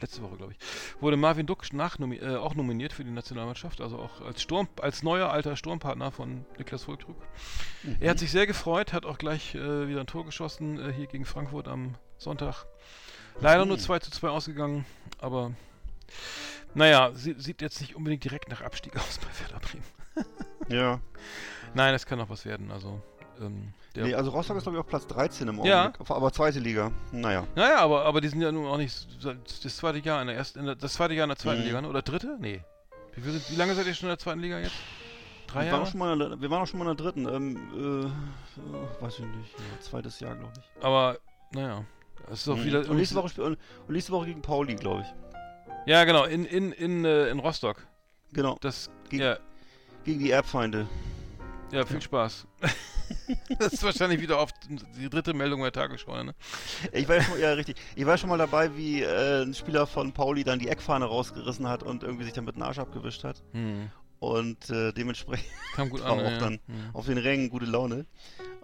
letzte Woche glaube ich, wurde Marvin Duck nachnomi äh, auch nominiert für die Nationalmannschaft, also auch als Sturm, als neuer alter Sturmpartner von Niklas Füllkrug. Er hat sich sehr gefreut, hat auch gleich äh, wieder ein Tor geschossen äh, hier gegen Frankfurt am Sonntag. Leider nur Mhm. 2 zu 2 ausgegangen, aber naja, sie, sieht jetzt nicht unbedingt direkt nach Abstieg [laughs] aus bei Werder Bremen. Ja. Nein, es kann noch was werden, also ähm, der, Nee, also Rostock ist glaube ich auf Platz 13 im Ja. Augenblick. Aber zweite Liga. Naja. Naja, aber, aber die sind ja nun auch nicht das zweite Jahr in der ersten, das zweite Jahr in der zweiten Mhm. Liga, ne? oder dritte? Nee. Wie, sind, wie lange seid ihr schon in der zweiten Liga jetzt? Drei wir, waren Jahre? auch schon mal in der, wir waren auch schon mal in der dritten. Ähm, äh, weiß ich nicht. Ja, zweites Jahr, glaube ich. Aber, naja. Es ist auch Mhm. wieder. und, nächste Woche, und nächste Woche gegen Pauli, glaube ich. Ja, genau, in, in, in, äh, in Rostock. Genau. Das, Gegen- ja, Gegen die Erbfeinde. ja, viel Spaß. [laughs] das ist wahrscheinlich wieder oft die dritte Meldung der Tagesschau, ne? Ich war ja, schon, ja richtig. Ich war schon mal dabei, wie äh, ein Spieler von Pauli dann die Eckfahne rausgerissen hat und irgendwie sich dann mit dem Arsch abgewischt hat. Hm. Und äh, dementsprechend Kam gut [laughs] Auch an, ja. dann ja. Auf den Rängen gute Laune.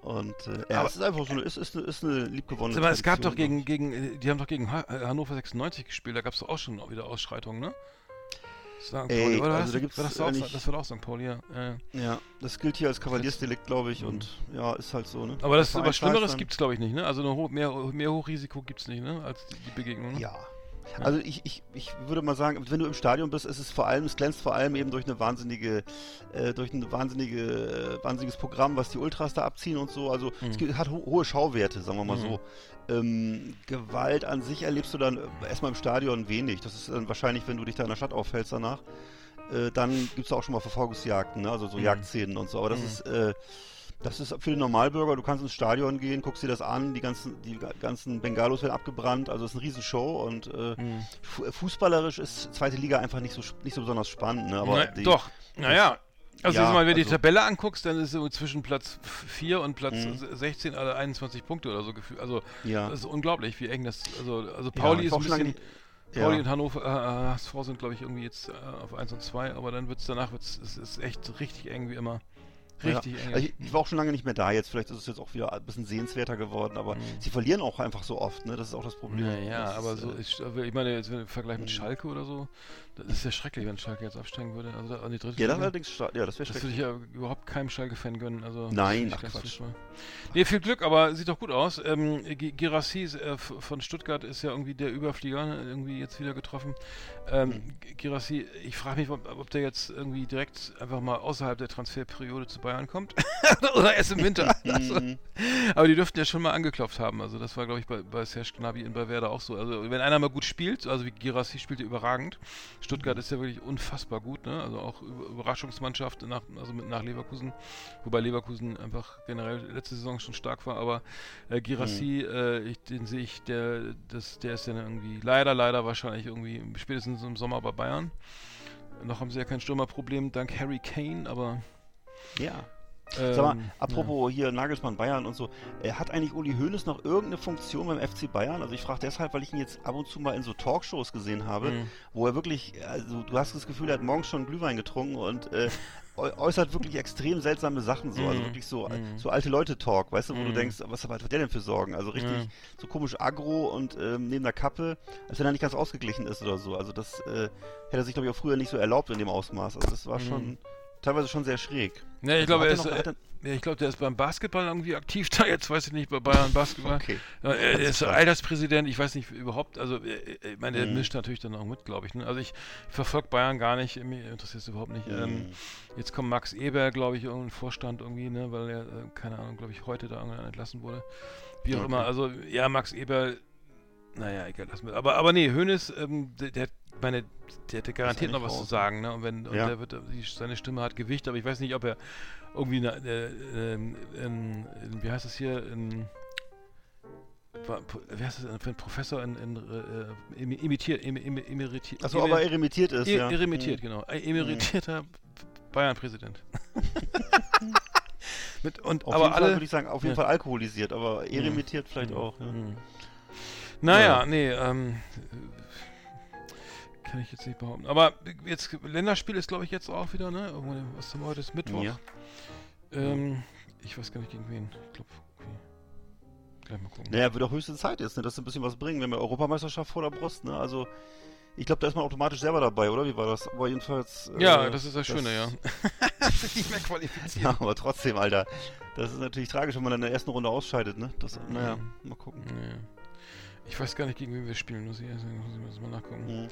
Und äh, ja, Aber- es ist einfach so eine, ist, ist, eine- ist eine liebgewonnene Aber es gab doch gegen, gegen, äh, die haben doch gegen äh, Hannover 96 gespielt, da gab es doch auch schon wieder Ausschreitungen, ne? St. Pauli, Ey, oder also das, da gibt's war das, äh, auch, das war doch St. Pauli, ja. ja. Ja, das gilt hier als Kavaliersdelikt, glaube ich. Mhm. Und ja, ist halt so, ne? Aber das Der aber Schlimmeres zahlt gibt's glaube ich nicht, ne? Also mehr, mehr Hochrisiko gibt's nicht, ne? Als die, die Begegnung. Ne? Ja. Also ich, ich, ich würde mal sagen, wenn du im Stadion bist, ist es vor allem, es glänzt vor allem eben durch eine wahnsinnige, äh, durch ein wahnsinnige, äh, wahnsinniges Programm, was die Ultras da abziehen und so. Also Mhm. es hat ho hohe Schauwerte, sagen wir mal Mhm. so. Ähm, Gewalt an sich erlebst du dann äh, erstmal im Stadion wenig. Das ist dann wahrscheinlich, wenn du dich da in der Stadt aufhältst danach. Äh, dann gibt es auch schon mal Verfolgungsjagden, ne? also so Mhm. Jagdszenen und so. Aber das Mhm. ist, äh, das ist für den Normalbürger, du kannst ins Stadion gehen, guckst dir das an, die ganzen, die ga- ganzen Bengalos werden abgebrannt, also es ist eine Riesenshow und äh, Hm. fu- fußballerisch ist zweite Liga einfach nicht so, nicht so besonders spannend. Ne? Aber Na, die, doch, naja. Also Ja, mal, wenn du die also- Tabelle anguckst, dann ist so zwischen Platz 4 und Platz Mhm. 16 alle 21 Punkte oder so gefühlt. Also Ja, das ist unglaublich, wie eng das. Also, also Ja, Pauli ich ist ein bisschen. nicht- Pauli ja. und Hannover, äh, HSV sind, glaube ich, irgendwie jetzt äh, auf 1 und 2, aber dann wird es danach, wird's, es ist echt richtig eng wie immer. Richtig eng. Also ich, ich war auch schon lange nicht mehr da jetzt, vielleicht ist es jetzt auch wieder ein bisschen sehenswerter geworden, aber Mhm. sie verlieren auch einfach so oft, ne? Das ist auch das Problem. Ja, ja, Das aber ist, so, äh, ich, ich meine, jetzt im Vergleich mit Mhm. Schalke oder so, das ist ja schrecklich, wenn Schalke jetzt absteigen würde. Also an die dritte Ja, das allerdings, ja, das wäre Das schlecht. würde ich ja überhaupt keinem Schalke-Fan gönnen. Also, Nein, das ach, Quatsch. Nee, viel Glück, aber sieht doch gut aus. Ähm, G- Girassi ist, äh, von Stuttgart ist ja irgendwie der Überflieger, ne, irgendwie jetzt wieder getroffen. Ähm, Mhm. Girassi, ich frage mich, ob, ob der jetzt irgendwie direkt einfach mal außerhalb der Transferperiode zu Bayern kommt. [laughs] Oder erst im Winter. [laughs] also, Mhm. aber die dürften ja schon mal angeklopft haben. Also das war, glaube ich, bei, bei Serge Gnabry in bei Werder auch so. Also wenn einer mal gut spielt, also wie Girassi spielt er überragend. Stuttgart ist ja wirklich unfassbar gut, ne? Also auch Über- Überraschungsmannschaft nach, also mit nach Leverkusen. Wobei Leverkusen einfach generell letzte Saison schon stark war. Aber äh, Girassi, äh, ich, den sehe ich, der, das, der ist ja irgendwie leider, leider wahrscheinlich irgendwie spätestens im Sommer bei Bayern. Noch haben sie ja kein Stürmerproblem dank Harry Kane, aber Ja. ähm, Sag mal, apropos hier Nagelsmann Bayern und so, äh, hat eigentlich Uli Hoeneß noch irgendeine Funktion beim FC Bayern? Also ich frage deshalb, weil ich ihn jetzt ab und zu mal in so Talkshows gesehen habe, Mhm. wo er wirklich, also du hast das Gefühl, er hat morgens schon Glühwein getrunken und äh, [laughs] äußert wirklich extrem seltsame Sachen so, also Mhm. wirklich so, Mhm. so alte Leute-Talk, weißt du, wo du Mhm. denkst, was hat der denn für Sorgen? Also richtig Mhm. so komisch aggro und ähm, neben der Kappe, als wenn er nicht ganz ausgeglichen ist oder so. Also das äh, hätte er sich, glaube ich, auch früher nicht so erlaubt in dem Ausmaß. Also das war Mhm. schon teilweise schon sehr schräg. Ja, ich glaube, er Hat ist, noch- hat äh, ja, ich glaube, der ist beim Basketball irgendwie aktiv da. Jetzt weiß ich nicht, bei Bayern Basketball. Okay. Er ist. Alterspräsident, ich weiß nicht überhaupt, also äh, äh, ich meine, der Mhm. mischt natürlich dann auch mit, glaube ich. Ne? Also ich verfolge Bayern gar nicht, mir interessiert es überhaupt nicht. Ähm, Mhm. jetzt kommt Max Eber, glaube ich, irgendein Vorstand irgendwie, ne, weil er, keine Ahnung, glaube ich, heute da irgendwann entlassen wurde. Wie auch Okay. immer, also ja, Max Eber, naja, egal, lass mal. Aber, aber nee, Hönes, ähm, der, der, meine, der hätte garantiert noch was zu raus. sagen, ne? Und wenn und Ja. der wird, die, seine Stimme hat Gewicht, aber ich weiß nicht, ob er irgendwie eine, äh, ähm, ähm, wie heißt es hier, war- wie heißt das für ein Professor in, in äh, imi- imitiert, im, im, emeritiert. Achso, aber emeritiert ist, ja. Emeritiert, Mhm. genau. Ein emeritierter Bayern-Präsident. [laughs] Mit, und, Auf aber jeden Fall alle. würde ich sagen, auf jeden Ja. Fall alkoholisiert, aber eremitiert vielleicht Mhm. auch. Ja. Mhm. Naja, Ja. nee, ähm, kann ich jetzt nicht behaupten. Aber jetzt, Länderspiel ist, glaube ich, jetzt auch wieder, ne? Irgendwo, Was haben wir heute? Ist Mittwoch. Ja. Ähm, ich weiß gar nicht gegen wen. Ich glaube, gleich mal gucken. Naja, wird auch höchste Zeit jetzt, ne, dass ein bisschen was bringen. Wir haben ja Europameisterschaft vor der Brust, ne? Also, ich glaube, da ist man automatisch selber dabei, oder? Wie war das? Aber jedenfalls. Ja, äh, das ist das Schöne, ja. [laughs] [laughs] nicht mehr qualifiziert. Ja, aber trotzdem, Alter. Das ist natürlich tragisch, wenn man dann in der ersten Runde ausscheidet, ne? Das, naja, Mhm. mal gucken. Nee. Ich weiß gar nicht, gegen wen wir spielen. Muss ich, erst- muss ich mal nachgucken. Mhm.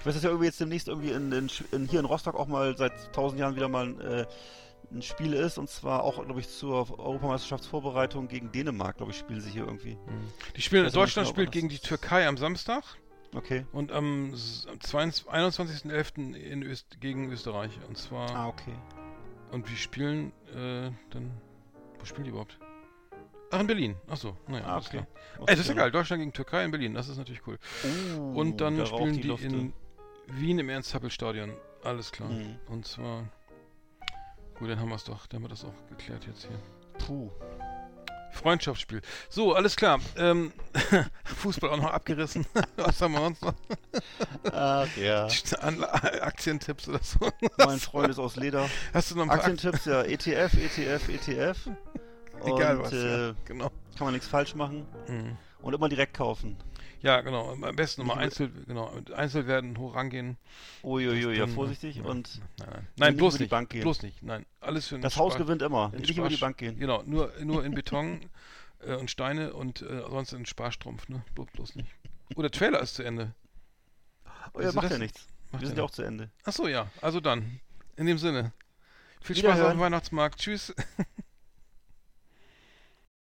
Ich weiß, dass ja irgendwie jetzt demnächst irgendwie in, in, in, hier in Rostock auch mal seit tausend Jahren wieder mal ein, äh, ein Spiel ist. Und zwar auch, glaube ich, zur Europameisterschaftsvorbereitung gegen Dänemark, glaube ich, spielen sie hier irgendwie. Mhm. Die spielen, nicht Deutschland spielt gegen die Türkei am Samstag Okay. und am s- am 22 21.11. in Öst gegen Österreich. Und zwar. Ah, okay. Und wir spielen äh, dann. Wo spielen die überhaupt? Ach, in Berlin. Achso, naja, Ah, alles okay. klar. Ey, das ist ja geil. Deutschland gegen Türkei in Berlin. Das ist natürlich cool. Uh, Und dann spielen die, Lufte. in Wien im Ernst-Happel-Stadion. Alles klar. Mhm. Und zwar. Gut, dann haben wir es doch. Dann haben wir das auch geklärt jetzt hier. Puh. Freundschaftsspiel. So, alles klar. Ähm, [laughs] Fußball auch noch abgerissen. [laughs] Was haben wir sonst noch? Ach ja. Aktientipps oder so. Mein Freund ist aus Leder. Hast du noch ein paar Aktientipps, ja. E ETF, ETF, ETF. Egal Und, was. Äh, ja. Genau. kann man nichts falsch machen. Mhm. Und immer direkt kaufen. Ja, genau. Am besten nochmal Nicht Einzel, genau, mit Einzel werden, hoch rangehen. Uiuiui, ja, Dann- vorsichtig. ja. Und Nein, nein. Nein, nicht bloß nicht. Bank gehen. Bloß nicht. Nein, alles für das Haus gewinnt immer. Nicht über die Bank gehen. Genau, nur, nur in Beton äh, und Steine und äh, sonst in Sparstrumpf, ne? Blo bloß nicht. Oh, der Trailer ist zu Ende. Oh, ja, Also macht ja nichts. Macht Wir sind ja auch zu Ende. Achso, ja. Also dann. In dem Sinne. Viel Spaß auf dem Weihnachtsmarkt. Tschüss. [laughs]